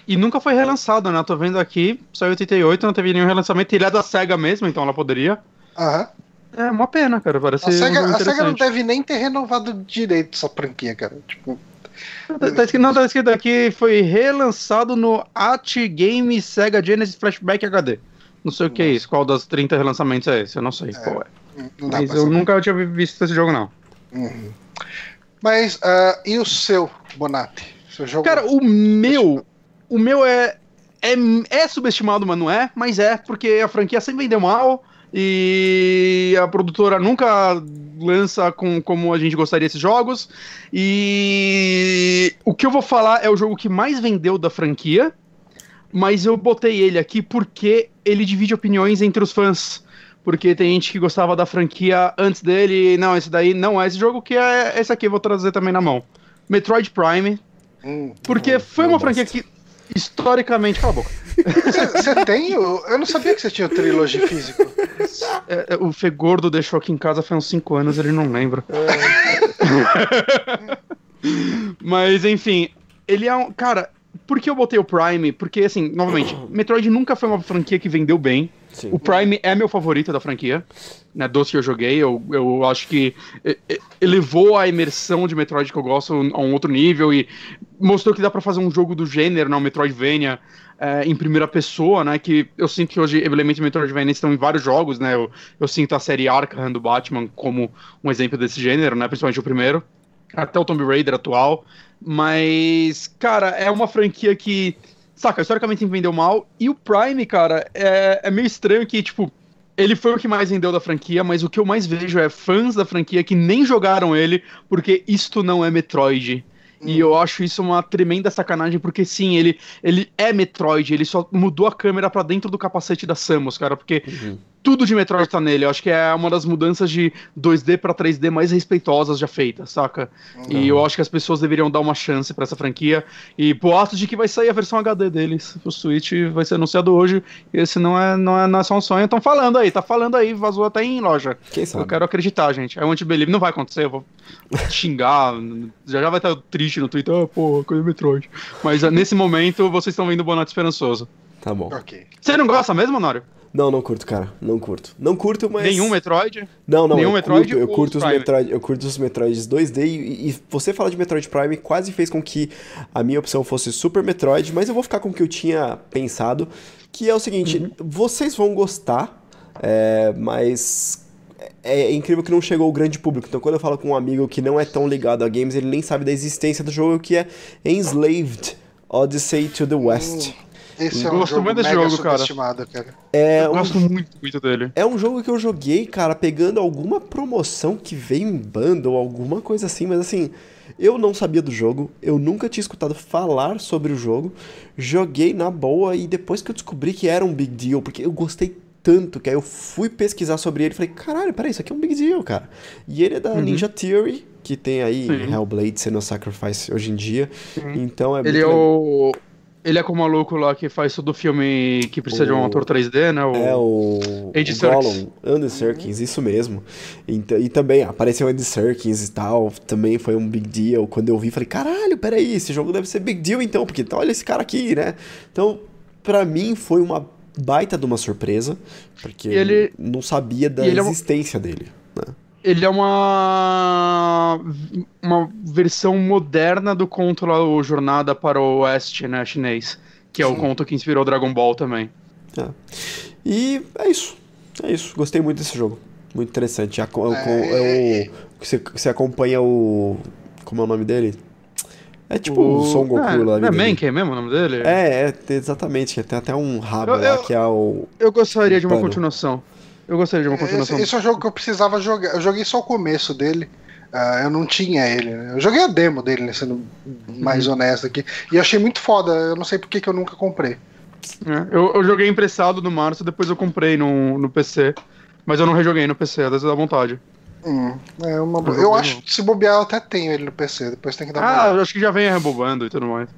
E nunca foi relançado, né? Eu tô vendo aqui, saiu 88, não teve nenhum relançamento. Ele é da SEGA mesmo, então ela poderia. Aham. É uma pena, cara. Parece a SEGA, a SEGA não deve nem ter renovado direito essa franquia, cara. Tipo. Tá, tá, escrito, não, tá escrito aqui, foi relançado no At Game Sega Genesis Flashback HD. Não sei o que é isso, qual das 30 relançamentos é esse, eu não sei é, qual é. Mas eu saber. nunca tinha visto esse jogo, não. Uhum. Mas, uh, e o seu, Bonatti? Seu jogo? Cara, o meu. O meu é, é. É subestimado, mas não é. Mas é, porque a franquia sempre vendeu mal. E a produtora nunca lança com, como a gente gostaria esses jogos. E o que eu vou falar é o jogo que mais vendeu da franquia mas eu botei ele aqui porque ele divide opiniões entre os fãs. Porque tem gente que gostava da franquia antes dele, não, esse daí não é esse jogo, que é esse aqui, eu vou trazer também na mão. Metroid Prime. Hum, porque hum, foi uma franquia que, historicamente. Cala a boca. Você tem? Eu, eu não sabia que você tinha o trilogy físico. É, é o Fegordo deixou aqui em casa faz uns 5 anos, ele não lembra. É. Mas, enfim, ele é um. Cara, por que eu botei o Prime? Porque, assim, novamente, Metroid nunca foi uma franquia que vendeu bem. Sim. O Prime é meu favorito da franquia, né? Dos que eu joguei. Eu, eu acho que elevou a imersão de Metroid que eu gosto a um outro nível e mostrou que dá para fazer um jogo do gênero, não, né? Metroidvania, é, em primeira pessoa, né? Que eu sinto que hoje elementos de Metroidvania estão em vários jogos, né? Eu, eu sinto a série Arkham do Batman como um exemplo desse gênero, né? Principalmente o primeiro. Até o Tomb Raider atual. Mas, cara, é uma franquia que, saca, historicamente vendeu mal. E o Prime, cara, é, é meio estranho que, tipo, ele foi o que mais vendeu da franquia, mas o que eu mais vejo é fãs da franquia que nem jogaram ele porque isto não é Metroid. E eu acho isso uma tremenda sacanagem, porque sim, ele, ele é Metroid, ele só mudou a câmera para dentro do capacete da Samus, cara, porque uhum tudo de Metroid tá nele. Eu acho que é uma das mudanças de 2D para 3D mais respeitosas já feitas, saca? Uhum. E eu acho que as pessoas deveriam dar uma chance para essa franquia. E boatos de que vai sair a versão HD deles. O Switch vai ser anunciado hoje. E esse não é, não é, não é só um sonho. Estão falando aí, tá falando aí, vazou até em loja. Quem sabe? Eu quero acreditar, gente. É um anti-believe. Não vai acontecer, eu vou xingar. já já vai estar triste no Twitter. Ah, porra, coisa Metroid. Mas nesse momento, vocês estão vendo o Bonato Esperançoso. Tá bom. Ok. Você não gosta mesmo, Honório? Não, não curto, cara. Não curto. Não curto, mas. Nenhum Metroid? Não, não. Nenhum eu Metroid? Curto, eu curto os, Metroid, eu curto os Metroids 2D e, e, você falar de Metroid Prime quase fez com que a minha opção fosse Super Metroid, mas eu vou ficar com o que eu tinha pensado, que é o seguinte: uhum. vocês vão gostar, é, mas é, é, incrível que não chegou o grande público. Então, quando eu falo com um amigo que não é tão ligado a games, ele nem sabe da existência do jogo, que é Enslaved Odyssey to the West. Uhum. Esse eu é um gosto jogo muito desse jogo, cara. cara. É eu um, gosto muito, muito dele. É um jogo que eu joguei, cara, pegando alguma promoção que veio em ou alguma coisa assim, mas assim, eu não sabia do jogo, eu nunca tinha escutado falar sobre o jogo, joguei na boa e depois que eu descobri que era um big deal, porque eu gostei tanto que aí eu fui pesquisar sobre ele e falei, caralho, peraí, isso aqui é um big deal, cara. E ele é da uhum. Ninja Theory, que tem aí Sim. Hellblade sendo Sacrifice hoje em dia. Sim. Então é Ele é o ele é com o maluco lá que faz todo filme que precisa o... de um ator 3D, né? O... É, o. Andy Serkis. Andy Serkis, isso mesmo. E, e também apareceu Andy Serkis e tal. Também foi um big deal. Quando eu vi, falei, caralho, peraí, esse jogo deve ser big deal então, porque olha esse cara aqui, né? Então, pra mim, foi uma baita de uma surpresa, porque ele... não sabia da existência é dele, né? Ele é uma uma versão moderna do conto lá, o Jornada para o Oeste, né, chinês, que é Sim. o conto que inspirou Dragon Ball também. É. E é isso. É isso. Gostei muito desse jogo. Muito interessante. É, é, é o, você, você acompanha o. Como é o nome dele? É tipo o Son Goku é, lá. É mesmo o nome dele? É, é, exatamente. Tem até um rabo Eu- lá eu- que é o. Eu gostaria de uma Pano. continuação. Eu gostaria de uma continuação. Esse, esse é um jogo que eu precisava jogar. Eu joguei só o começo dele. Ah, eu não tinha ele. né? Eu joguei a demo dele, né, sendo mais Uhum. honesto aqui. E achei muito foda. Eu não sei por que que eu nunca comprei. É, eu, eu joguei emprestado no março, depois eu comprei no, no PC. Mas eu não rejoguei no PC, às vezes dá vontade. Hum, é uma. Eu acho que se bobear, eu até tenho ele no PC. Depois tem que dar Ah, acho que já vem rebobando e tudo mais.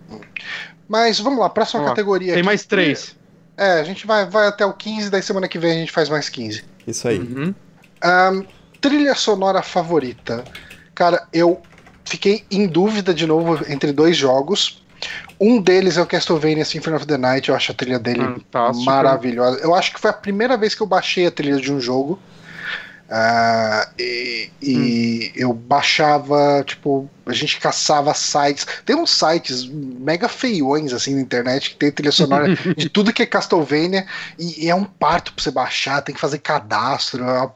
Mas vamos lá, próxima Vamos lá. categoria. Tem aqui. mais três. É, a gente vai, vai até o 15, daí semana que vem a gente faz mais 15. Isso aí. Uhum. Ahn, trilha sonora favorita. Cara, eu fiquei em dúvida de novo entre dois jogos. Um deles é o Castlevania Symphony of the Night. Eu acho a trilha dele Fantástico. maravilhosa. Eu acho que foi a primeira vez que eu baixei a trilha de um jogo. Ah, e e eu baixava, tipo, a gente caçava sites. Tem uns sites mega feiões assim na internet que tem trilha sonora de tudo que é Castlevania e, e é um parto pra você baixar, tem que fazer cadastro. é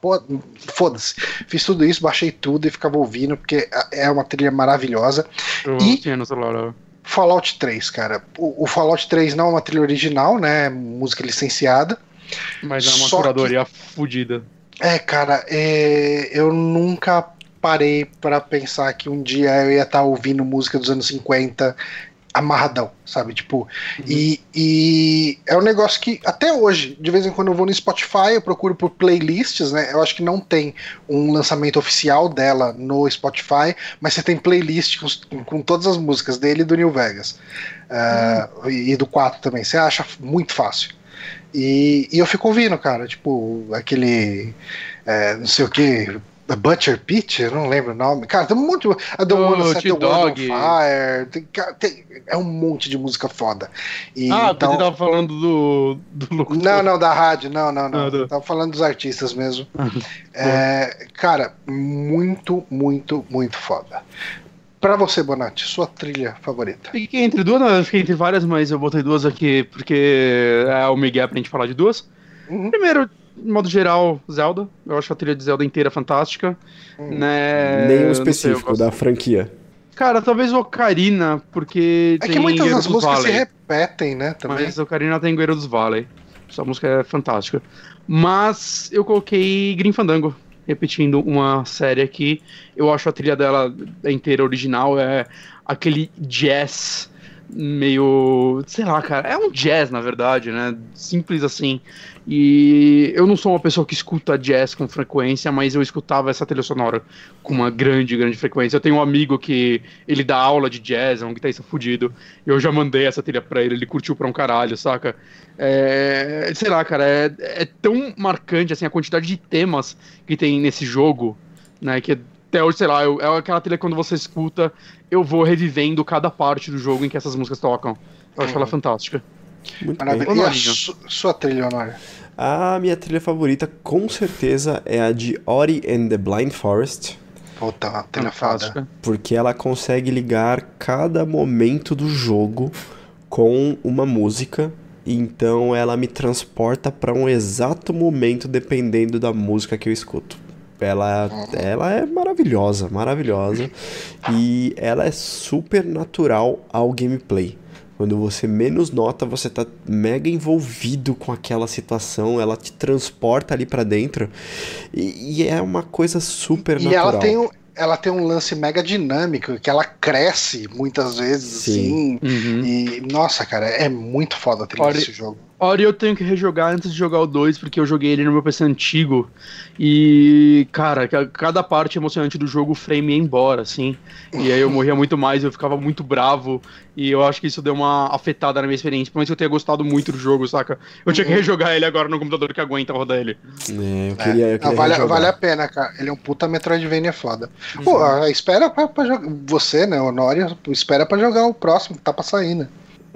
Foda-se. Fiz tudo isso, baixei tudo e ficava ouvindo, porque é uma trilha maravilhosa. Eu E- tinha no celular. Fallout 3, cara. O, o Fallout 3 não é uma trilha original, né? Música licenciada. Mas é uma Só que- curadoria fodida. É, cara, é, eu nunca parei pra pensar que um dia eu ia estar ouvindo música dos anos 50 amarradão, sabe? Tipo, e, e é um negócio que até hoje, de vez em quando eu vou no Spotify, eu procuro por playlists, né? Eu acho que não tem um lançamento oficial dela no Spotify, mas você tem playlist com, com todas as músicas dele e do New Vegas. Ah, e, e do 4 também. Você acha muito fácil. E, e eu fico ouvindo, cara, tipo, aquele. é, não sei o que. Butcher Pit, eu não lembro o nome. Cara, tem um monte de. A The Oh, One Set the World on T-Dog. Fire. Tem, tem- é um monte de música foda. E, ah, então, você tava falando do, do locutor. não, não, da rádio, não, não, não. Ah, do- Tava falando dos artistas mesmo. É, cara, muito, muito, muito foda. Pra você, Bonatti, sua trilha favorita. Fiquei entre duas, não, fiquei entre várias, mas eu botei duas aqui porque é o Miguel pra gente falar de duas. Uhum. Primeiro, de modo geral, Zelda. Eu acho a trilha de Zelda inteira fantástica. Hum. Né? Nenhum sei, específico gosto- da franquia. Cara, talvez o Ocarina, porque É tem que muitas Guerreiro das músicas se Valley. repetem, né? Também. Mas o Ocarina tem Guerreiro dos Valley. Essa música é fantástica. Mas eu coloquei Grim Fandango, repetindo uma série aqui. Eu acho a trilha dela inteira original, é aquele jazz meio. sei lá, cara. É um jazz, na verdade, né? Simples assim. E eu não sou uma pessoa que escuta jazz com frequência, mas eu escutava essa trilha sonora com uma grande, grande frequência. Eu tenho um amigo que ele dá aula de jazz, é um guitarrista fudido. Eu já mandei essa trilha pra ele, ele curtiu pra um caralho, saca? É, sei lá, cara, é, é tão marcante assim a quantidade de temas que tem nesse jogo, né? Que até hoje, sei lá, eu- é aquela trilha que quando você escuta, eu vou revivendo cada parte do jogo em que essas músicas tocam. Eu acho ela fantástica. Muito bem. Maravilha. E a su- sua trilha, Honório? A minha trilha favorita, com certeza, é a de Ori and the Blind Forest. Puta, uma trilha. Fantástica. Porque ela consegue ligar cada momento do jogo com uma música. Então ela me transporta para um exato momento dependendo da música que eu escuto. Ela, ela é maravilhosa, maravilhosa. E ela é super natural ao gameplay. Quando você menos nota, você tá mega envolvido com aquela situação, ela te transporta ali pra dentro. E, e é uma coisa super E natural. ela tem, um, ela tem um lance mega dinâmico, que ela cresce muitas vezes, Sim. assim. Uhum. E, nossa, cara, é muito foda a trilha Ori- desse jogo. Ori eu tenho que rejogar antes de jogar o 2, porque eu joguei ele no meu PC antigo. E, cara, ca- cada parte emocionante do jogo o frame ia embora, assim. E aí eu morria muito mais, eu ficava muito bravo. E eu acho que isso deu uma afetada na minha experiência. Por mais que eu tenha gostado muito do jogo, saca? Eu tinha que rejogar ele agora no computador que aguenta rodar ele. É, eu queria, eu Ah, queria vale, vale a pena, cara. Ele é um puta Metroidvania foda. Uhum. Pô, espera pra, pra jogar. Você, né, Honório, espera pra jogar o próximo que tá pra sair, né?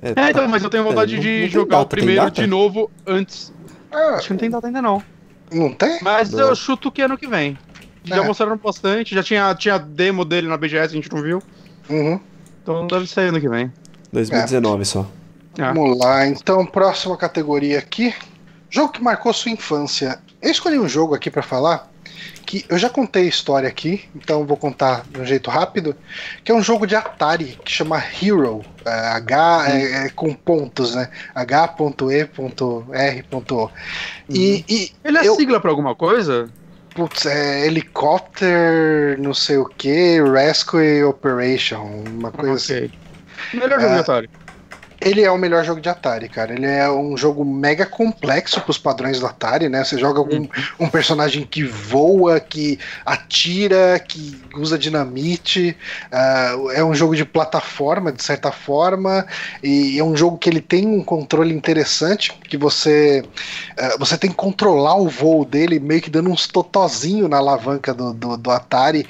É, então, mas eu tenho vontade É, não- de não jogar data, o primeiro de novo antes. Ah, Acho que não tem data ainda não. não tem? Mas Não. eu chuto que ano que vem. Já É. mostraram bastante, já tinha, tinha demo dele na BGS, a gente não viu. Uhum. Então deve sair ano que vem. 2019 só. Ah. Vamos lá, então, próxima categoria aqui. Jogo que marcou sua infância. Eu escolhi um jogo aqui pra falar que eu já contei a história aqui, então vou contar de um jeito rápido, que é um jogo de Atari que chama Hero, é, H é, é com pontos, né? H.E.R.O. E, e Ele é eu, sigla pra alguma coisa? putz, é helicóptero, não sei o que, Rescue Operation, uma coisa assim. Ok. Melhor jogo É. de Atari. Ele é o melhor jogo de Atari, cara. Ele é um jogo mega complexo pros padrões do Atari, né? Você joga com um personagem que voa, que atira, que usa dinamite. ah, é um jogo de plataforma, de certa forma, e é um jogo que ele tem um controle interessante, que você ah, você tem que controlar o voo dele, meio que dando uns totozinho na alavanca do, do, do Atari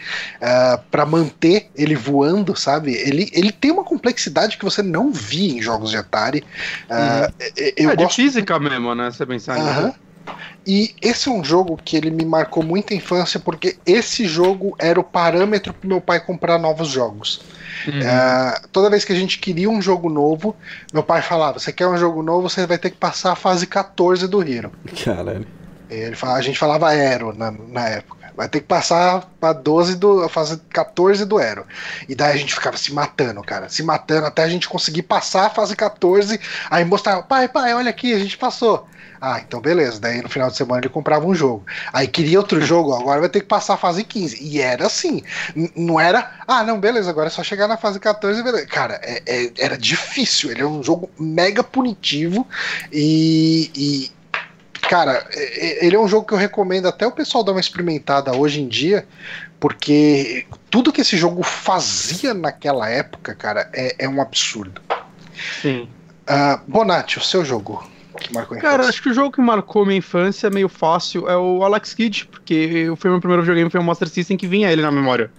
para manter ele voando, sabe? Ele, ele tem uma complexidade que você não via em jogos de Atari. Ah, eu é de gosto física mesmo, né? Você pensar nisso. Aham. E esse é um jogo que ele me marcou muita infância, porque esse jogo era o parâmetro pro meu pai comprar novos jogos. Uhum. Ah, toda vez que a gente queria um jogo novo, meu pai falava: Você quer um jogo novo, você vai ter que passar a fase 14 do Hero. Caralho. Ele fala, a gente falava Aero na, na época. Vai ter que passar pra 12 do. a fase 14 do Aero. E daí a gente ficava se matando, cara. Se matando até a gente conseguir passar a fase 14. Aí mostrava, pai, pai, olha aqui, a gente passou. Ah, então beleza. Daí no final de semana ele comprava um jogo. Aí queria outro jogo, agora vai ter que passar a fase 15. E era assim. N- não era, ah, não, beleza, agora é só chegar na fase 14 e beleza. Cara, é- é- era difícil. Ele era um jogo mega punitivo. E. e Cara, ele é um jogo que eu recomendo até o pessoal dar uma experimentada hoje em dia, porque tudo que esse jogo fazia naquela época, cara, é, é um absurdo. Sim. Ah, Bonatti, o seu jogo que marcou a Cara, infância. acho que o jogo que marcou minha infância meio fácil é o Alex Kidd, porque foi meu primeiro videogame, foi o Master System que vinha ele na memória.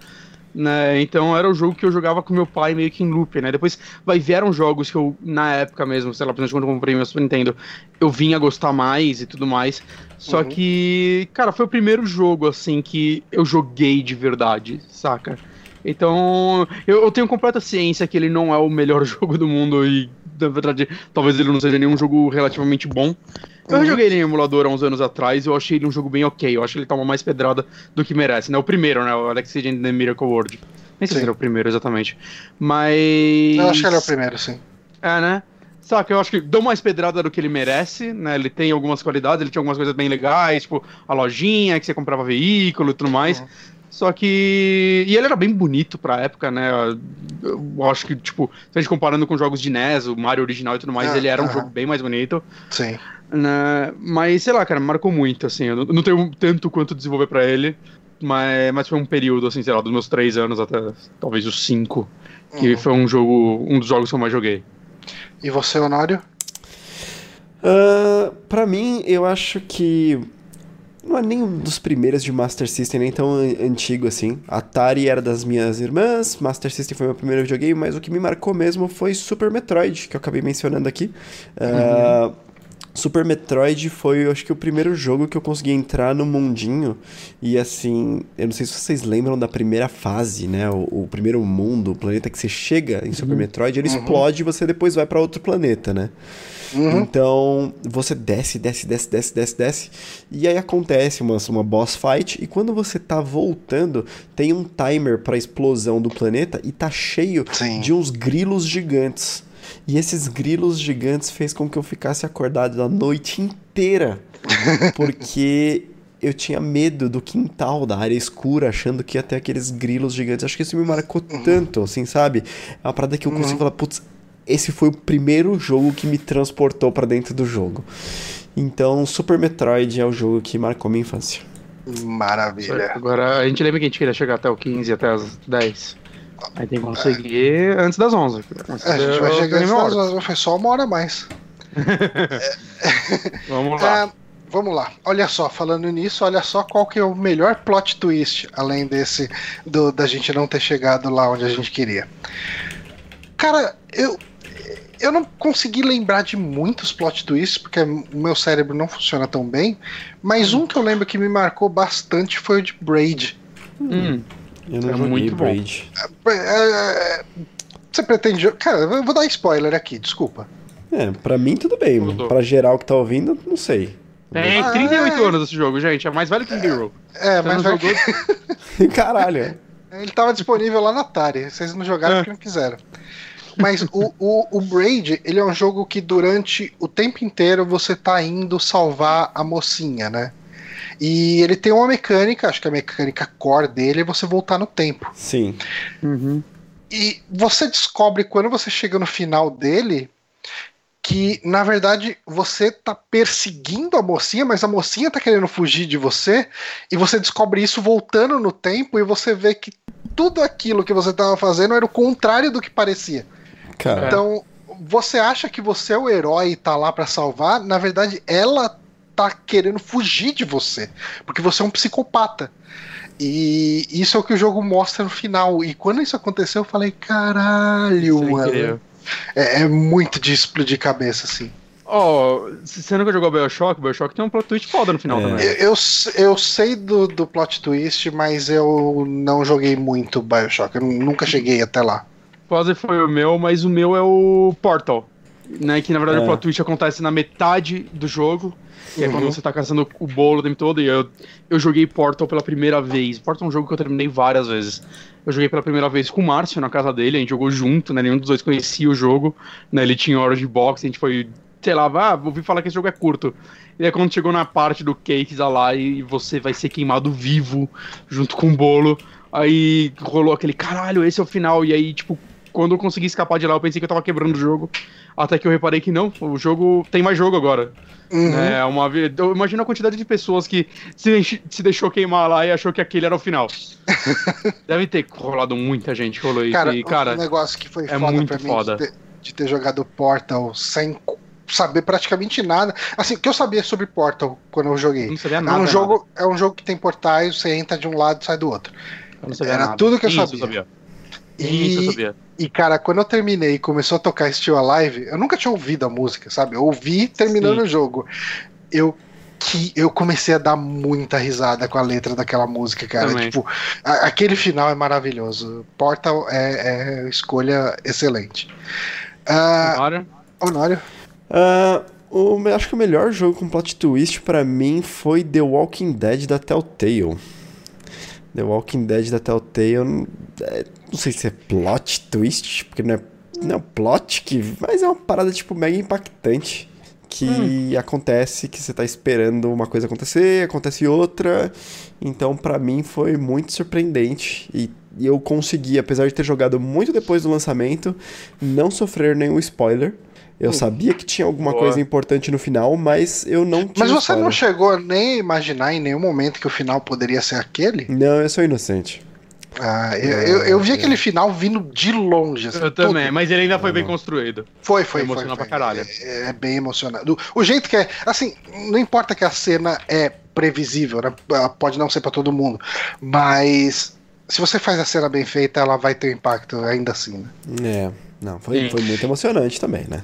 Né? Então era o jogo que eu jogava com meu pai meio que em loop, né? Depois vai vieram jogos que eu, na época mesmo, sei lá, principalmente quando eu comprei meu Super Nintendo, eu vinha gostar mais e tudo mais. Só Uhum. que, cara, foi o primeiro jogo, assim, que eu joguei de verdade, saca? Então, eu, eu tenho completa ciência que ele não é o melhor jogo do mundo e, na verdade, talvez ele não seja nenhum jogo relativamente bom. Eu Uhum. joguei ele em emulador há uns anos atrás e eu achei ele um jogo bem ok. Eu acho que ele toma mais pedrada do que merece, né? O primeiro, né? O Alex and the Miracle World. Nem sei Sim. se era o primeiro exatamente. Mas. Eu acho que ele é o primeiro, sim. É, né? Saca, eu acho que dão mais pedrada do que ele merece, né? Ele tem algumas qualidades, ele tinha algumas coisas bem legais, tipo a lojinha que você comprava veículo e tudo mais. Uhum. Só que. E ele era bem bonito pra época, né? Eu acho que, tipo, se a gente comparando com jogos de NES, o Mario original e tudo mais, Ah, ele era um aham. jogo bem mais bonito. Sim. Né? Mas, sei lá, cara, me marcou muito, assim. Eu não- tenho tanto quanto desenvolver pra ele. Mas, mas foi um período, assim, sei lá, dos meus três anos até talvez os cinco. Que Uhum. foi um jogo. um dos jogos que eu mais joguei. E você, Honório? Ah, pra mim, eu acho que não é nem um dos primeiros de Master System, nem tão an- antigo assim. Atari era das minhas irmãs, Master System foi meu primeiro videogame, mas o que me marcou mesmo foi Super Metroid, que eu acabei mencionando aqui. Ah, Super Metroid foi, eu acho que, o primeiro jogo que eu consegui entrar no mundinho. E assim, eu não sei se vocês lembram da primeira fase, né? O, o primeiro mundo, o planeta que você chega em Super Metroid, ele explode e você depois vai pra outro planeta, né? Uhum. Então, você desce, desce, desce, desce, desce, desce. E aí acontece uma, uma boss fight. E quando você tá voltando, tem um timer pra explosão do planeta e tá cheio Sim. de uns grilos gigantes. E esses grilos gigantes fez com que eu ficasse acordado a noite inteira. Porque eu tinha medo do quintal, da área escura, achando que ia ter aqueles grilos gigantes. Acho que isso me marcou tanto, assim, sabe? É uma parada que eu consigo falar, putz, esse foi o primeiro jogo que me transportou pra dentro do jogo. Então, Super Metroid é o jogo que marcou minha infância. Maravilha. Agora, a gente lembra que a gente queria chegar até o 15, até as 10. Aí tem que conseguir antes das 11. Antes É, a gente vai chegar Game Awards. nessas, foi só uma hora a mais. Vamos lá. Ah, vamos lá. Olha só, falando nisso, olha só qual que é o melhor plot twist, além desse do, da gente não ter chegado lá onde a gente queria. Cara, eu eu não consegui lembrar de muitos plot twists porque o meu cérebro não funciona tão bem, mas um que eu lembro que me marcou bastante foi o de Braid. Hum, Eu não É muito bom. Braid. É, Você pretende. Cara, eu vou dar spoiler aqui, desculpa. É, pra mim tudo bem. Tudo. Pra geral que tá ouvindo, não sei. Tem Ah, 38 é. anos esse jogo, gente. É mais velho que Hero. É, mas não vai- jogou? Caralho. ele tava disponível lá na Atari. Vocês não jogaram É. porque não quiseram. Mas o, o, o Braid, ele é um jogo que durante o tempo inteiro você tá indo salvar a mocinha, né? E ele tem uma mecânica, acho que a mecânica core dele é você voltar no tempo. Sim. Uhum. E você descobre quando você chega no final dele que, na verdade, você tá perseguindo a mocinha, mas a mocinha tá querendo fugir de você, e você descobre isso voltando no tempo, e você vê que tudo aquilo que você tava fazendo era o contrário do que parecia. Cara. Então, você acha que você é o herói e tá lá pra salvar, na verdade, ela tá querendo fugir de você, porque você é um psicopata. E isso é o que o jogo mostra no final. E quando isso aconteceu, eu falei, caralho, Sem mano. querer. É, é muito de explodir cabeça, assim. Ó, você nunca jogou Bioshock? Bioshock tem um plot twist foda no final É. também. Eu, eu, eu sei do, do plot twist, mas eu não joguei muito Bioshock. Eu nunca cheguei até lá. Quase foi o meu, mas o meu é o Portal. Né, que na verdade É. o plot twist acontece na metade do jogo. Que é quando Uhum. você tá caçando o bolo o tempo todo. E eu, eu joguei Portal pela primeira vez. Portal é um jogo que eu terminei várias vezes. Eu joguei pela primeira vez com o Márcio na casa dele, a gente jogou junto, né? Nenhum dos dois conhecia o jogo. Né, ele tinha hora de boxe, a gente foi, sei lá, ah, ouvi falar que esse jogo é curto. E aí quando chegou na parte do cake lá e você vai ser queimado vivo junto com o bolo. Aí rolou aquele caralho, esse é o final. E aí, tipo, quando eu consegui escapar de lá, eu pensei que eu tava quebrando o jogo. Até que eu reparei que não, o jogo tem mais jogo agora. Uhum. É uma Eu imagino a quantidade de pessoas que se, se deixou queimar lá e achou que aquele era o final. Deve ter rolado muita gente que rolou isso. Cara, e, cara, um negócio que foi é foda muito pra mim foda. De, ter, de ter jogado Portal sem saber praticamente nada. Assim, o que eu sabia sobre Portal quando eu joguei? não sabia É nada. um, nada. jogo, é um jogo que tem portais, você entra de um lado e sai do outro. Eu não sabia era nada. tudo que eu sabia. Eu sabia. Isso E, sabia. e, cara, quando eu terminei e começou a tocar Still Alive, eu nunca tinha ouvido a música, sabe? Eu ouvi terminando Sim. o jogo. Eu que eu comecei a dar muita risada com a letra daquela música, cara. Também. Tipo, a- aquele final é maravilhoso. Portal é, é escolha excelente. Ah, Agora, Honório. Ah, o, me- acho que o melhor jogo com plot twist pra mim foi The Walking Dead da Telltale. The Walking Dead da Telltale, é, não sei se é plot twist, porque não é, não é plot, que, mas é uma parada tipo mega impactante. Que acontece que você tá esperando uma coisa acontecer, acontece outra. Então, pra mim, foi muito surpreendente. E, e eu consegui, apesar de ter jogado muito depois do lançamento, não sofrer nenhum spoiler. Eu sabia que tinha alguma Boa. coisa importante no final, mas eu não tinha Mas você não spoiler. chegou nem a imaginar em nenhum momento que o final poderia ser aquele? Não, eu sou inocente. Ah, eu, eu, eu vi aquele final vindo de longe. assim, eu todo- também, mas ele ainda foi bem construído. Foi, foi, foi. Emocionou foi. pra caralho. É, é bem emocionado. O jeito que é. Assim, não importa que a cena é previsível, né? Ela pode não ser pra todo mundo. Mas se você faz a cena bem feita, ela vai ter um impacto ainda assim, né? É, não, foi, Sim. foi muito emocionante também, né?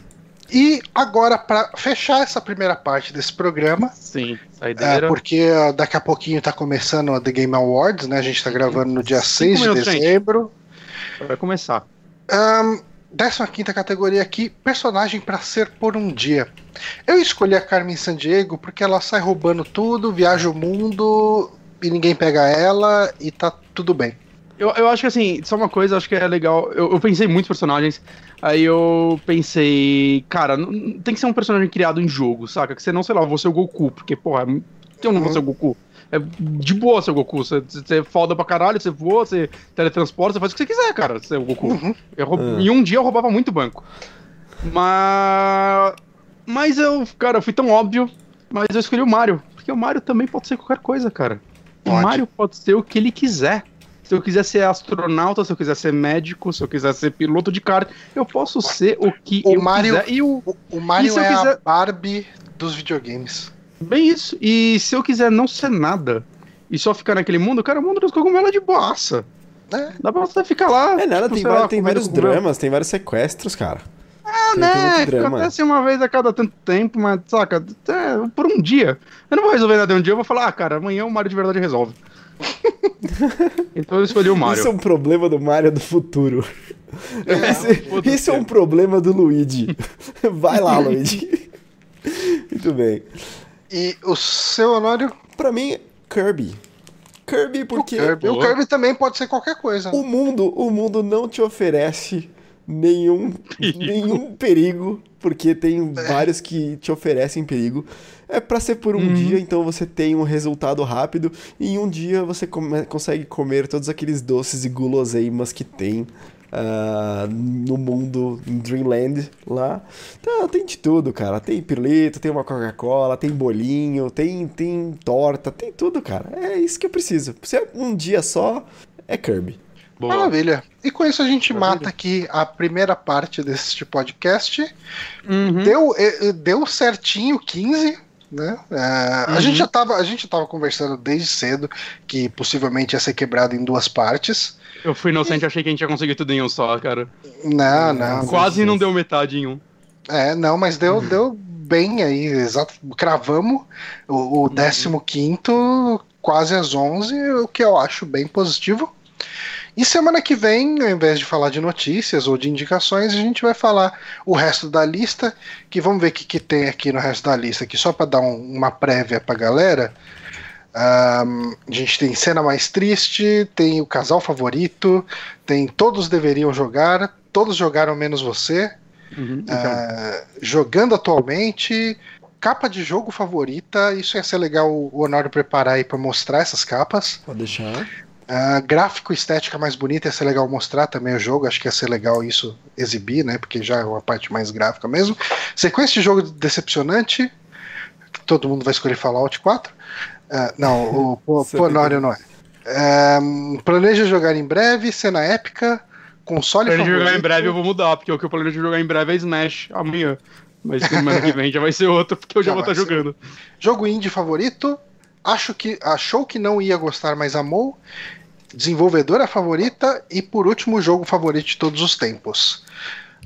E agora, pra fechar essa primeira parte desse programa, Sim, é, saideira. porque uh, daqui a pouquinho tá começando a The Game Awards, né? A gente tá gravando no dia Cinco 6 de gente. dezembro. Vai começar. Ahn, 15 categoria aqui, personagem pra ser por um dia. Eu escolhi a Carmen Sandiego porque ela sai roubando tudo, viaja o mundo e ninguém pega ela e tá tudo bem. Eu, eu acho que assim, só uma coisa, acho que é legal. Eu, eu pensei em muitos personagens. Aí eu pensei, cara, não- tem que ser um personagem criado em jogo, saca? Que você não, sei lá, eu vou ser o Goku, porque, porra, eu não vou ser o Goku. É de boa ser o Goku. Você, você é foda pra caralho, você voa, você teletransporta, você faz o que você quiser, cara, ser o Goku. Uhum. Ah. Em um dia eu roubava muito banco. Mas. Mas eu, cara, eu fui tão óbvio, mas eu escolhi o Mario. Porque o Mario também pode ser qualquer coisa, cara. O Pode. Mario pode ser o que ele quiser. Se eu quiser ser astronauta, se eu quiser ser médico, se eu quiser ser piloto de kart, eu posso ser o que O eu Mario- quiser. E o, O, o Mario E é a quiser- Barbie dos videogames. bem isso. E se eu quiser não ser nada e só ficar naquele mundo, cara, o mundo dos cogumelos é de boaça. É. Dá pra você ficar lá. É nada, tipo, tem, sei va- lá, tem vários cogumelo. dramas, tem vários sequestros, cara. Ah, Tem- né? drama. Acontece uma vez a cada tanto tempo, mas, saca, é, por um dia. Eu não vou resolver nada um dia, eu vou falar, ah, cara, amanhã o Mario de verdade resolve. então eu escolhi o Mario. Isso é um problema do Mario do futuro. Esse-. Isso é um problema do Luigi. Vai lá, Luigi. Muito bem. E o seu Honório? Pra mim, Kirby. Kirby porque o Kirby. O. Kirby também pode ser qualquer coisa. o mundo, o mundo não te oferece nenhum Perigo. nenhum perigo, porque tem vários que te oferecem perigo. É pra ser por um dia, então você tem um resultado rápido e em um dia você come- consegue comer todos aqueles doces e guloseimas que tem ah, no mundo em Dreamland lá. Então, tem de tudo, cara. Tem pirulito, tem uma Coca-Cola, tem bolinho, tem, tem torta, tem tudo, cara. É isso que eu preciso. Se é um dia só, é Kirby. Boa. Maravilha. E com isso a gente Maravilha. mata aqui a primeira parte deste podcast. Uhum. Deu, eh, deu certinho 15, né? É, A Uhum. gente já tava, a gente tava conversando desde cedo que possivelmente ia ser quebrado em duas partes. Eu fui inocente, achei que a gente ia conseguir tudo em um só, cara. Não, não. Quase não deu metade em um. É, não, mas deu, deu bem aí, exato. Cravamos o, o 15 quase às 11, o que eu acho bem positivo. E semana que vem, ao invés de falar de notícias ou de indicações, a gente vai falar o resto da lista, que vamos ver o que, que tem aqui no resto da lista, aqui só para dar um- uma prévia pra galera. Ahn, a gente tem cena mais triste, tem o casal favorito, tem todos deveriam jogar, todos jogaram menos você. Uhum. Então, jogando atualmente, capa de jogo favorita, isso ia ser legal o Honório preparar aí pra mostrar essas capas. Pode deixar. Ah, gráfico, estética mais bonita, ia ser legal mostrar também o jogo, acho que ia ser legal isso exibir, né? Porque já é uma parte mais gráfica mesmo. Sequência de jogo decepcionante, todo mundo vai escolher Fallout 4. Ah, não, o, o, o Honório não é. Ah, planeja jogar em breve, cena épica, console ele favorito. jogar em breve eu vou mudar, porque o que eu planejo jogar em breve é Smash amanhã. Mas semana que vem já vai ser outro, porque eu já, Já vou vai estar ser. jogando. Jogo indie favorito. Acho que achou que não ia gostar, mas amou. Desenvolvedora favorita e por último, jogo favorito de todos os tempos.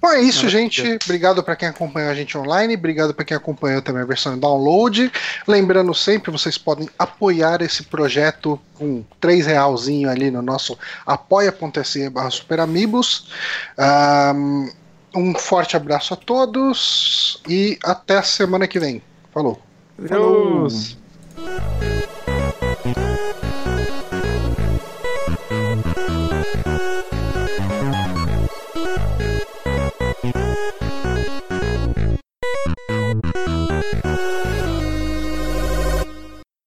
Bom, é isso, gente. Obrigado para quem acompanhou a gente online. Obrigado para quem acompanhou também a versão em download. Lembrando sempre, vocês podem apoiar esse projeto com três realzinho ali no nosso apoia.se barra superamigos. Um forte abraço a todos e até a semana que vem. Falou. Falou. Deus.